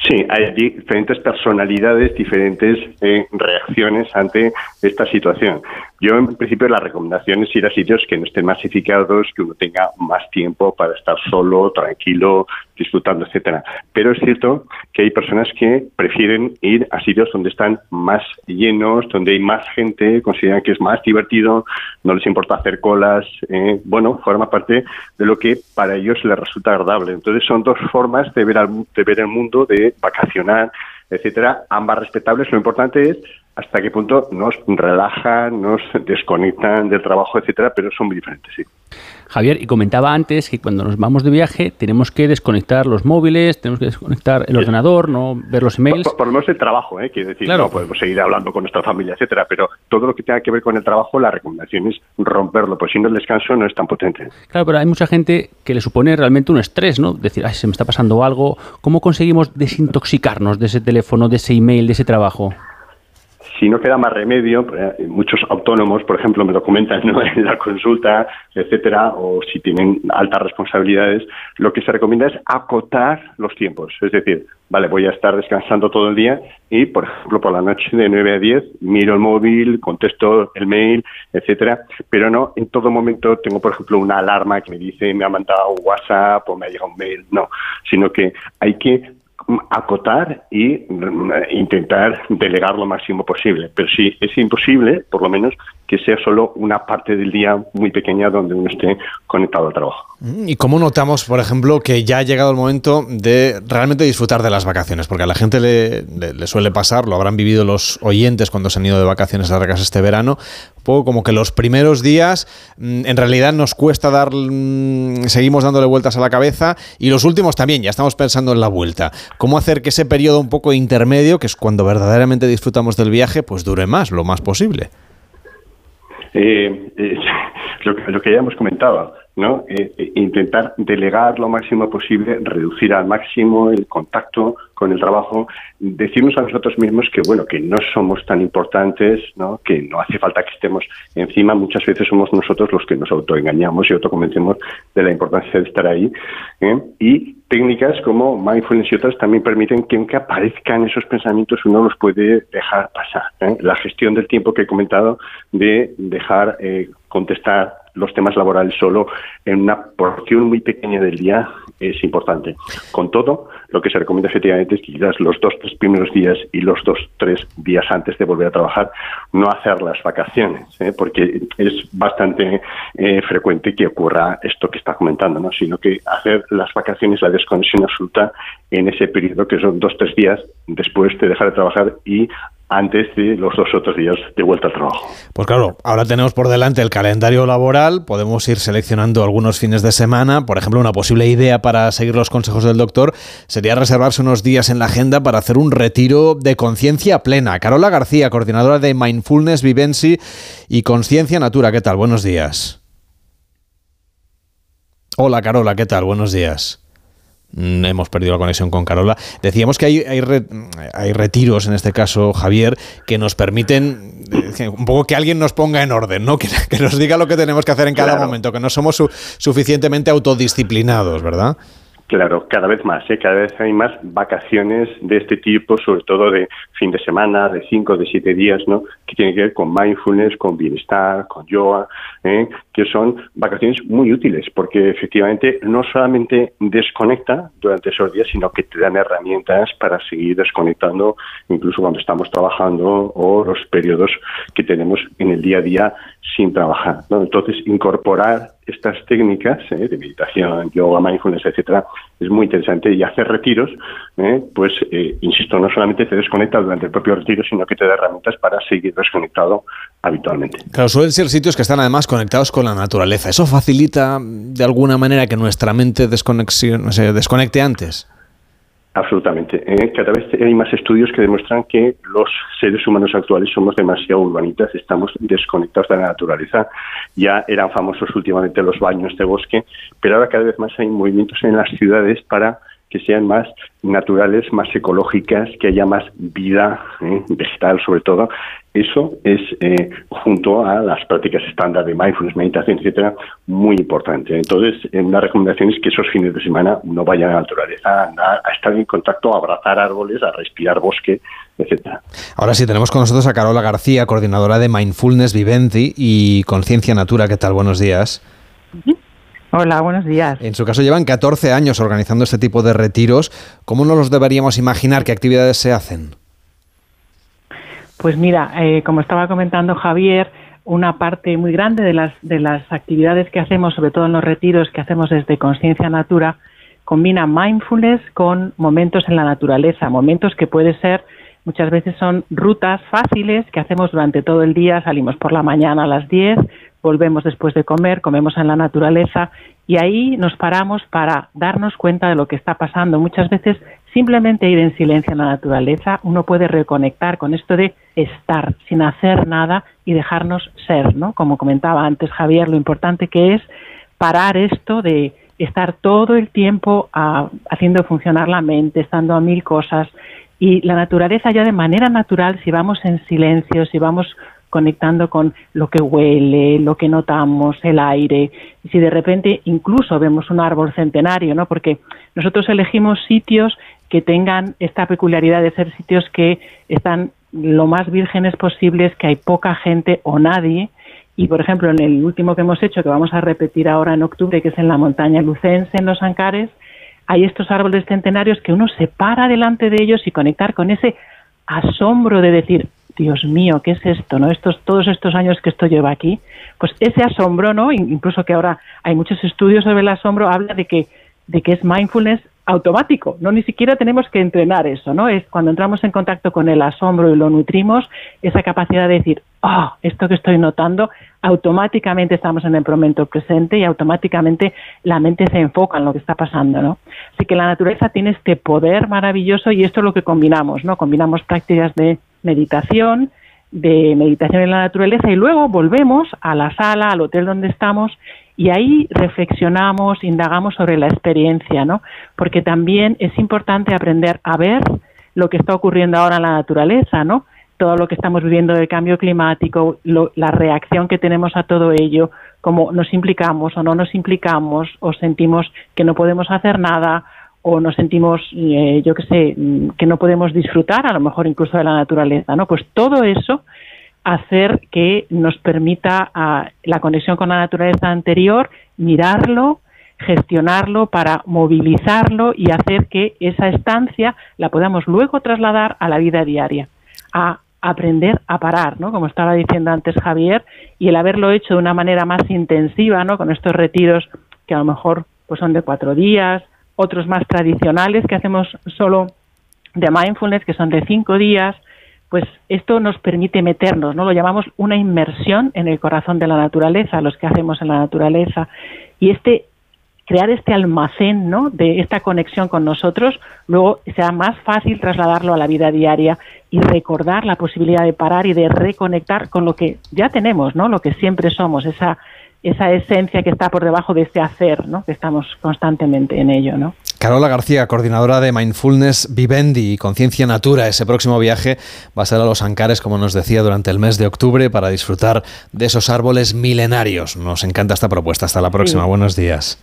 Speaker 57: Sí, hay diferentes personalidades, diferentes eh, reacciones ante esta situación. Yo, en principio, la recomendación es ir a sitios que no estén masificados, que uno tenga más tiempo para estar solo, tranquilo, disfrutando, etcétera. Pero es cierto que hay personas que prefieren ir a sitios donde están más llenos, donde hay más gente, consideran que es más divertido, no les importa hacer colas. Eh, bueno, forma parte de lo que para ellos les resulta agradable. Entonces, son dos formas de ver, de ver el mundo, de vacacionar, etcétera, ambas respetables. Lo importante es hasta qué punto nos relajan, nos desconectan del trabajo, etcétera, pero son muy diferentes, sí.
Speaker 56: Javier, y comentaba antes que cuando nos vamos de viaje tenemos que desconectar los móviles, tenemos que desconectar el ordenador, no ver los emails.
Speaker 57: Por, lo menos el trabajo, ¿eh? quiero decir, no podemos seguir hablando con nuestra familia, etcétera, pero todo lo que tenga que ver con el trabajo, la recomendación es romperlo, pues si no el descanso no es tan potente.
Speaker 56: Claro, pero hay mucha gente que le supone realmente un estrés, ¿no? Decir, ay, se me está pasando algo. ¿Cómo conseguimos desintoxicarnos de ese teléfono, de ese email, de ese trabajo?
Speaker 57: Si no queda más remedio, eh, muchos autónomos, por ejemplo, me lo comentan en la consulta, etcétera, o si tienen altas responsabilidades, lo que se recomienda es acotar los tiempos. Es decir, vale, voy a estar descansando todo el día y, por ejemplo, por la noche de 9 a 10 miro el móvil, contesto el mail, etcétera, pero no en todo momento tengo, por ejemplo, una alarma que me dice me ha mandado un WhatsApp o me ha llegado un mail, no, sino que hay que acotar y mm, intentar delegar lo máximo posible. Pero si es imposible, por lo menos que sea solo una parte del día muy pequeña donde uno esté conectado al trabajo.
Speaker 2: Mm, ¿Y cómo notamos, por ejemplo, que ya ha llegado el momento de realmente disfrutar de las vacaciones? Porque a la gente le, le, suele pasar, lo habrán vivido los oyentes cuando se han ido de vacaciones largas este verano, un poco como que los primeros días mm, en realidad nos cuesta dar, mm, seguimos dándole vueltas a la cabeza y los últimos también, ya estamos pensando en la vuelta. ¿Cómo hacer que ese periodo un poco intermedio, que es cuando verdaderamente disfrutamos del viaje, pues dure más, lo más posible?
Speaker 57: Eh, eh, lo, lo, que ya hemos comentado, ¿no? Eh, eh, intentar delegar lo máximo posible, reducir al máximo el contacto con el trabajo, decirnos a nosotros mismos que bueno, que no somos tan importantes, ¿no? que no hace falta que estemos encima, muchas veces somos nosotros los que nos autoengañamos y autoconvencemos de la importancia de estar ahí. ¿eh? Y técnicas como mindfulness y otras también permiten que aunque aparezcan esos pensamientos uno los puede dejar pasar. La gestión del tiempo que he comentado de dejar contestar los temas laborales solo en una porción muy pequeña del día es importante. Con todo, lo que se recomienda efectivamente es que quizás los dos, tres primeros días y los dos, tres días antes de volver a trabajar, no hacer las vacaciones, ¿eh? porque es bastante eh, frecuente que ocurra esto que está comentando, ¿no? sino que hacer las vacaciones, la desconexión absoluta en ese periodo, que son dos, tres días después de dejar de trabajar y antes de los dos otros días de vuelta al trabajo.
Speaker 2: Pues claro, ahora tenemos por delante el calendario laboral, podemos ir seleccionando algunos fines de semana, por ejemplo, una posible idea para seguir los consejos del doctor sería reservarse unos días en la agenda para hacer un retiro de conciencia plena. Carola García, coordinadora de Mindfulness, Vivency y Conciencia Natura, ¿qué tal? Buenos días. Hola Carola, ¿qué tal? Buenos días. Mm, hemos perdido la conexión con Carola. Decíamos que hay, hay, retiros, en este caso, Javier, que nos permiten eh, un poco que alguien nos ponga en orden, ¿no? Que, nos diga lo que tenemos que hacer en cada momento, que no somos suficientemente autodisciplinados, ¿verdad?
Speaker 57: Claro, cada vez más, ¿eh? cada vez hay más vacaciones de este tipo, sobre todo de fin de semana, de cinco, de siete días, ¿no? Que tienen que ver con mindfulness, con bienestar, con yoga, ¿eh? que son vacaciones muy útiles, porque efectivamente no solamente desconecta durante esos días, sino que te dan herramientas para seguir desconectando, incluso cuando estamos trabajando o los periodos que tenemos en el día a día sin trabajar. ¿no? Entonces, incorporar estas técnicas ¿eh? de meditación, yoga, mindfulness, etcétera, es muy interesante. Y hacer retiros, ¿eh? pues, eh, insisto, no solamente te desconecta durante el propio retiro, sino que te da herramientas para seguir desconectado habitualmente.
Speaker 2: Claro, suelen ser sitios que están además conectados con la naturaleza. ¿Eso facilita de alguna manera que nuestra mente se desconecte antes?
Speaker 57: Absolutamente. Eh, cada vez hay más estudios que demuestran que los seres humanos actuales somos demasiado urbanitas, estamos desconectados de la naturaleza. Ya eran famosos últimamente los baños de bosque, pero ahora cada vez más hay movimientos en las ciudades para que sean más naturales, más ecológicas, que haya más vida ¿eh? vegetal sobre todo. Eso es, eh, junto a las prácticas estándar de mindfulness, meditación, etcétera, muy importante. Entonces, eh, una recomendación es que esos fines de semana no vayan a la naturaleza, a, a estar en contacto, a abrazar árboles, a respirar bosque, etcétera.
Speaker 2: Ahora sí, tenemos con nosotros a Carola García, coordinadora de Mindfulness Viventi y Conciencia Natura. ¿Qué tal? Buenos días.
Speaker 58: Hola, buenos días.
Speaker 2: En su caso llevan 14 años organizando este tipo de retiros. ¿Cómo nos los deberíamos imaginar? ¿Qué actividades se hacen?
Speaker 58: Pues mira, eh, como estaba comentando Javier, una parte muy grande de las, de las actividades que hacemos, sobre todo en los retiros que hacemos desde Conciencia Natura, combina mindfulness con momentos en la naturaleza, momentos que puede ser muchas veces son rutas fáciles que hacemos durante todo el día, salimos por la mañana a las 10, volvemos después de comer, comemos en la naturaleza y ahí nos paramos para darnos cuenta de lo que está pasando. Muchas veces simplemente ir en silencio en la naturaleza, uno puede reconectar con esto de estar sin hacer nada y dejarnos ser, ¿no? Como comentaba antes Javier, lo importante que es parar esto de estar todo el tiempo ah, haciendo funcionar la mente, estando a mil cosas y la naturaleza ya de manera natural, si vamos en silencio, si vamos conectando con lo que huele, lo que notamos, el aire, y si de repente incluso vemos un árbol centenario, ¿no? Porque nosotros elegimos sitios que tengan esta peculiaridad de ser sitios que están lo más vírgenes posibles, que hay poca gente o nadie. Y, por ejemplo, en el último que hemos hecho, que vamos a repetir ahora en octubre, que es en la montaña lucense, en los Ancares, hay estos árboles centenarios que uno se para delante de ellos y conectar con ese asombro de decir, Dios mío, ¿qué es esto? ¿No? Estos, todos estos años que esto lleva aquí, pues ese asombro, ¿no? Incluso que ahora hay muchos estudios sobre el asombro, habla de que, de que es mindfulness automático, no ni siquiera tenemos que entrenar eso, ¿no? Es cuando entramos en contacto con el asombro y lo nutrimos, esa capacidad de decir, ah, esto que estoy notando, automáticamente estamos en el momento presente y automáticamente la mente se enfoca en lo que está pasando, ¿no? Así que la naturaleza tiene este poder maravilloso y esto es lo que combinamos, ¿no? Combinamos prácticas de meditación, de meditación en la naturaleza y luego volvemos a la sala, al hotel donde estamos y ahí reflexionamos, indagamos sobre la experiencia, ¿no? Porque también es importante aprender a ver lo que está ocurriendo ahora en la naturaleza, ¿no? Todo lo que estamos viviendo del cambio climático, la reacción que tenemos a todo ello, cómo nos implicamos o no nos implicamos, o sentimos que no podemos hacer nada, o nos sentimos, eh, yo qué sé, mm, que no podemos disfrutar a lo mejor incluso de la naturaleza, ¿no? Pues todo eso hacer que nos permita la conexión con la naturaleza anterior, mirarlo, gestionarlo para movilizarlo y hacer que esa estancia la podamos luego trasladar a la vida diaria, a aprender a parar, ¿no? Como estaba diciendo antes Javier, y el haberlo hecho de una manera más intensiva, ¿no? Con estos retiros que a lo mejor pues son de cuatro días, otros más tradicionales que hacemos solo de mindfulness, que son de cinco días, pues esto nos permite meternos, ¿no? Lo llamamos una inmersión en el corazón de la naturaleza, los que hacemos en la naturaleza. Y este crear este almacén, ¿no? de esta conexión con nosotros, luego sea más fácil trasladarlo a la vida diaria y recordar la posibilidad de parar y de reconectar con lo que ya tenemos, ¿no? Lo que siempre somos, esa esa esencia que está por debajo de ese hacer, ¿no? que estamos constantemente en ello. ¿no?
Speaker 2: Carola García, coordinadora de Mindfulness Vivendi y Conciencia Natura. Ese próximo viaje va a ser a los Ancares, como nos decía, durante el mes de octubre para disfrutar de esos árboles milenarios. Nos encanta esta propuesta. Hasta la próxima. Buenos días.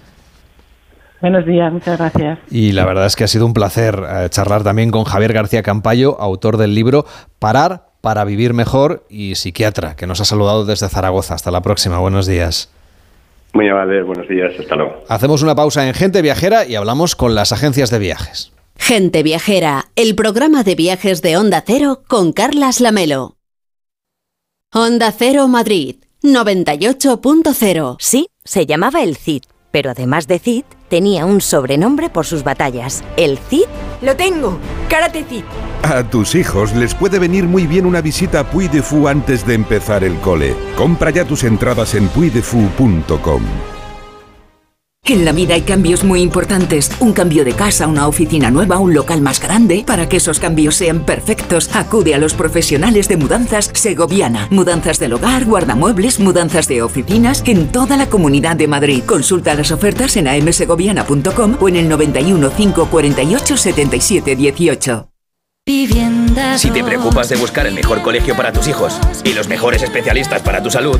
Speaker 58: Buenos días, muchas gracias.
Speaker 2: Y la verdad es que ha sido un placer eh, charlar también con Javier García Campayo, autor del libro Parar para vivir mejor y psiquiatra, que nos ha saludado desde Zaragoza. Hasta la próxima, buenos días.
Speaker 57: Muy amable, buenos días, hasta luego.
Speaker 2: Hacemos una pausa en Gente Viajera y hablamos con las agencias de viajes.
Speaker 59: Gente Viajera, el programa de viajes de Onda Cero con Carlas Lamelo. Onda Cero Madrid, 98.0.
Speaker 60: Sí, se llamaba el CID, pero además de CID, tenía un sobrenombre por sus batallas. El CID
Speaker 61: lo tengo, Karate Cid.
Speaker 62: A tus hijos les puede venir muy bien una visita a Puy de Fou antes de empezar el cole. Compra ya tus entradas en puidefu.com.
Speaker 19: En la vida hay cambios muy importantes. Un cambio de casa, una oficina nueva, un local más grande. Para que esos cambios sean perfectos, acude a los profesionales de mudanzas Segoviana. Mudanzas del hogar, guardamuebles, mudanzas de oficinas en toda la comunidad de Madrid. Consulta las ofertas en amsegoviana.com o en el 91 548 77 18.
Speaker 28: Si te preocupas de buscar el mejor colegio para tus hijos y los mejores especialistas para tu salud,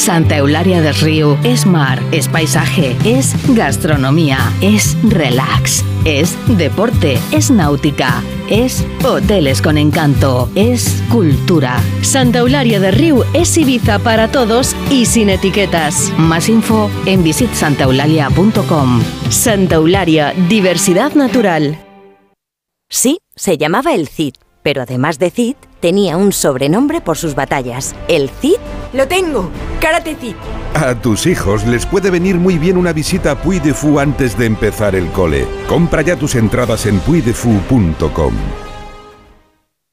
Speaker 1: Santa Eularia del Río es mar, es paisaje, es gastronomía, es relax, es deporte, es náutica, es hoteles con encanto, es cultura. Santa Eularia del Río es Ibiza para todos y sin etiquetas. Más info en visitsantaeulalia.com. Santa Eularia, diversidad natural.
Speaker 60: Sí, se llamaba el CID, pero además de CID, tenía un sobrenombre por sus batallas. El CID
Speaker 61: lo tengo, Karate Cid.
Speaker 62: A tus hijos les puede venir muy bien una visita a Puy de Fou antes de empezar el cole. Compra ya tus entradas en puidefu.com.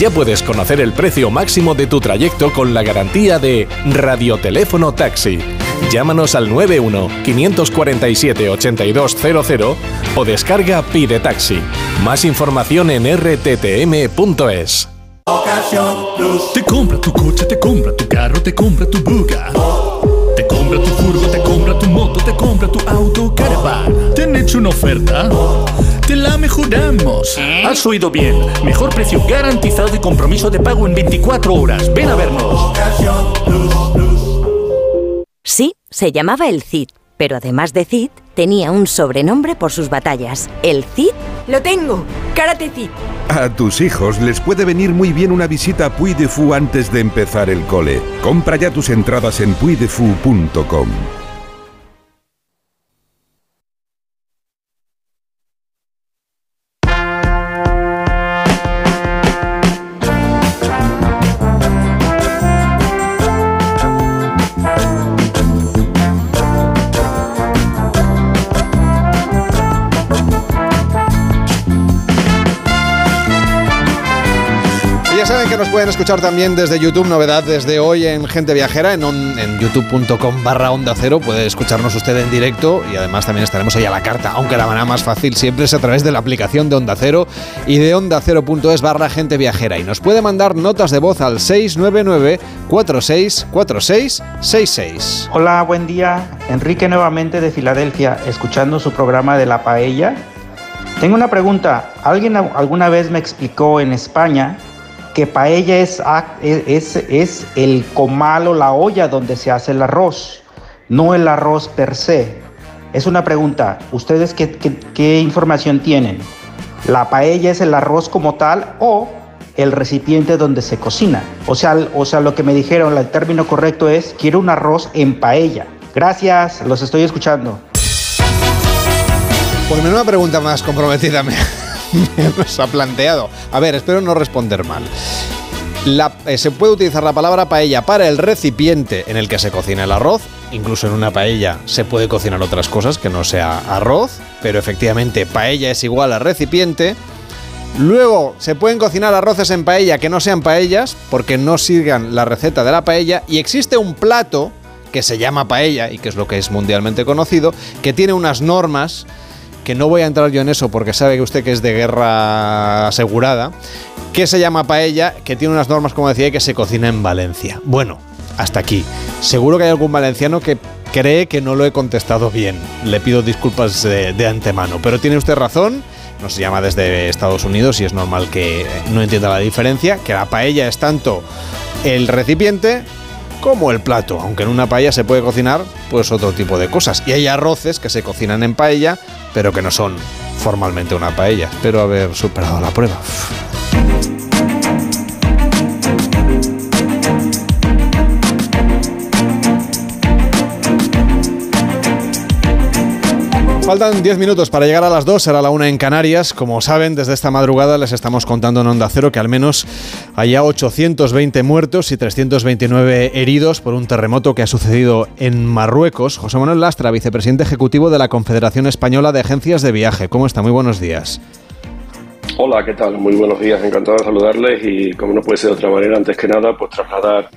Speaker 49: Ya puedes conocer el precio máximo de tu trayecto con la garantía de Radioteléfono Taxi. Llámanos al 91-547-8200 o descarga Pide Taxi. Más información en rttm.es.
Speaker 63: Te compra tu coche, te compra tu carro, te compra tu buga. Te compra
Speaker 64: compra tu furgo, te compra tu moto, te compra tu auto, caravan. ¿Te han hecho una oferta? Te la mejoramos. Has oído bien. Mejor precio garantizado y compromiso de pago en 24 horas. Ven a vernos.
Speaker 60: Sí, se llamaba el Cid, pero además de Cid, tenía un sobrenombre por sus batallas. El Cid
Speaker 65: Lo tengo. Karate Cid.
Speaker 62: A tus hijos les puede venir muy bien una visita a Puy de Fou antes de empezar el cole. Compra ya tus entradas en puydefou.com.
Speaker 2: también desde YouTube, novedad desde hoy en Gente Viajera, en, youtube.com barra onda cero, puede escucharnos usted en directo y además también estaremos ahí a la carta, aunque la manera más fácil siempre es a través de la aplicación de Onda Cero y de onda cero.es barra Gente Viajera y nos puede mandar notas de voz al 699 464666.
Speaker 66: Hola, buen día. Enrique nuevamente de Filadelfia, escuchando su programa de la paella. Tengo una pregunta. Alguien alguna vez me explicó en España que paella es, a- es, es el comal o la olla donde se hace el arroz, no el arroz per se. Es una pregunta. ¿Ustedes qué, qué- información tienen? ¿La paella es el arroz como tal o el recipiente donde se cocina? O sea, o sea, lo que me dijeron, el término correcto es quiero un arroz en paella. Gracias, los estoy escuchando.
Speaker 2: Pues menuda pregunta más comprometida me, me nos ha planteado. A ver, espero no responder mal. Eh, se puede utilizar la palabra paella para el recipiente en el que se cocina el arroz. Incluso en una paella se puede cocinar otras cosas que no sea arroz, pero efectivamente paella es igual a recipiente. Luego se pueden cocinar arroces en paella que no sean paellas porque no sigan la receta de la paella y existe un plato que se llama paella y que es lo que es mundialmente conocido, que tiene unas normas que no voy a entrar yo en eso porque sabe que usted que es de guerra asegurada, que se llama paella, que tiene unas normas, como decía, que se cocina en Valencia. Bueno, hasta aquí. Seguro que hay algún valenciano que cree que no lo he contestado bien. Le pido disculpas de, de antemano, pero tiene usted razón. Nos llama desde Estados Unidos y es normal que no entienda la diferencia, que la paella es tanto el recipiente como el plato, aunque en una paella se puede cocinar pues otro tipo de cosas. Y hay arroces que se cocinan en paella, pero que no son formalmente una paella. Espero haber superado la prueba. Faltan 10 minutos para llegar a las 2, será la 1 en Canarias. Como saben, desde esta madrugada les estamos contando en Onda Cero que al menos haya 820 muertos y 329 heridos por un terremoto que ha sucedido en Marruecos. José Manuel Lastra, vicepresidente ejecutivo de la Confederación Española de Agencias de Viaje. ¿Cómo está? Muy buenos días.
Speaker 67: Hola, ¿qué tal? Muy buenos días, encantado de saludarles y como no puede ser de otra manera, antes que nada, pues trasladar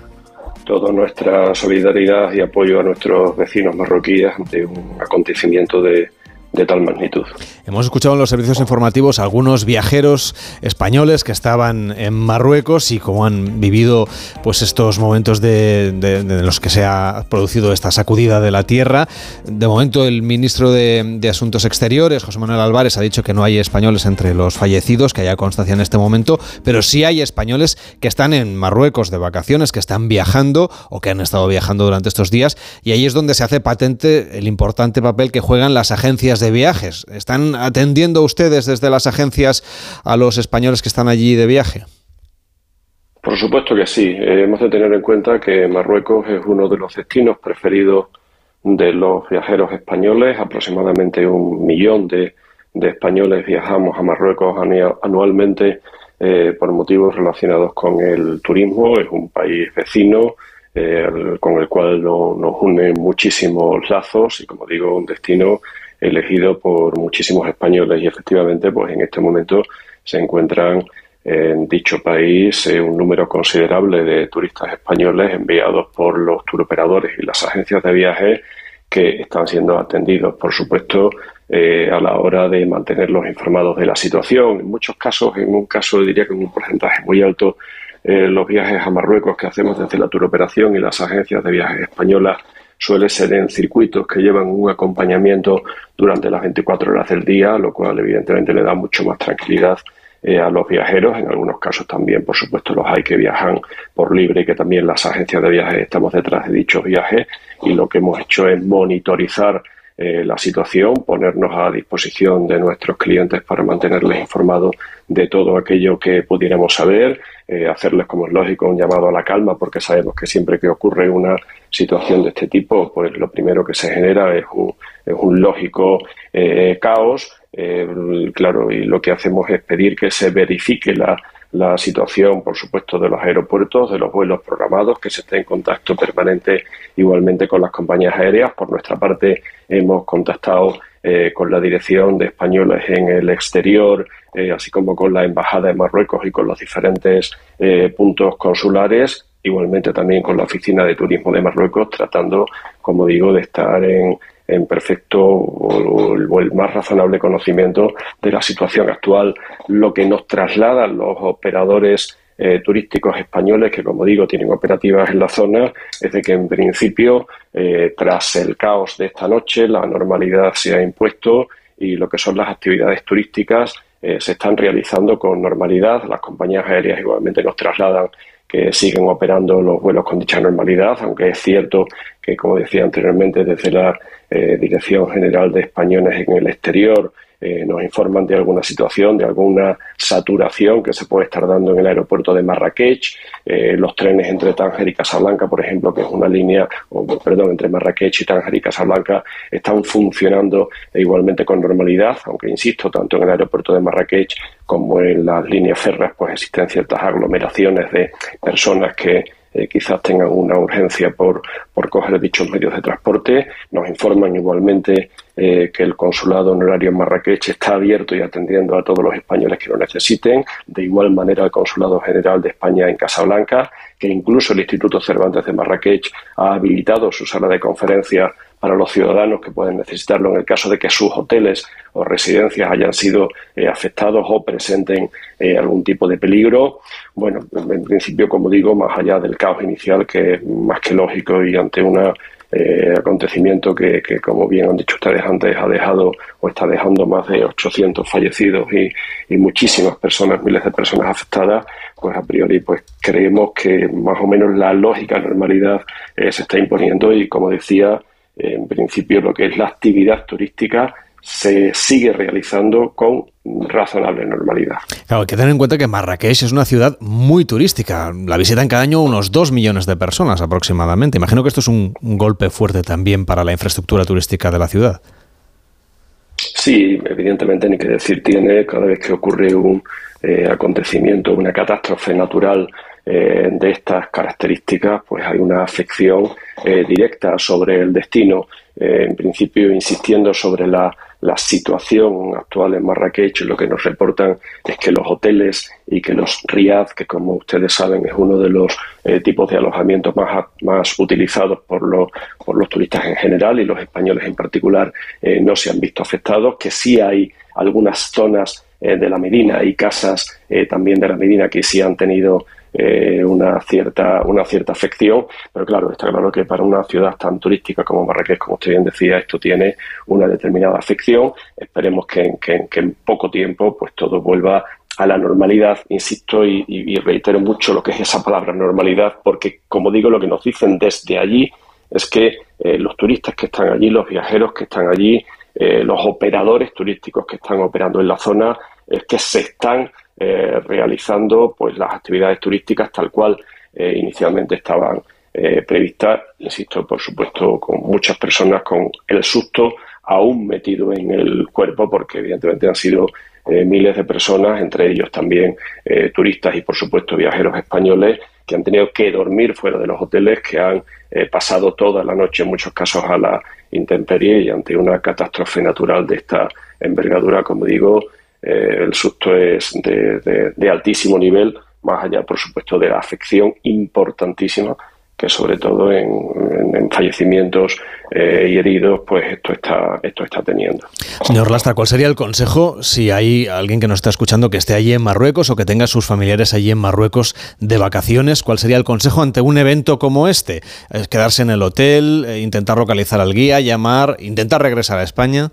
Speaker 67: toda nuestra solidaridad y apoyo a nuestros vecinos marroquíes ante un acontecimiento de, de tal magnitud.
Speaker 2: Hemos escuchado en los servicios informativos algunos viajeros españoles que estaban en Marruecos y cómo han vivido pues estos momentos de los que se ha producido esta sacudida de la tierra. De momento el ministro de, de Asuntos Exteriores, José Manuel Álvarez, ha dicho que no hay españoles entre los fallecidos, que haya constancia en este momento, pero sí hay españoles que están en Marruecos de vacaciones, que están viajando o que han estado viajando durante estos días y ahí es donde se hace patente el importante papel que juegan las agencias de viajes. ¿Están atendiendo ustedes desde las agencias a los españoles que están allí de viaje?
Speaker 67: Por supuesto que sí, Eh, hemos de tener en cuenta que Marruecos es uno de los destinos preferidos de los viajeros españoles, aproximadamente un millón de, españoles viajamos a Marruecos anu- anualmente eh, por motivos relacionados con el turismo, es un país vecino eh, con el cual no- nos unen muchísimos lazos y como digo, un destino elegido por muchísimos españoles y efectivamente pues en este momento se encuentran en dicho país eh, un número considerable de turistas españoles enviados por los turoperadores y las agencias de viajes que están siendo atendidos, por supuesto, eh, a la hora de mantenerlos informados de la situación. En muchos casos, en un caso diría que en un porcentaje muy alto, eh, los viajes a Marruecos que hacemos desde la turoperación y las agencias de viajes españolas suele ser en circuitos que llevan un acompañamiento durante las 24 horas del día, lo cual evidentemente le da mucho más tranquilidad eh, a los viajeros. En algunos casos también, por supuesto, los hay que viajan por libre y que también las agencias de viajes estamos detrás de dichos viajes y lo que hemos hecho es monitorizar eh, la situación, ponernos a disposición de nuestros clientes para mantenerles informados de todo aquello que pudiéramos saber, eh, hacerles, como es lógico, un llamado a la calma, porque sabemos que siempre que ocurre una situación de este tipo, pues lo primero que se genera es un, lógico eh, caos. claro, y lo que hacemos es pedir que se verifique la, situación, por supuesto, de los aeropuertos, de los vuelos programados, que se esté en contacto permanente igualmente con las compañías aéreas. Por nuestra parte, hemos contactado eh, con la dirección de españoles en el exterior, eh, así como con la Embajada de Marruecos y con los diferentes eh, puntos consulares, igualmente también con la Oficina de Turismo de Marruecos, tratando, como digo, de estar en, en perfecto o, el más razonable conocimiento de la situación actual, lo que nos trasladan los operadores eh, turísticos españoles que, como digo, tienen operativas en la zona, es de que en principio, tras el caos de esta noche, la normalidad se ha impuesto y lo que son las actividades turísticas eh, se están realizando con normalidad. Las compañías aéreas igualmente nos trasladan que siguen operando los vuelos con dicha normalidad, aunque es cierto que, como decía anteriormente, desde la eh, Dirección General de Españoles en el exterior eh, nos informan de alguna situación, de alguna saturación que se puede estar dando en el aeropuerto de Marrakech. Eh, los trenes entre Tánger y Casablanca, por ejemplo, que es una línea, o, perdón, entre Marrakech y Tánger y Casablanca, están funcionando igualmente con normalidad, aunque insisto, tanto en el aeropuerto de Marrakech como en las líneas férreas, pues existen ciertas aglomeraciones de personas que eh, quizás tengan una urgencia por, por coger dichos medios de transporte. Nos informan igualmente eh, que el consulado honorario en Marrakech está abierto y atendiendo a todos los españoles que lo necesiten. De igual manera, el Consulado General de España en Casablanca, que incluso el Instituto Cervantes de Marrakech ha habilitado su sala de conferencias para los ciudadanos que pueden necesitarlo en el caso de que sus hoteles o residencias hayan sido eh, afectados o presenten eh, algún tipo de peligro. Bueno, en principio, como digo, más allá del caos inicial, que es más que lógico y ante un eh, acontecimiento que, como bien han dicho ustedes antes, ha dejado o está dejando más de 800 fallecidos y, y muchísimas personas, miles de personas afectadas, pues a priori pues creemos que más o menos la lógica normalidad se está imponiendo y, como decía, en principio lo que es la actividad turística se sigue realizando con razonable normalidad.
Speaker 2: Claro, hay que tener en cuenta que Marrakech es una ciudad muy turística. La visitan cada año unos 2 millones de personas aproximadamente. Imagino que esto es un, golpe fuerte también para la infraestructura turística de la ciudad.
Speaker 67: Sí, evidentemente, ni que decir tiene, cada vez que ocurre un eh, acontecimiento, una catástrofe natural eh, de estas características, pues hay una afección eh, directa sobre el destino. Eh, en principio, insistiendo sobre la, la, situación actual en Marrakech, lo que nos reportan es que los hoteles y que los riad, que como ustedes saben es uno de los tipos de alojamientos más, más utilizados por los, por los turistas en general y los españoles en particular, no se han visto afectados, que sí hay algunas zonas de la Medina y casas también de la Medina que sí han tenido eh, una, cierta, una cierta afección, pero claro, está claro que para una ciudad tan turística como Marrakech, como usted bien decía, esto tiene una determinada afección. Esperemos que, en poco tiempo pues todo vuelva a la normalidad, insisto y, reitero mucho lo que es esa palabra normalidad, porque como digo, lo que nos dicen desde allí es que eh, los turistas que están allí, los viajeros que están allí, eh, los operadores turísticos que están operando en la zona, es que se están eh, realizando pues las actividades turísticas tal cual eh, inicialmente estaban eh, previstas, insisto, por supuesto, con muchas personas con el susto aún metido en el cuerpo, porque evidentemente han sido miles de personas, entre ellos también turistas y por supuesto viajeros españoles, que han tenido que dormir fuera de los hoteles, que han pasado toda la noche en muchos casos a la intemperie y ante una catástrofe natural de esta envergadura, como digo, eh, el susto es de, altísimo nivel, más allá, por supuesto, de la afección importantísima que sobre todo en, fallecimientos eh, y heridos, pues esto está, esto está teniendo.
Speaker 2: Señor Lastra, ¿cuál sería el consejo si hay alguien que nos está escuchando que esté allí en Marruecos o que tenga sus familiares allí en Marruecos de vacaciones? ¿Cuál sería el consejo ante un evento como este? ¿Es quedarse en el hotel, eh, intentar localizar al guía, llamar, intentar regresar a España?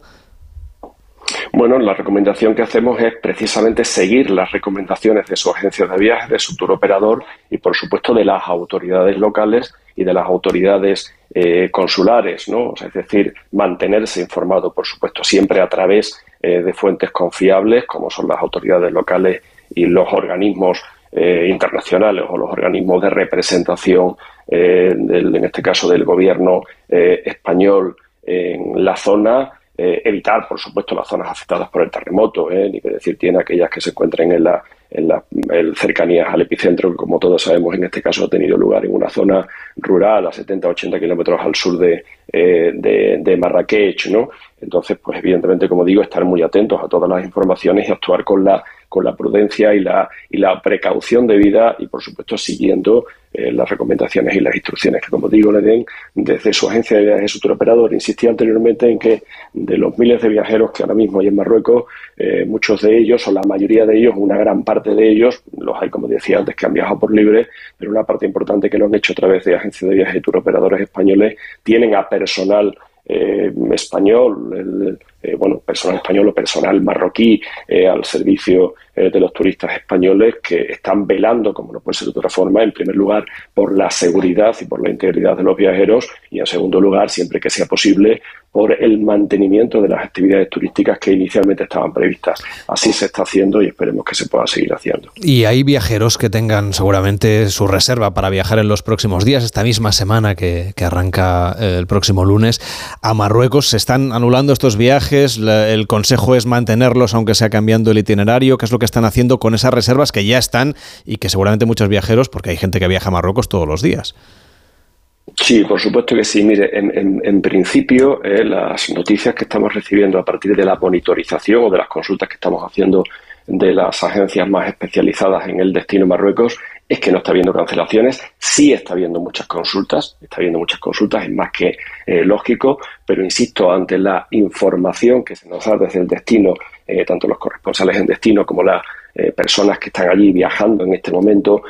Speaker 67: Bueno, la recomendación que hacemos es precisamente seguir las recomendaciones de su agencia de viajes, de su tour operador y, por supuesto, de las autoridades locales y de las autoridades eh, consulares, ¿no? es decir, mantenerse informado, por supuesto, siempre a través eh, de fuentes confiables, como son las autoridades locales y los organismos eh, internacionales o los organismos de representación, en este caso del gobierno español en la zona eh, evitar, por supuesto, las zonas afectadas por el terremoto, ¿eh? ni que decir tiene aquellas que se encuentren en las en la, cercanías al epicentro, que como todos sabemos en este caso ha tenido lugar en una zona rural a 70-80 kilómetros al sur de, eh, de, de, Marrakech, ¿no? Entonces, pues evidentemente, como digo, estar muy atentos a todas las informaciones y actuar con la con la prudencia y la, y la precaución debida y, por supuesto, siguiendo eh, las recomendaciones y las instrucciones que, como digo, le den desde su agencia de viajes su operador. Insistí anteriormente en que de los miles de viajeros que ahora mismo hay en Marruecos, eh, muchos de ellos, o la mayoría de ellos, una gran parte de ellos, los hay, como decía antes, que han viajado por libre, pero una parte importante que lo han hecho a través de agencias de viajes y operadores españoles, tienen a personal eh, español, el, eh, bueno, personal español o personal marroquí eh, al servicio de los turistas españoles que están velando, como no puede ser de otra forma, en primer lugar por la seguridad y por la integridad de los viajeros y en segundo lugar, siempre que sea posible, por el mantenimiento de las actividades turísticas que inicialmente estaban previstas. Así se está haciendo y esperemos que se pueda seguir haciendo.
Speaker 2: Y hay viajeros que tengan seguramente su reserva para viajar en los próximos días, esta misma semana que, arranca eh, el próximo lunes, a Marruecos. ¿Se están anulando estos viajes? ¿El consejo es mantenerlos aunque sea cambiando el itinerario? ¿Qué es lo que están haciendo con esas reservas que ya están y que seguramente muchos viajeros, porque hay gente que viaja a Marruecos todos los días?
Speaker 67: Sí, por supuesto que sí. Mire, en, principio, eh, las noticias que estamos recibiendo a partir de la monitorización o de las consultas que estamos haciendo de las agencias más especializadas en el destino Marruecos es que no está habiendo cancelaciones, sí está habiendo muchas consultas, está habiendo muchas consultas, es más que eh, lógico, pero insisto, ante la información que se nos da desde el destino, eh, tanto los corresponsales en destino como las personas que están allí viajando en este momento,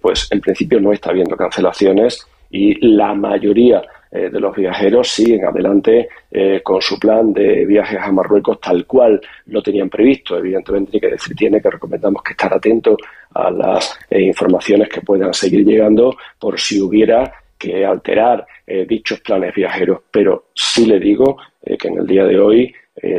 Speaker 67: pues en principio no está habiendo cancelaciones y la mayoría eh, de los viajeros siguen adelante eh, con su plan de viajes a Marruecos tal cual lo tenían previsto. Evidentemente, que decir tiene que recomendamos que estar atentos a las eh, informaciones que puedan seguir llegando por si hubiera que alterar dichos planes viajeros. Pero sí le digo que en el día de hoy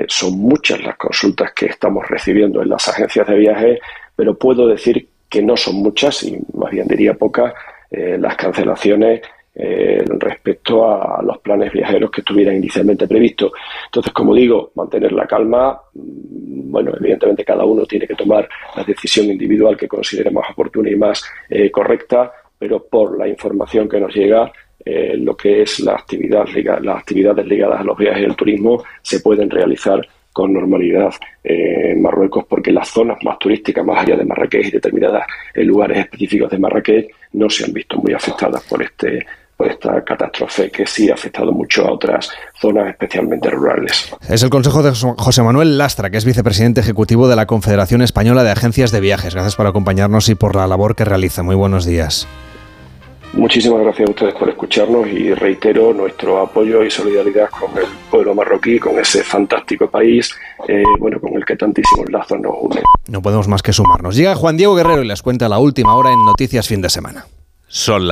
Speaker 67: son muchas las consultas que estamos recibiendo en las agencias de viajes, pero puedo decir que no son muchas y más bien diría pocas las cancelaciones eh, respecto a los planes viajeros que estuvieran inicialmente previstos. Entonces, como digo, mantener la calma. Mm, bueno, evidentemente cada uno tiene que tomar la decisión individual que considere más oportuna y más eh, correcta, pero por la información que nos llega, lo que es la actividad, las actividades ligadas a los viajes y el turismo se pueden realizar con normalidad en Marruecos porque las zonas más turísticas, más allá de Marrakech y determinados lugares específicos de Marrakech, no se han visto muy afectadas por este por esta catástrofe que sí ha afectado mucho a otras zonas, especialmente rurales.
Speaker 2: Es el consejo de José Manuel Lastra, que es vicepresidente ejecutivo de la Confederación Española de Agencias de Viajes. Gracias por acompañarnos y por la labor que realiza. Muy buenos días.
Speaker 67: Muchísimas gracias a ustedes por escucharnos y reitero nuestro apoyo y solidaridad con el pueblo marroquí, con ese fantástico país, eh, bueno, con el que tantísimos lazos nos unen.
Speaker 2: No podemos más que sumarnos. Llega Juan Diego Guerrero y les cuenta la última hora en Noticias Fin de Semana. Son las